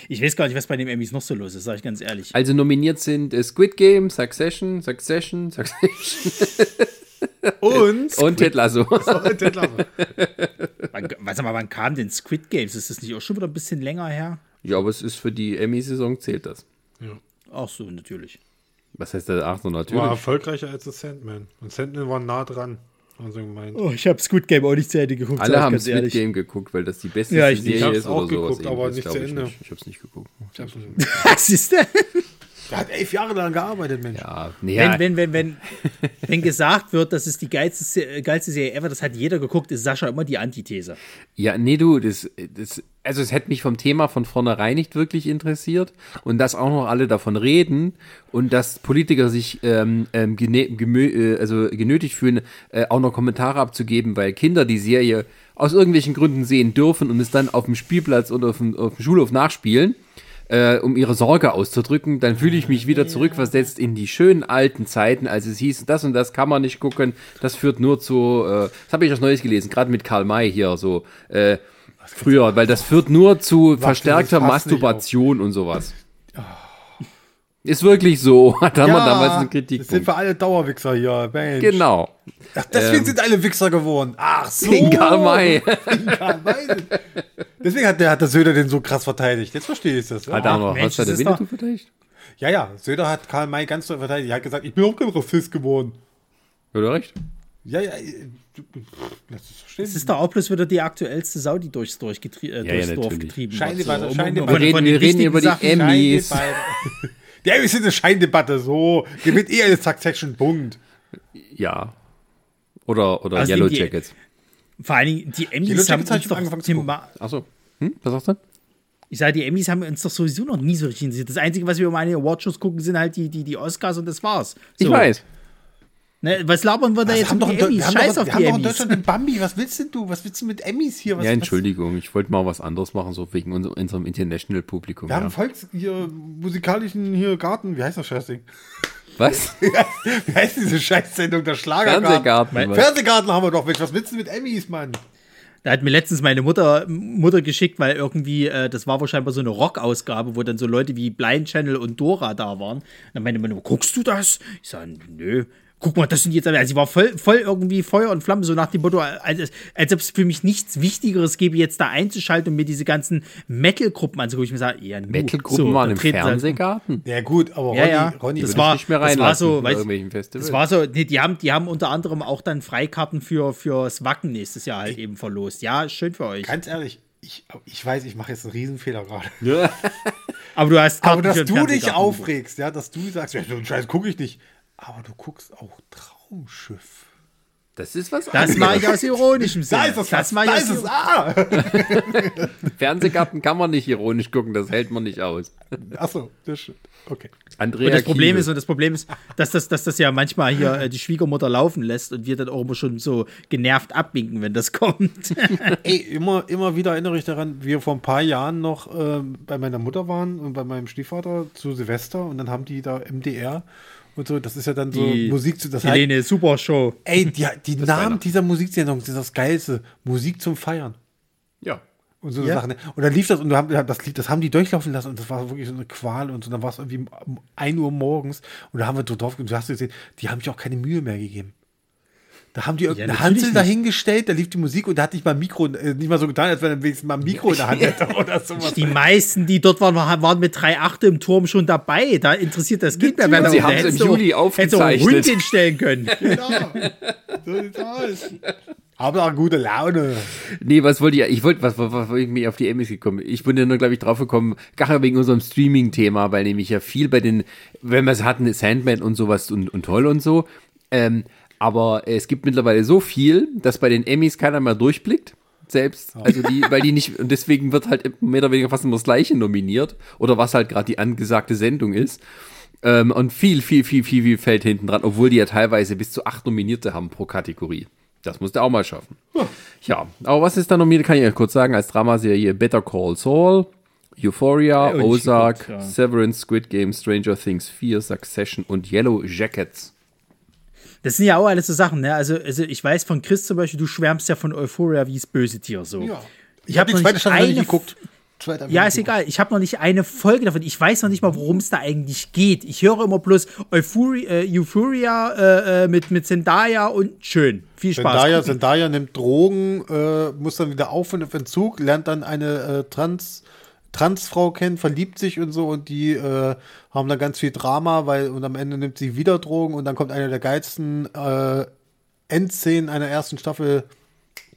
Ich weiß gar nicht, was bei den Emmys noch so los ist, sage ich ganz ehrlich. Also nominiert sind äh, Squid Game, Succession, Succession, Succession Und, und Ted Lasso. Ted Lasso. Wann, warte mal, wann kam denn Squid Games? Ist das nicht auch schon wieder ein bisschen länger her? ja, aber es ist für die Emmy-Saison zählt das. Ach so, natürlich. Was heißt das? Ach so, natürlich. War erfolgreicher als The Sandman. Und Sandman war nah dran. Also gemeint. Oh, ich habe Squid Game auch nicht zu Ende geguckt. Alle ich haben Squid ehrlich. Game geguckt, weil das die beste Ja, ich nicht. Serie Ich hab's ist auch oder sowas. geguckt, aber ähnliches, nicht glaub zu ich Ende. Nicht. Ich hab's nicht geguckt. Was ist denn? Der hat elf Jahre lang gearbeitet, Mensch. Ja, nee, ja, Wenn, wenn, wenn, wenn, wenn gesagt wird, das ist die geilste, geilste Serie ever, das hat jeder geguckt, ist Sascha immer die Antithese. ja, nee, du, das, das, also es hätte mich vom Thema von vornherein nicht wirklich interessiert und dass auch noch alle davon reden und dass Politiker sich ähm, ähm, gemö, äh, also genötigt fühlen, äh, auch noch Kommentare abzugeben, weil Kinder die Serie aus irgendwelchen Gründen sehen dürfen und es dann auf dem Spielplatz oder auf dem, auf dem Schulhof nachspielen. Äh, um ihre Sorge auszudrücken, dann fühle ich mich wieder zurückversetzt in die schönen alten Zeiten, als es hieß, das und das kann man nicht gucken, das führt nur zu, äh, das habe ich was Neues gelesen, gerade mit Karl May hier so, äh, früher, weil das führt nur zu verstärkter Masturbation und sowas. Ist wirklich so, hat haben wir damals eine Kritik. Das sind wir alle Dauerwichser hier, Mensch. Genau. Ach, deswegen sind alle Wichser geworden. Ach so. May. Deswegen hat der, hat der Söder den so krass verteidigt. Jetzt verstehe ich das. Ja, Hat er noch, Mensch, was hat das der Winnetou verteidigt? ja, ja. Söder hat Karl May ganz so verteidigt. Er hat gesagt, ich bin auch kein Rassist geworden. Oder recht? Ja, ja. äh, Das ist verstehen. Das ist doch auch bloß wieder die aktuellste Sau, die durchs, Dorf getrie äh, ja, durchs Dorf natürlich. getrieben Scheindebatte, wird. Scheindebatte. Wir reden- wir reden über die Emmys. Emmys sind eine Scheindebatte. So. Gewinnt eh eine Succession. Punkt. Ja. Oder, oder Also Yellow die- Jackets. Vor allen Dingen, die Emmys haben uns ich doch angefangen zu Achso. Hm? Was sagst du? ich sage, die Emmys haben uns doch sowieso noch nie so richtig interessiert. Das Einzige, was wir um eine Awardshows gucken, sind halt die, die, die Oscars und das war's. Ich So. weiß. Ne, was labern wir da Wir jetzt haben doch, Emmys? wir haben Scheiß doch, auf wir die haben doch in. Deutschland den Bambi. Was willst denn du? Was willst du mit Emmys hier? Was, Ja, Entschuldigung, ich wollte mal was anderes machen, so wegen unser, unserem International-Publikum. Wir haben Ja. einen Volks hier musikalischen hier Garten. Wie heißt das Scheißding? Was? Wie heißt diese Scheißsendung? Der Schlagergarten. Fernsehgarten. was? Fernsehgarten haben wir doch. Mensch, was willst du mit Emmys, Mann? Da hat mir letztens meine Mutter, Mutter geschickt, weil irgendwie, äh, das war wahrscheinlich so eine Rock-Ausgabe, wo dann so Leute wie Blind Channel und Dora da waren. Dann meinte meine Mutter, guckst du das? Ich sage, nö. Guck mal, das sind jetzt, also sie war voll, voll irgendwie Feuer und Flamme, so nach dem Motto, als, als ob es für mich nichts Wichtigeres gäbe, jetzt da einzuschalten und mir diese ganzen Metal-Gruppen anzugucken. Ich mir sage, eher nu. Metal-Gruppen So, waren im sie- Fernsehgarten. Ja, gut, aber Ja, Ronny, ja. Ronny Das war- nicht mehr das war so, weißt-. Das war so, nee, die haben, die haben unter anderem auch dann Freikarten für, fürs Wacken nächstes Jahr halt eben verlost. Ja, schön für euch. Ganz ehrlich, ich, ich weiß, ich mache jetzt einen Riesenfehler gerade. Aber du hast Aber dass du dich aufregst, ja, dass du sagst, ja, so einen Scheiß gucke ich nicht. Aber du guckst auch Traumschiff. Das ist was Das anderes. mache ich aus ironischem Sinn. Da ist das, das Da ich ist aus es. Ah! Fernsehgarten kann man nicht ironisch gucken, das hält man nicht aus. Achso, das stimmt. Okay. Andrea Und das Problem Kiewel. ist, und das Problem ist, dass das, dass das ja manchmal hier äh, die Schwiegermutter laufen lässt und wir dann auch immer schon so genervt abwinken, wenn das kommt. Ey, immer, immer wieder erinnere ich daran, wie wir vor ein paar Jahren noch ähm, bei meiner Mutter waren und bei meinem Stiefvater zu Silvester und dann haben die da MDR und so, das ist ja dann so Die Musik zu, das heißt, Helene Super Show. ey, die, die Namen dieser Musiksendung sind das Geilste. Musik zum Feiern. Ja. Und so Ja. Sachen. ne? Und dann lief das und du haben, das, Lied, das haben die durchlaufen lassen und das war wirklich so eine Qual und so. Dann war es irgendwie um 1 Uhr morgens und da haben wir so drauf und du hast gesehen, die haben sich auch keine Mühe mehr gegeben. Da haben die irgendeine natürlich Hansel dahingestellt, da lief die Musik und da hat nicht mal ein Mikro, äh, nicht mal so getan, als wenn er wenigstens mal ein Mikro in der Hand hätte oder sowas. Die meisten, die dort waren, waren mit drei Achte im Turm schon dabei. Da interessiert das Kind mehr. Sie haben's da im Juli du auch einen aufgezeichnet. Hund hinstellen können. Genau. So sieht's aus. Aber auch gute Laune. Nee, was wollte ich, ich wollte, was, was, was wollte ich mir auf die Emmys gekommen? Ich bin ja nur, glaube ich, drauf gekommen, gar wegen unserem Streaming-Thema, weil nämlich ja viel bei den, wenn wir es hatten, Sandman und sowas und, und toll und so, ähm, aber es gibt mittlerweile so viel, dass bei den Emmys keiner mehr durchblickt. Selbst, also die, weil die nicht, und deswegen wird halt mehr oder weniger fast immer das Gleiche nominiert, oder was halt gerade die angesagte Sendung ist. Ähm, und viel, viel, viel, viel, viel fällt hinten dran, obwohl die ja teilweise bis zu acht Nominierte haben pro Kategorie. Das muss der auch mal schaffen. Ja, aber was ist da nominiert, kann ich ja kurz sagen, als Dramaserie Better Call Saul, Euphoria, Ja, ich Ozark, geguckt, ja. Severance, Squid Game, Stranger Things 4, Succession und Yellow Jackets. Das sind ja auch alles so Sachen, ne? Also, also ich weiß von Chris zum Beispiel, du schwärmst ja von Euphoria wie das böse Tier so. Ja. Ich habe die noch zweite Staffel nicht eine geguckt. Hab Ja, ist egal. Ich habe noch nicht eine Folge davon. Ich weiß noch nicht mal, worum es da eigentlich geht. Ich höre immer bloß Euphoria, äh, Euphoria äh, äh, mit, mit Zendaya und schön. Viel Spaß. Zendaya. Zendaya nimmt Drogen, äh, muss dann wieder auf und auf Entzug, lernt dann eine äh, Trans, Transfrau kennen, verliebt sich und so und die äh, haben dann ganz viel Drama, weil und am Ende nimmt sie wieder Drogen und dann kommt eine der geilsten äh, Endszenen einer ersten Staffel,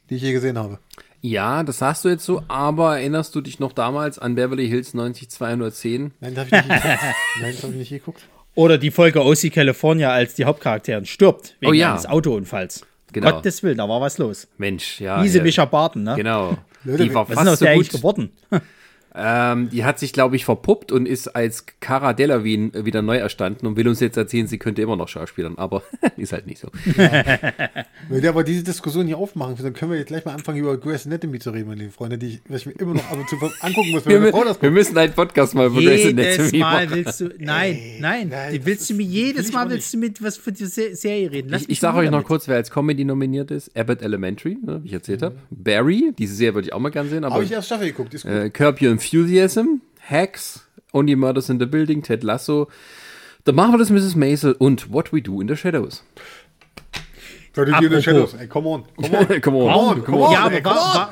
die ich je gesehen habe. Ja, das hast du jetzt so, aber erinnerst du dich noch damals an Beverly Hills 90210? Nein, das habe ich nicht geguckt. Nein, das habe ich nicht geguckt. Oder die Folge OC California, als die Hauptcharakterin stirbt wegen Oh ja. eines Autounfalls. Genau. Gottes Willen, da war was los. Mensch, ja. Diese ja. Mischa Barton, ne? Genau. Leute, Die war Was ist denn aus fast so der gut. geworden? Ähm, die hat sich, glaube ich, verpuppt und ist als Cara Delevingne wieder neu erstanden und will uns jetzt erzählen, sie könnte immer noch Schauspielern, aber ist halt nicht so. Wenn wir aber diese Diskussion hier aufmachen, dann können wir jetzt gleich mal anfangen, über Grey's Anatomy zu reden, meine lieben Freunde, die ich, was ich mir immer noch ab und zu angucken muss, wenn Wir, Frau das wir müssen einen Podcast mal über Grey's Jedes Anatomy Mal machen. willst du, nein, nein, nein, willst du mir jedes Mal willst du mit was für die Se- Serie reden. Lass Ich, ich sage euch noch kurz, wer als Comedy nominiert ist. Abbott Elementary, ne, wie ich erzählt habe. Barry, diese Serie würde ich auch mal gern sehen, aber Habe ich erst Staffel geguckt, ist gut. äh, Curb Your Enthusiasm, Hacks, Only Murders in the Building, Ted Lasso, The Marvelous Mrs. Maisel und What We Do in the Shadows. Leute, die in den apropos. Shadows, ey, come on, come on. come on, on, come on. Ja, aber, ey, come on.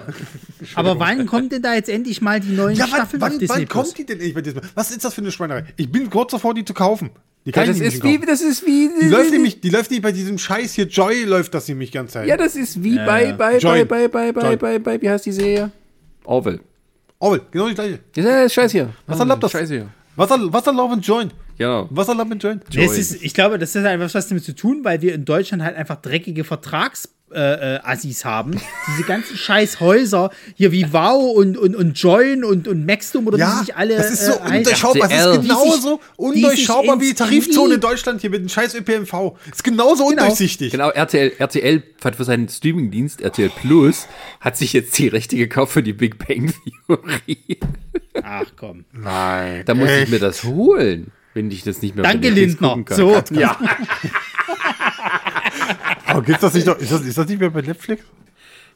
aber wann kommt denn da jetzt endlich mal die neuen Ja, wann, Staffeln auf wann, Disney wann Plus? kommt die denn endlich bei diesem? Was ist das für eine Schweinerei? Ich bin kurz davor, die zu kaufen. Die Ja, kann das ich nicht ist wie, kaufen. das ist wie, Die läuft nämlich, die läuft nicht bei diesem Scheiß hier. Joy läuft das nämlich ganz Zeit. ja, das ist wie bei, ja. bei, bei, Join. bei, bei, bei, Join. bei, bei, wie heißt die Serie? Orwell. Oh, genau die gleiche. Das ist ja Scheiß hier. Was erlaubt das? Scheiße hier. Wasser, Wasserlauf und Join. Genau. Wasserlauf und Join. Nee, es ist, ich glaube, das hat einfach was damit zu tun, weil wir in Deutschland halt einfach dreckige Vertrags äh, äh, Assis haben. Diese ganzen scheiß Häuser, hier wie Wow und, und, und Join und, und Maxdom oder wie sie sich alle das ist so äh, undurchschaubar. Das ist genauso Die die undurchschaubar wie die Tarifzone in Deutschland hier mit dem scheiß ÖPNV. Ist genauso undurchsichtig. Genau, RTL, RTL hat für seinen Streamingdienst RTL Plus hat sich jetzt die Rechte gekauft für die Big Bang Theory. Ach komm. Nein. Da muss ich mir das holen, wenn ich das nicht mehr Danke, Lindner. So. Ja. Aber gibt's das nicht noch? Ist das, ist das nicht mehr bei Netflix?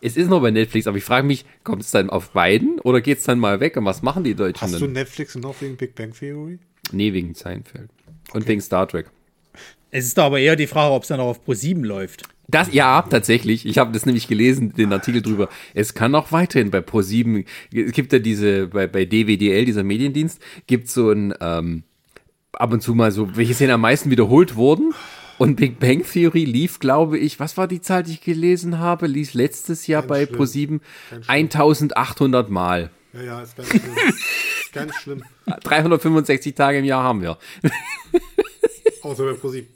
Es ist noch bei Netflix, aber ich frage mich, kommt es dann auf beiden oder geht es dann mal weg und was machen die Deutschen Hast du dann? Netflix noch wegen Big Bang Theory? Nee, wegen Seinfeld. Und wegen Star Trek. Es ist doch aber eher die Frage, ob es dann noch auf Pro 7 läuft. Das, ja, tatsächlich. Ich habe das nämlich gelesen, den Artikel drüber. Es kann auch weiterhin bei Pro7, es gibt ja diese, bei, bei DWDL, dieser Mediendienst, gibt so ein, ähm, ab und zu mal so, welche Szenen am meisten wiederholt wurden. Und Big Bang Theory lief, glaube ich, was war die Zahl, die ich gelesen habe? Lief letztes Jahr bei schlimm. Pro7 1800 Mal. Ja, ja, ist ganz schlimm. ist ganz schlimm. 365 Tage im Jahr haben wir. Außer bei ProSieben.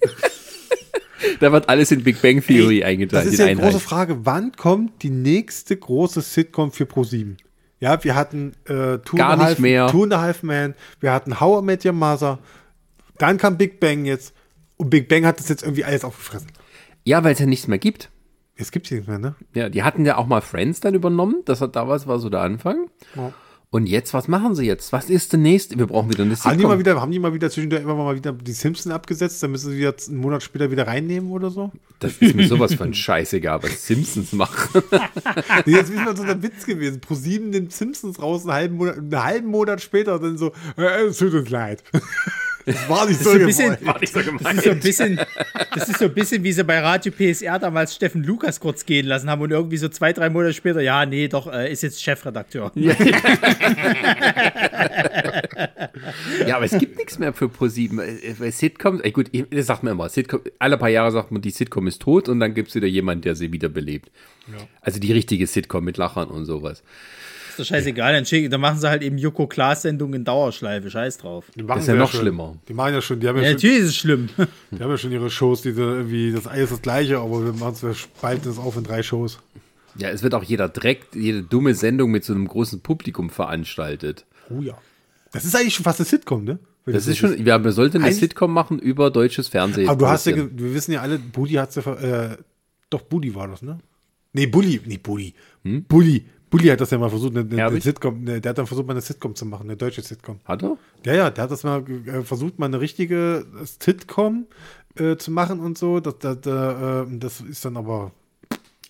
Da wird alles in Big Bang Theory Ey, eingeteilt. Das ist ja eine große Frage. Wann kommt die nächste große Sitcom für Pro7? Ja, wir hatten äh, Two, Gar and Half, mehr. Two and a Half Man, wir hatten How I Met Your Mother, dann kam Big Bang jetzt und Big Bang hat das jetzt irgendwie alles aufgefressen. Ja, weil es ja nichts mehr gibt. Jetzt gibt's hier nicht mehr, ne? Ja, die hatten ja auch mal Friends dann übernommen. Das hat damals war so der Anfang. Ja. Und jetzt, was machen sie jetzt? Was ist der nächste? Wir brauchen wieder eine Haben die mal Sitcom. wieder, haben die mal wieder zwischendurch immer mal wieder die Simpsons abgesetzt, dann müssen sie jetzt einen Monat später wieder reinnehmen oder so? Das ist mir sowas von scheißegal, was Simpsons machen. Nee, jetzt ist mal so ein Witz gewesen. Pro 7 nimmt Simpsons raus, einen halben Monat, einen halben Monat später dann so, äh, es tut uns leid. Das war nicht Das so ist, so ein bisschen, gewollt. nicht so das, ist so ein bisschen, das ist so ein bisschen, wie sie bei Radio PSR damals Steffen Lukas kurz gehen lassen haben und irgendwie so zwei, drei Monate später, ja, nee, doch, äh, ist jetzt Chefredakteur. Ja, aber es gibt nichts mehr für Pro7. Weil Sitcoms, ey gut, das sagt man immer, Sitcom, alle paar Jahre sagt man, die Sitcom ist tot und dann gibt es wieder jemanden, der sie wiederbelebt. Also die richtige Sitcom mit Lachern und sowas. Ist doch scheißegal, dann, schick, dann machen sie halt eben Joko Klaas-Sendungen in Dauerschleife, scheiß drauf. Die machen ist ja noch schon. schlimmer. Die machen ja schon, die haben ja, Ja, schon, natürlich ist es schlimm. die haben ja schon ihre Shows, die so irgendwie, das alles das gleiche, aber wir machen es, wir spalten es auf in drei Shows. Ja, es wird auch jeder Dreck, jede dumme Sendung mit so einem großen Publikum veranstaltet. Oh ja. Das ist eigentlich schon fast eine Sitcom, ne? Wenn Das ist schon, ja, man sollte eine Sitcom machen über deutsches Fernsehen. Aber du hast ja, wir wissen ja alle, Bully hat ja, ver- äh, doch Bully war das, ne? Nee, Bully, nee, Bully. Bully. Bully hat das ja mal versucht, eine, eine, eine? Sitcom, ne, der hat dann versucht, mal eine Sitcom zu machen, eine deutsche Sitcom. Hat er? Ja, ja, der hat das mal äh, versucht, mal eine richtige Sitcom äh, zu machen und so. Das, das, äh, das ist dann aber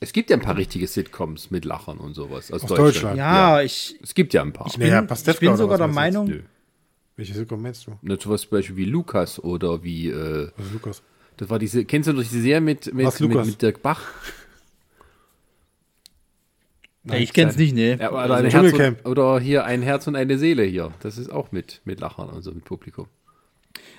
Es gibt ja ein paar richtige Sitcoms mit Lachern und sowas aus, Aus Deutschland. Deutschland. Ja, ich, Es gibt ja ein paar. ich bin, Pastewka ich bin sogar der Meinung, Nö. welche Sitcom meinst du? Na, sowas zum Beispiel wie Lukas oder wie, äh, Lukas. das war diese, kennst du noch diese Serie mit, mit, mit, Lukas? mit Dirk Bach? Ja, ich kenn's nicht, ne. Ja, oder, Also ein Herz und, oder hier ein Herz und eine Seele hier. Das ist auch mit, mit Lachern und so mit Publikum.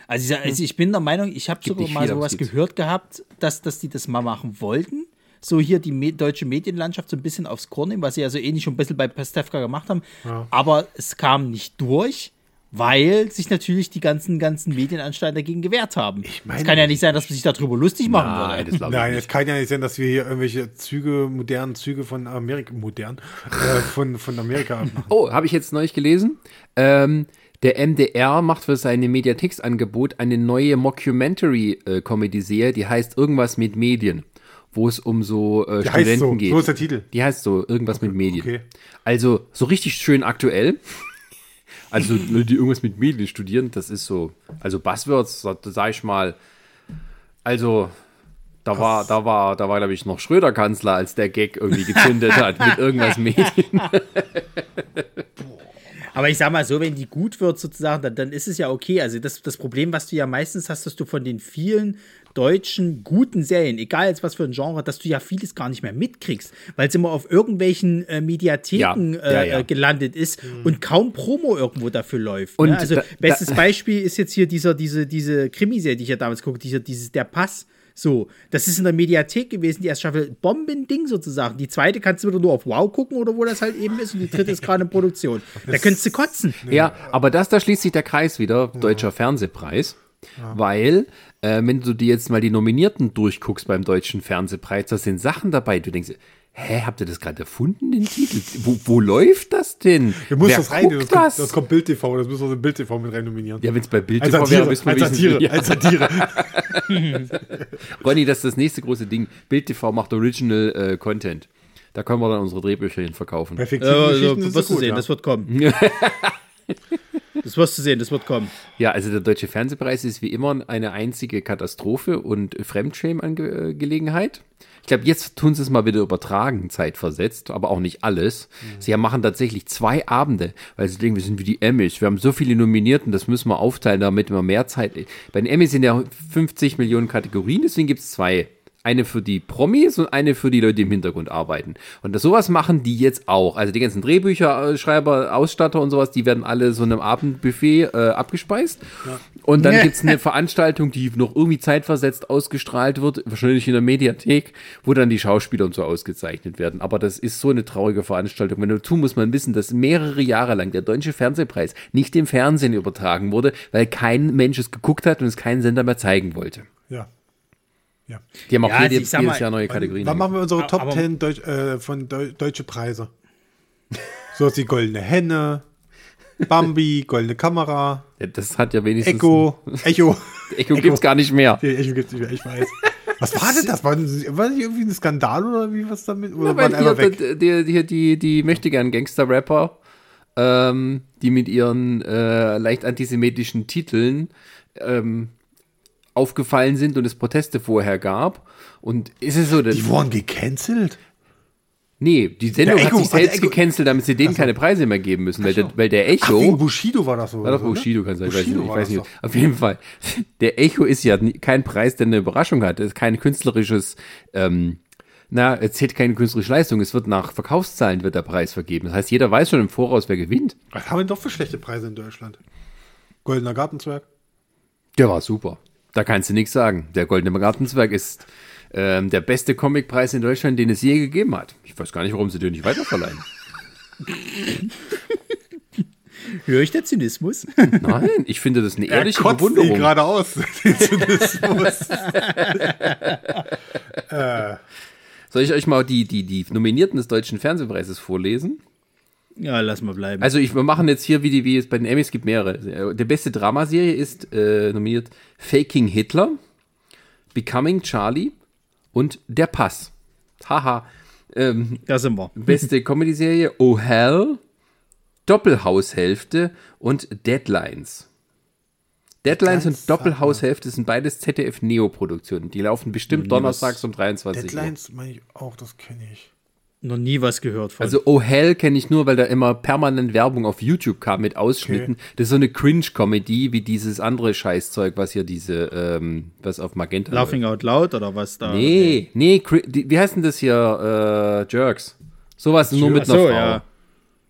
Also ich, also ich bin der Meinung, ich habe sogar mal sowas gehört gehabt, dass, dass die das mal machen wollten. So hier die me deutsche Medienlandschaft so ein bisschen aufs Korn nehmen, was sie ja so ähnlich schon ein bisschen bei Pastewka gemacht haben. Aber es kam nicht durch, weil sich natürlich die ganzen, ganzen Medienanstalten dagegen gewehrt haben. meine- es kann ja nicht sein, dass man sich darüber lustig machen Nein, würde. ich Nein, es kann ja nicht sein, dass wir hier irgendwelche Züge, modernen Züge von Amerika, modern, äh, von, von Amerika. Oh, habe ich jetzt neulich gelesen. Ähm, der MDR macht für seine Mediatheksangebot eine neue Mockumentary-Comedy-Serie, die heißt Irgendwas mit Medien, wo es um so äh, Die heißt Studenten so, geht. so ist der Titel. Die heißt so, irgendwas mit Medien. okay. Also so richtig schön aktuell. Also Leute, die irgendwas mit Medien studieren, das ist so, also Buzzwords, da sag ich mal, also da war, da war, da war, glaube ich, noch Schröder Kanzler, als der Gag irgendwie gezündet hat mit irgendwas Medien. Aber ich sag mal so, wenn die gut wird sozusagen, dann, dann ist es ja okay. Also das, das Problem, was du ja meistens hast, dass du von den vielen deutschen guten Serien, egal jetzt was für ein Genre, dass du ja vieles gar nicht mehr mitkriegst, weil es immer auf irgendwelchen äh, Mediatheken Ja, ja, äh, ja. äh, gelandet ist und kaum Promo irgendwo dafür läuft. Und ne? Also da- bestes da- Beispiel ist jetzt hier dieser, diese, diese Krimiserie, die ich ja damals gucke, dieser, dieses Der Pass. So, das ist in der Mediathek gewesen, die erste Staffel Bombending sozusagen. Die zweite kannst du wieder nur auf Wow gucken oder wo das halt eben ist und die dritte ist gerade in Produktion. Da könntest du kotzen. Ja, aber das, da schließt sich der Kreis wieder, Deutscher Fernsehpreis. Weil, äh, wenn du dir jetzt mal die Nominierten durchguckst beim Deutschen Fernsehpreis, da sind Sachen dabei, du denkst, hä, habt ihr das gerade erfunden, den Titel? Wo, wo läuft das denn? Du musst Wer das rein, das guckt kommt, das? das kommt Bild TV, das müssen wir so in Bild TV mit rein nominieren. ja, wenn es bei Bild als TV wäre, wissen wir, als Satire, ja. als Satire. Ronny, das ist das nächste große Ding. Bild TV macht Original äh, Content. Da können wir dann unsere Drehbücher hin verkaufen. Fiktiven Ja, also, wirst du sehen, ja. das wird kommen. das wirst du sehen, das wird kommen. Ja, also der Deutsche Fernsehpreis ist wie immer eine einzige Katastrophe und Fremdschämen-Angelegenheit. Ich glaube, jetzt tun sie es mal wieder übertragen, zeitversetzt, aber auch nicht alles. Sie machen tatsächlich zwei Abende, weil sie denken, wir sind wie die Emmys. Wir haben so viele Nominierten, das müssen wir aufteilen, damit wir mehr Zeit. Bei den Emmys sind ja 50 Millionen Kategorien, deswegen gibt es zwei. Eine für die Promis und eine für die Leute, die im Hintergrund arbeiten. Und das, sowas machen die jetzt auch. Also die ganzen Drehbücher, Schreiber, Ausstatter und sowas, die werden alle so in einem Abendbuffet äh, abgespeist. Und dann Ja. gibt's eine Veranstaltung, die noch irgendwie zeitversetzt ausgestrahlt wird, wahrscheinlich in der Mediathek, wo dann die Schauspieler und so ausgezeichnet werden. Aber das ist so eine traurige Veranstaltung. Wenn dazu muss man wissen, dass mehrere Jahre lang der Deutsche Fernsehpreis nicht im Fernsehen übertragen wurde, weil kein Mensch es geguckt hat und es kein Sender mehr zeigen wollte. Ja. Ja. Die haben auch Ja, jede, ich sag jedes mal, Jahr neue Kategorien. Wann machen wir unsere Aber- Top aber- 10 Deutsch, äh, von Deu deutsche Preise? So ist die Goldene Henne, Bambi, Goldene Kamera, Ja, das hat ja wenigstens. Echo, Echo. Echo gibt's gar nicht mehr. Nee, Echo gibt's nicht mehr, ich weiß. Was war denn das? War, war nicht irgendwie ein Skandal oder wie was damit? Oder Ja, waren weil hier, weg? die, die, die, die, die möchte gern Gangster-Rapper, ähm, die mit ihren äh, leicht antisemitischen Titeln ähm, aufgefallen sind und es Proteste vorher gab. Und ist es so, dass, Die wurden gecancelt? nee, die Sendung Echo- hat sich selbst Echo- gecancelt, damit sie denen keine Preise mehr geben müssen, weil der, weil der Ach, wegen Echo, Bushido war das so. war doch? Bushido, kann sein, ich weiß Bushido nicht, ich weiß nicht. Auf jeden Fall, der Echo ist ja kein Preis, der eine Überraschung hat, es ist kein künstlerisches, ähm, na, es zählt keine künstlerische Leistung, es wird nach Verkaufszahlen wird der Preis vergeben. Das heißt, jeder weiß schon im Voraus, wer gewinnt. Was haben wir doch für schlechte Preise in Deutschland? Goldener Gartenzwerg. Der war super. Da kannst du nichts sagen. Der Goldene Gartenzwerg ist ähm, der beste Comicpreis in Deutschland, den es je gegeben hat. Ich weiß gar nicht, warum sie den nicht weiterverleihen. Höre ich der Zynismus? Nein, ich finde das eine ehrliche kotzt Bewunderung. gerade aus. den Zynismus. Soll ich euch mal die, die, die Nominierten des Deutschen Fernsehpreises vorlesen? Ja, lass mal bleiben. Also ich, wir machen jetzt hier, wie, die, wie es bei den Emmys gibt, mehrere. Der beste Dramaserie ist äh, nominiert Faking Hitler, Becoming Charlie und Der Pass. Haha. Ähm, da sind wir. beste Comedy-Serie Oh Hell, Doppelhaushälfte und Deadlines. Deadlines und Deadlines, Doppelhaushälfte sind beides ZDF-Neo-Produktionen. Die laufen bestimmt donnerstags um 23 Uhr. Deadlines meine ich auch, das kenne ich. Noch nie was gehört von. Also Oh Hell kenne ich nur, weil da immer permanent Werbung auf YouTube kam mit Ausschnitten. Das ist so eine Cringe-Comedy wie dieses andere Scheißzeug, was hier diese, ähm, was auf Magenta Laughing Out Loud oder was da? Nee, nee, die, wie heißt denn das hier? Äh, Jerks. Sowas nur mit einer so, Frau. ja.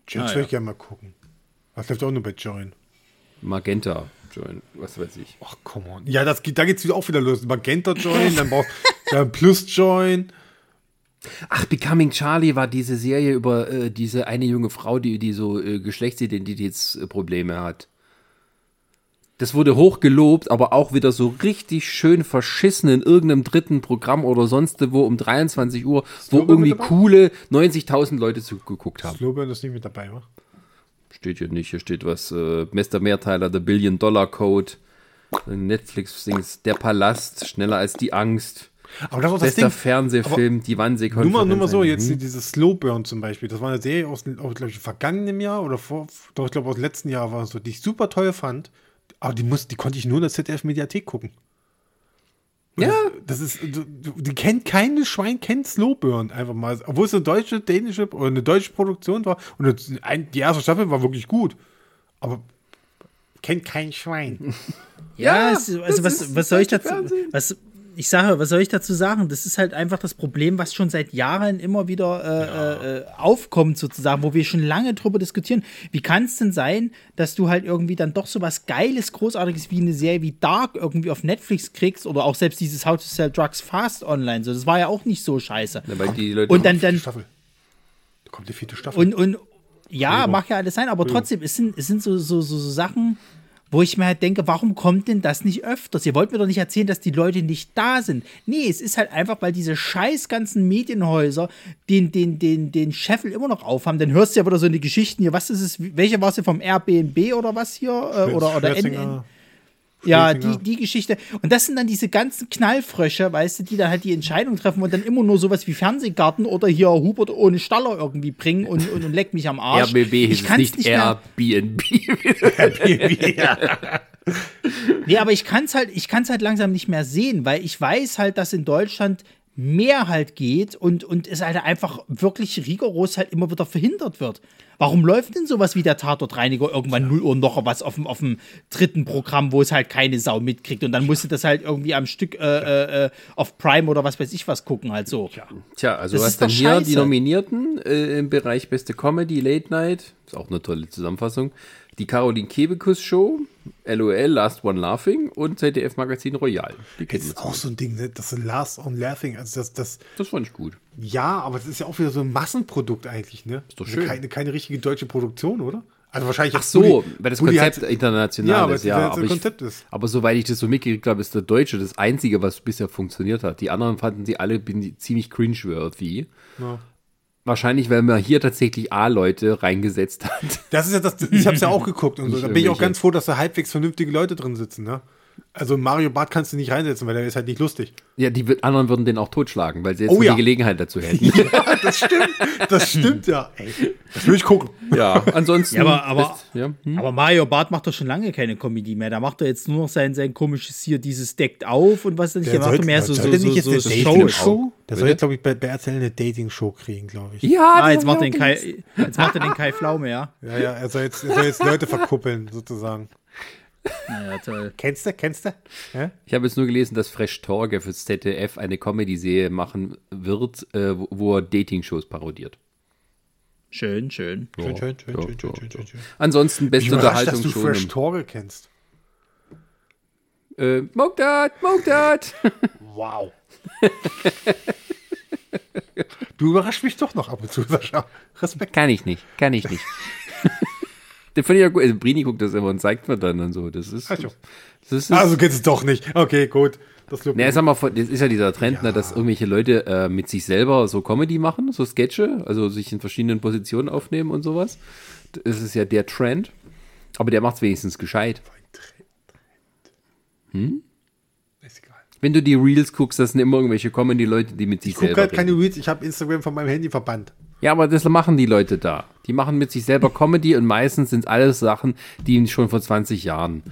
Jets Ah, will ja. ich gerne mal gucken. Was läuft auch nur bei Join? Magenta. Join, was weiß ich. Ach, come on. Ja, das geht, da geht's wieder auch wieder los. Magenta Join, dann brauchst du Plus Join. Ach, Becoming Charlie war diese Serie über äh, diese eine junge Frau, die, die so äh, Geschlechtsidentitätsprobleme hat. Das wurde hoch gelobt, aber auch wieder so richtig schön verschissen in irgendeinem dritten Programm oder sonst wo um 23 Uhr, wo irgendwie coole 90.000 Leute zugeguckt haben. Slowburn ist nicht mit dabei, wa? Steht hier nicht, hier steht was, äh, Mr. Mehrteiler, The Billion Dollar Code, Netflix-Dings, Der Palast, Schneller als die Angst, Aber das ist auch das bester Ding. Fernsehfilm, die Wannsee-Konferenz. Nur mal, nur mal so, jetzt dieses Slowburn zum Beispiel. Das war eine Serie aus, aus glaube ich, vergangenem Jahr oder vor, doch, ich glaube, aus letzten Jahr war es so, die ich super toll fand. Aber die, muss, die konnte ich nur in der ZDF-Mediathek gucken. Ja, Das ist, du- du- die kennt keine Schwein, kennt Slowburn einfach mal. Obwohl es eine deutsche, dänische oder eine deutsche Produktion war. Und das- ein, die erste Staffel war wirklich gut. Aber kennt kein Schwein. Ja, Ja, also das was, ist was soll ich dazu? Fernsehen. Was, ich sage, was soll ich dazu sagen? Das ist halt einfach das Problem, was schon seit Jahren immer wieder äh, äh, aufkommt, sozusagen, wo wir schon lange drüber diskutieren. Wie kann es denn sein, dass du halt irgendwie dann doch so was Geiles, Großartiges wie eine Serie wie Dark irgendwie auf Netflix kriegst oder auch selbst dieses How to Sell Drugs Fast online? So, das war ja auch nicht so scheiße. weil die Leute Und dann, dann, Staffel. Da kommt die vierte Staffel. und, und ja, mag ja alles sein, aber trotzdem, es sind, es sind so, so, so, so Sachen, wo ich mir halt denke, warum kommt denn das nicht öfters? Ihr wollt mir doch nicht erzählen, dass die Leute nicht da sind. Nee, es ist halt einfach, weil diese scheiß ganzen Medienhäuser den, den, den, den Scheffel immer noch aufhaben. Dann hörst du ja wieder so eine Geschichten hier. Was ist es? Welche war es hier vom Airbnb oder was hier? Äh, oder oder. NN? Ja, die, die Geschichte. Und das sind dann diese ganzen Knallfrösche, weißt du, die dann halt die Entscheidung treffen und dann immer nur sowas wie Fernsehgarten oder hier Hubert ohne Staller irgendwie bringen und, und, und leck mich am Arsch. RBB hieß es kann's nicht, mehr, Airbnb. Nee, aber ich kann es halt, ich kann's halt langsam nicht mehr sehen, weil ich weiß halt, dass in Deutschland mehr halt geht und, und es halt einfach wirklich rigoros halt immer wieder verhindert wird. Warum läuft denn sowas wie der Tatortreiniger irgendwann 0 Uhr noch was auf dem, auf dem dritten Programm, wo es halt keine Sau mitkriegt und dann musst du das halt irgendwie am Stück äh, äh, auf Prime oder was weiß ich was gucken halt so. Tja, also Das was dann hier die. Nominierten äh, im Bereich Beste Comedy, Late Night, ist auch eine tolle Zusammenfassung. Die Caroline Kebekus Show, LOL, Last One Laughing und ZDF Magazin Royal. Das ist auch so ein Ding, ne? das ist Last on Laughing. Also das, das, Das fand ich gut. ja, aber das ist ja auch wieder so ein Massenprodukt eigentlich, ne? Ist doch Also schön. Keine, keine richtige deutsche Produktion, oder? Also wahrscheinlich Ach so, Bulli- weil das Bulli Konzept hat- international Ja, aber ist, ja. Aber, ich, ist. aber soweit ich das so mitgekriegt habe, ist der Deutsche das Einzige, was bisher funktioniert hat. Die anderen fanden sie alle ziemlich cringe-worthy. Ja. Wahrscheinlich, weil man hier tatsächlich A-Leute reingesetzt hat. Das ist ja das, ich habe es ja auch geguckt und so. Da bin ich auch ganz froh, dass da halbwegs vernünftige Leute drin sitzen, ne? Also Mario Bart kannst du nicht reinsetzen, weil der ist halt nicht lustig. Ja, die anderen würden den auch totschlagen, weil sie jetzt Oh ja. die Gelegenheit dazu hätten. Ja, das stimmt. Das stimmt ja. Ey, das will ich gucken. ja, ansonsten. Ja, aber- aber- best- ja, hm? Aber Mario Barth macht doch schon lange keine Comedy mehr. Da macht er jetzt nur noch sein, sein komisches hier, dieses deckt auf und was denn nicht. Der, macht doch mehr so, so, sollte so, nicht jetzt so, eine so Dating-Show? Shows. Der soll jetzt, glaube ich, bei, bei RTL eine Dating-Show kriegen, glaube ich. ja, Ah, das jetzt macht, den Kai, jetzt macht er den Kai Pflaume, ja. Ja, ja, er soll jetzt, er soll jetzt Leute verkuppeln, sozusagen. Naja, toll. Kennst du? Kennst du? Ja? Ich habe jetzt nur gelesen, dass Fresh Torge fürs ZDF eine Comedy-Serie machen wird, äh, wo- wo er Dating-Shows parodiert. Schön, schön. Schön, schön, schön, Ja, schön, schön, schön, schön, schön. Ansonsten Ich beste überrascht, Unterhaltung dass du schon. Fresh Torge kennst. Äh, smoke that. Wow. du überraschst mich doch noch ab und zu, Sascha. Respekt. Kann ich nicht, kann ich nicht. Den finde ich ja gut. Also Brini guckt das immer und zeigt mir dann und so. Das ist. Ach so. Das ist Also es doch nicht. Okay, gut. Das mich. sag mal, das ist ja dieser Trend, ne, dass irgendwelche Leute äh, mit sich selber so Comedy machen, so Sketche, also sich in verschiedenen Positionen aufnehmen und sowas. Das ist ja der Trend. Aber der macht's wenigstens gescheit. Ist egal. Wenn du die Reels guckst, das sind immer irgendwelche Comedy-Leute, die mit sich Ich gucke selber halt keine. Reels. Ich habe Instagram von meinem Handy verbannt. Ja, aber das machen die Leute da. Die machen mit sich selber Comedy und meistens sind alles Sachen, die schon vor 20 Jahren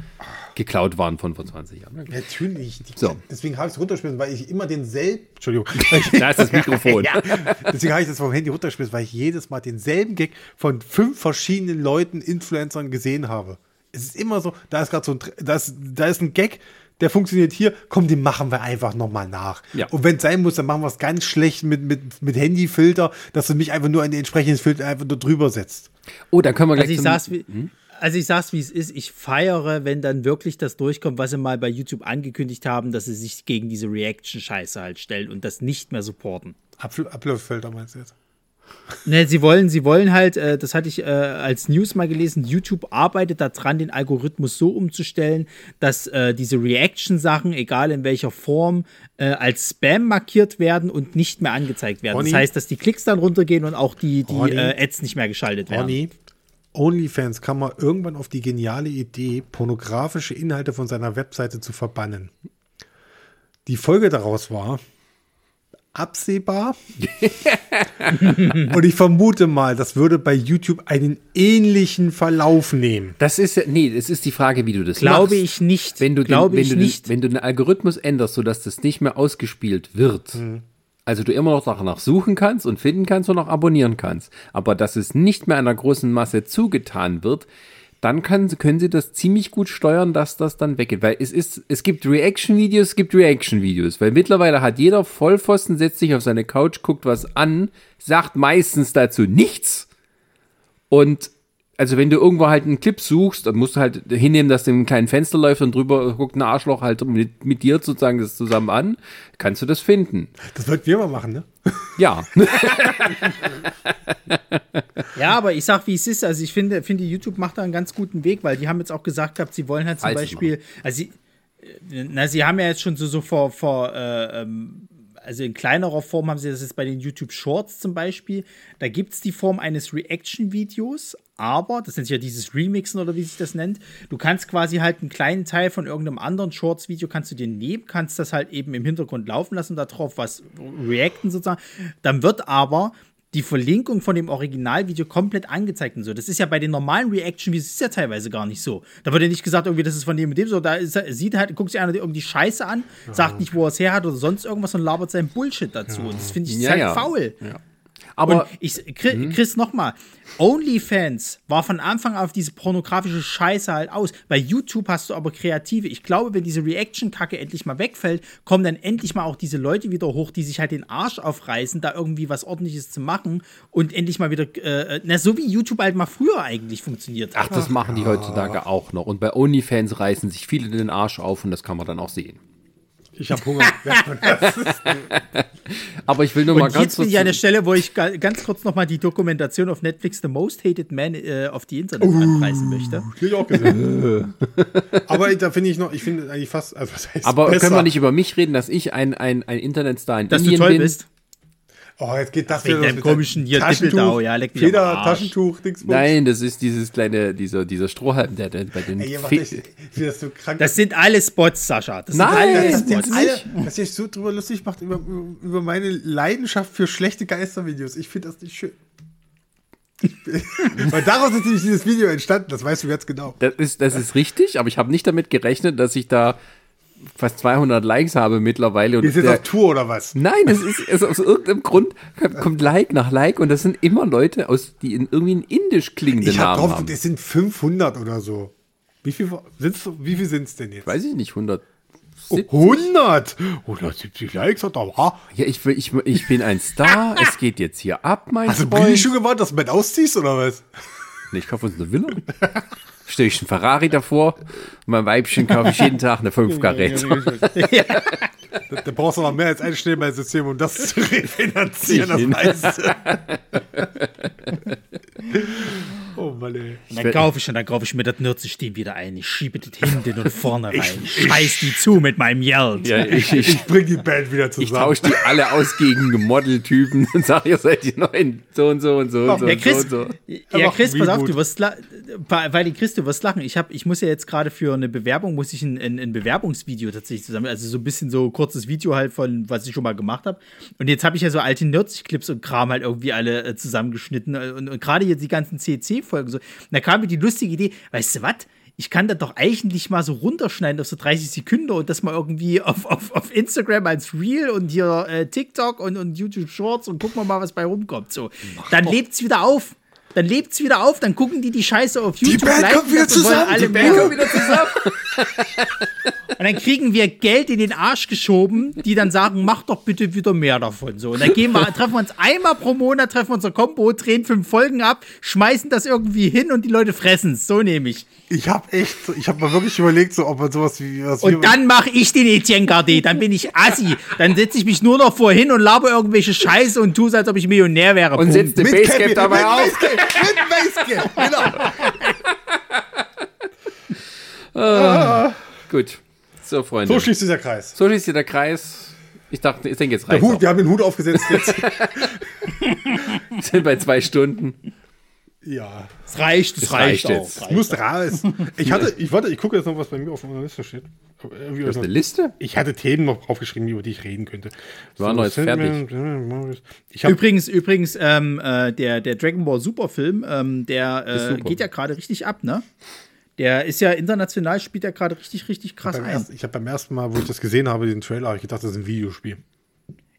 geklaut waren von vor 20 Jahren. Natürlich. Die, So. Deswegen habe ich es runtergeschmissen, weil ich immer denselben. Entschuldigung. Da ist das Mikrofon. ja, deswegen habe ich das vom Handy runtergeschmissen, weil ich jedes Mal denselben Gag von fünf verschiedenen Leuten, Influencern gesehen habe. Es ist immer so, da ist gerade so ein, da ist, da ist ein Gag, der funktioniert hier, komm, den machen wir einfach nochmal nach. Ja. Und wenn es sein muss, dann machen wir es ganz schlecht mit, mit, mit Handyfilter, dass du mich einfach nur an den entsprechenden Filter einfach nur drüber setzt. Oh, dann können wir gleich Also ich sag's wie, also ich sag's wie es ist, ich feiere, wenn dann wirklich das durchkommt, was sie mal bei YouTube angekündigt haben, dass sie sich gegen diese Reaction-Scheiße halt stellen und das nicht mehr supporten. Upl- Upload-Filter meinst du jetzt? Ne, sie wollen, sie wollen halt, äh, das hatte ich äh, als News mal gelesen, YouTube arbeitet daran, den Algorithmus so umzustellen, dass äh, diese Reaction-Sachen, egal in welcher Form, äh, als Spam markiert werden und nicht mehr angezeigt werden. Ronny? Das heißt, dass die Klicks dann runtergehen und auch die, die Ronny? äh, Ads nicht mehr geschaltet werden. Ronny, OnlyFans kam mal irgendwann auf die geniale Idee, pornografische Inhalte von seiner Webseite zu verbannen. Die Folge daraus war absehbar. Und ich vermute mal, das würde bei YouTube einen ähnlichen Verlauf nehmen. Das ist ja, nee, das ist die Frage, wie du das Glaube machst. ich nicht. Wenn du, den, Glaube wenn, ich du nicht. Den, wenn du den Algorithmus änderst, sodass das nicht mehr ausgespielt wird, also du immer noch danach suchen kannst und finden kannst und auch abonnieren kannst, aber dass es nicht mehr einer großen Masse zugetan wird, dann kann, können sie das ziemlich gut steuern, dass das dann weggeht. Weil es ist, es gibt Reaction-Videos, es gibt Reaction-Videos. Weil mittlerweile hat jeder Vollpfosten, setzt sich auf seine Couch, guckt was an, sagt meistens dazu nichts. Und also wenn du irgendwo halt einen Clip suchst, dann musst du halt hinnehmen, dass dem ein kleinen Fenster läuft und drüber guckt ein Arschloch halt mit, mit dir sozusagen das zusammen an, kannst du das finden. Das wollten wir mal machen, ne? Ja. Ja, aber ich sag, wie es ist. Also ich finde, finde, YouTube macht da einen ganz guten Weg, weil die haben jetzt auch gesagt gehabt, sie wollen halt zum Falls sie Beispiel, also sie, äh, na, sie haben ja jetzt schon so, so vor, vor äh, ähm, also in kleinerer Form haben sie das jetzt bei den YouTube Shorts zum Beispiel. Da gibt es die Form eines Reaction-Videos, aber, das nennt sich ja dieses Remixen oder wie sich das nennt, du kannst quasi halt einen kleinen Teil von irgendeinem anderen Shorts-Video kannst du dir nehmen, kannst das halt eben im Hintergrund laufen lassen, darauf was reacten sozusagen. Dann wird aber die Verlinkung von dem Originalvideo komplett angezeigt und so. Das ist ja bei den normalen Reaction-Videos ist ja teilweise gar nicht so. Da wird ja nicht gesagt, irgendwie, das ist von dem und dem so. Da ist, er- sieht halt, guckt sich einer irgendwie Scheiße an, sagt nicht, wo er es her hat oder sonst irgendwas und labert seinen Bullshit dazu. Und das finde ich Ja, halt ja. faul. Aber Und ich, Chris, Chris nochmal, OnlyFans war von Anfang an auf diese pornografische Scheiße halt aus. Bei YouTube hast du aber Kreative. Ich glaube, wenn diese Reaction-Kacke endlich mal wegfällt, kommen dann endlich mal auch diese Leute wieder hoch, die sich halt den Arsch aufreißen, da irgendwie was ordentliches zu machen und endlich mal wieder, äh, na, so wie YouTube halt mal früher eigentlich funktioniert hat. ach, das machen die heutzutage auch noch. Und bei OnlyFans reißen sich viele den Arsch auf und das kann man dann auch sehen. Ich habe Hunger. Aber ich will nur mal Und ganz jetzt bin kurz. ich an der Stelle, wo ich ga- ganz kurz noch mal die Dokumentation auf Netflix The Most Hated Man äh, auf die Internet anpreisen möchte. Ich auch gesehen. Aber da finde ich noch, ich finde eigentlich fast, also was heißt aber besser? können wir nicht über mich reden, dass ich ein, ein, ein Internetstar in Dass Indien du toll bin? bist. Oh, jetzt geht das wegen wieder los deinem komischen hier Taschentuch, ja, leck mich Feder. Taschentuch, Dingsbums. Nein, das ist dieses kleine, dieser, dieser Strohhalm, der, der bei den. Ey, ich, ich finde das so krank. Das sind alle Spots, Sascha. Das Nein, sind alle das Spots. sind alle, ihr euch so drüber lustig macht über, über meine Leidenschaft für schlechte Geistervideos. Ich finde das nicht schön. Weil daraus ist nämlich dieses Video entstanden, das weißt du ganz genau. Das ist, das ist richtig, aber ich habe nicht damit gerechnet, dass ich da fast 200 Likes habe mittlerweile. Und Ist jetzt der, auf Tour oder was? nein, es ist, es aus irgendeinem Grund kommt- Like nach Like und das sind immer Leute, aus, die in irgendwie einen indisch klingenden Ich habe Namen drauf, haben. das sind 500 oder so. Wie viel sind's, wie viel sind es denn jetzt? Weiß ich nicht, 100. Oh, 100! 170 Likes hat er? Ja, ich, ich, ich bin ein Star, es geht jetzt hier ab, mein Hast du Freund. Schon gewartet, dass du mit ausziehst oder was? Nee, ich kaufe uns eine Villa. Stelle ich einen Ferrari davor, und mein Weibchen kaufe ich jeden Tag eine 5 Karette. Da, da brauchst du noch mehr als ein Schneeballsystem, um das zu refinanzieren, das meiste. oh Mann, ey. Und dann kaufe ich und dann kaufe ich mir das Nürzsystem wieder ein. Ich schiebe das hinten und vorne rein. Ich scheiß die zu mit meinem Geld. Ja, ich, ich, Ich bring die Band wieder ich zusammen. tausche die alle aus gegen Modeltypen und sage, ihr seid die neuen so und so und so und so, Ja, und Chris, so, und so. ja, Aber Chris, pass auf, du wirst weil die Chris, du wirst lachen. Ich, hab, ich muss ja jetzt gerade für eine Bewerbung, muss ich ein, ein, ein Bewerbungsvideo tatsächlich zusammen, also so ein bisschen so kurzes Video halt von, was ich schon mal gemacht habe. Und jetzt habe ich ja so alte Nerds-Clips und Kram halt irgendwie alle äh, zusammengeschnitten. Und, und gerade jetzt die ganzen CC-Folgen so. Und da kam mir die lustige Idee, weißt du was? Ich kann das doch eigentlich mal so runterschneiden auf so 30 Sekunden und das mal irgendwie auf, auf, auf Instagram als Reel und hier äh, TikTok und, und YouTube Shorts und gucken wir mal, was bei rumkommt. So. Dann lebt's wieder auf. Dann lebt's wieder auf, dann gucken die die Scheiße auf YouTube. Band liken kommt wieder das und wollen zusammen, Alle die. Band kommt wieder zusammen. Und dann kriegen wir Geld in den Arsch geschoben, die dann sagen, mach doch bitte wieder mehr davon. So. Und dann gehen wir, treffen wir uns einmal pro Monat, treffen unser Kombo, drehen fünf Folgen ab, schmeißen das irgendwie hin und die Leute fressen es. So nehme ich. Ich habe echt, ich habe mal wirklich überlegt, so, ob man sowas wie was Und wie, dann mache ich den Etienne Gardet, dann bin ich Assi. Dann setze ich mich nur noch vorhin und laber irgendwelche Scheiße und tue es, als ob ich Millionär wäre. Und setzt den mit Basecap dabei auf. Basecap, mit Basecap, genau. Gut. So, Freunde. So schließt sich der Kreis. So schließt sich der Kreis. Ich dachte, ich denke, jetzt Der Hut, wir haben den Hut aufgesetzt jetzt. Wir sind bei zwei Stunden. Ja, Es reicht, es Es reicht, reicht auch. jetzt. Reicht. muss raus. Ich hatte, ich warte, ich gucke jetzt noch, was bei mir auf meiner Liste steht. Du hast eine Liste? Ich hatte Themen noch draufgeschrieben, über die ich reden könnte. Wir waren doch jetzt fertig. Ich habe Übrigens, übrigens, ähm, äh, der, der Dragon Ball Superfilm, ähm, der äh, super. geht ja gerade richtig ab, ne? Der ist ja international, spielt ja gerade richtig, richtig krass beim, ein. ersten, ich hab beim ersten Mal, wo ich das gesehen habe, den Trailer, habe ich gedacht, das ist ein Videospiel.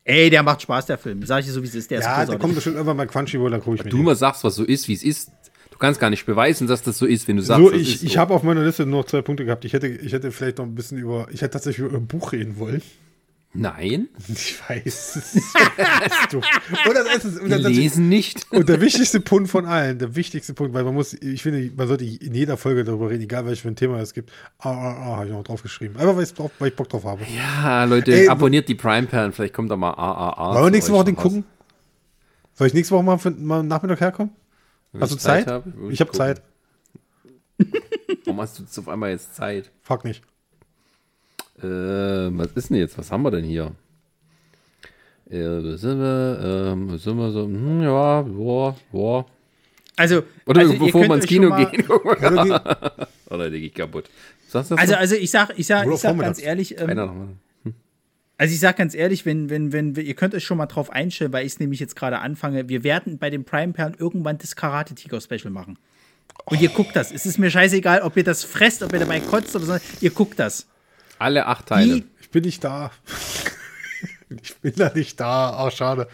Ey, der macht Spaß, der Film. Sag ich dir so, wie es ist. Der ist Ja, da großartig. kommt bestimmt irgendwann mal Crunchyroll, dann gucke ich mir Du mal sagst, was so ist, wie es ist. Du kannst gar nicht beweisen, dass das so ist, wenn du sagst, So, das ich, ist ich so. habe auf meiner Liste nur noch zwei Punkte gehabt. Ich hätte, ich hätte vielleicht noch ein bisschen über, ich hätte tatsächlich über ein Buch reden wollen. Nein, Ich weiß. Das ist doof. und, das ist, und, das, lesen nicht. und der wichtigste Punkt von allen, der wichtigste Punkt, weil man muss, ich finde, man sollte in jeder Folge darüber reden, egal welches für ein Thema es gibt. Ah, ah, ah, habe ich noch draufgeschrieben. Einfach weil, drauf, weil ich Bock drauf habe. Ja, Leute, Ey, abonniert die Prime-Perlen. Vielleicht kommt da mal AAA. Wollen wir nächste Woche den raus. gucken? Soll ich nächste Woche mal, für, mal am Nachmittag herkommen? Hast du Zeit? Zeit würde ich habe. Zeit. Warum hast du jetzt auf einmal jetzt Zeit? Fuck nicht. Äh, was ist denn jetzt? Was haben wir denn hier? Äh, sind wir? Ähm, sind wir so? Hm, ja, ja, ja. Also, Oder also ihr bevor könnt wir ins Kino gehen, er Oder denke ich kaputt. Sagst du das Also, noch? also ich sag, ich sag, ich sag ganz ehrlich, ähm, mal. also ich sag ganz ehrlich, wenn, wenn, wenn, ihr könnt euch schon mal drauf einstellen, weil ich es nämlich jetzt gerade anfange, wir werden bei den Prime Perlen irgendwann das Karate Tiger Special machen. Und ihr guckt das. Es ist mir scheißegal, ob ihr das fresst, ob ihr dabei kotzt oder so. Ihr guckt das. Alle acht Teile. Die, Ich bin nicht da. ich bin da nicht da. Ach, schade.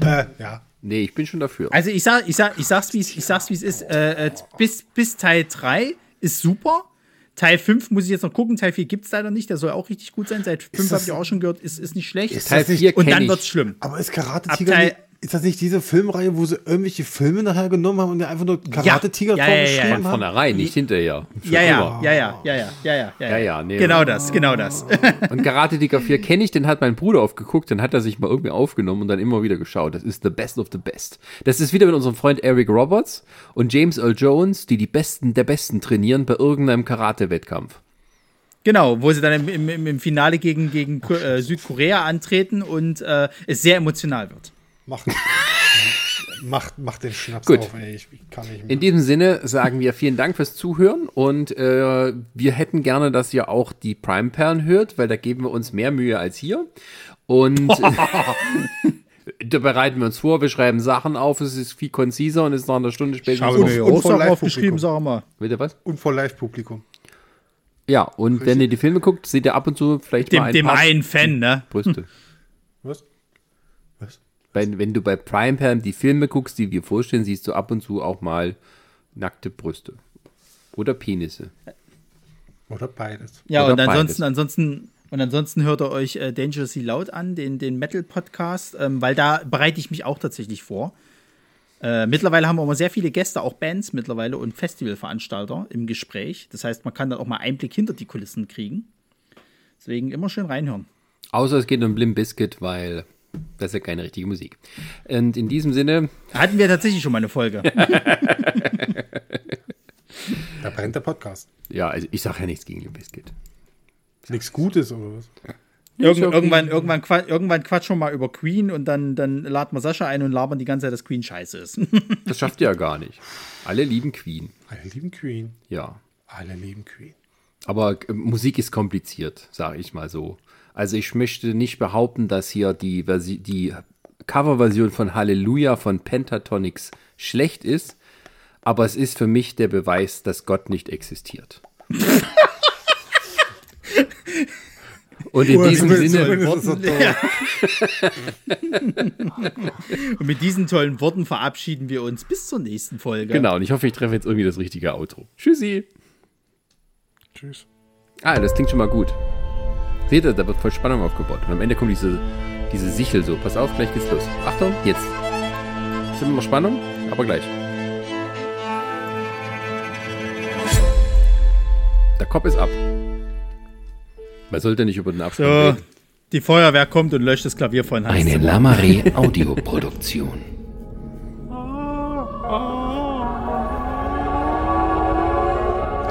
Äh, ja. Nee, ich bin schon dafür. also ich sag, ich sag, ich sag's, wie es, ich sag's, wie es ist. Äh, äh, bis, bis Teil 3 ist super. Teil 5 muss ich jetzt noch gucken. Teil 4 gibt's leider nicht. Der soll auch richtig gut sein. Seit 5 das- habe ich auch schon gehört, ist, ist nicht schlecht. Ist Teil das nicht- 4 Und dann ich. wird's schlimm. Aber ist Karate Ab Tiger Teil, Ist das nicht diese Filmreihe, wo sie irgendwelche Filme nachher genommen haben und einfach nur Karate-Tiger Ja, ja, ja, ja, vorgeschrieben ja. Von haben? vornherein, nicht hinterher. Ja, ja, ja, ja, ja, ja, ja, ja, ja, Ja, ja, nee. Genau das, genau das. Und Karate Tiger 4 kenne ich, den hat mein Bruder aufgeguckt, den hat er sich mal irgendwie aufgenommen und dann immer wieder geschaut. Das ist the best of the best. Das ist wieder mit unserem Freund Eric Roberts und James Earl Jones, die die Besten der Besten trainieren bei irgendeinem Karate-Wettkampf. Genau, wo sie dann im, im, im Finale gegen, gegen äh, Südkorea antreten und äh, es sehr emotional wird. Macht, macht, macht den Schnaps Gut. auf, ey. Ich kann nicht mehr. In diesem Sinne sagen wir vielen Dank fürs Zuhören und äh, wir hätten gerne, dass ihr auch die Prime-Perlen hört, weil da geben wir uns mehr Mühe als hier. Und da bereiten wir uns vor, wir schreiben Sachen auf, es ist viel konziser und es ist noch eine Stunde später. Und auch von Sachen Live-Publikum. aufgeschrieben, sag mal. Bitte was? Und vor Live-Publikum. Ja, und wenn ihr die Filme guckt, seht ihr ab und zu vielleicht mal Dem, ein dem einen Fan, ne? Brüste. Was? Wenn, wenn du bei Prime Pam die Filme guckst, die wir vorstellen, siehst du ab und zu auch mal nackte Brüste. Oder Penisse. Oder beides. Ja, Oder und ansonsten, beides. ansonsten, und ansonsten hört ihr euch äh, Dangerously Loud an, den, den Metal-Podcast, ähm, weil da bereite ich mich auch tatsächlich vor. Äh, mittlerweile haben wir immer sehr viele Gäste, auch Bands mittlerweile und Festivalveranstalter im Gespräch. Das heißt, man kann dann auch mal Einblick hinter die Kulissen kriegen. Deswegen immer schön reinhören. Außer es geht um Blim Biscuit, weil das ist ja keine richtige Musik. Und in diesem Sinne, Hatten wir tatsächlich schon mal eine Folge. Da brennt der Podcast. ja, also ich sage ja nichts gegen Blim Biscuit. Nichts Gutes oder was? Irgend, irgendwann, irgendwann, qua- irgendwann quatschen wir mal über Queen und dann, dann laden wir Sascha ein und labern die ganze Zeit, dass Queen scheiße ist. Das schafft ihr ja gar nicht. Alle lieben Queen. Alle lieben Queen. Ja. Alle lieben Queen. Aber äh, Musik ist kompliziert, sage ich mal so. Also ich möchte nicht behaupten, dass hier die, Versi die Coverversion von Halleluja von Pentatonix schlecht ist, aber es ist für mich der Beweis, dass Gott nicht existiert. Und in diesem Sinne, so toll. Und mit diesen tollen Worten verabschieden wir uns bis zur nächsten Folge. genau, und ich hoffe, ich treffe jetzt irgendwie das richtige Outro. Tschüssi. Tschüss. Ah, das klingt schon mal gut. Seht ihr, da wird voll Spannung aufgebaut. Und am Ende kommt diese, diese Sichel so. Pass auf, gleich geht's los. Achtung, jetzt. Ist immer noch Spannung, aber gleich. Der Kopf ist ab. Man sollte nicht über den Abstand So, reden. die Feuerwehr kommt und löscht das Klavier von Hans. Eine Zimmer.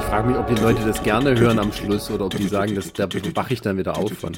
Frage mich, ob die Leute das gerne hören am Schluss oder ob die sagen, dass da wache ich dann wieder auf von.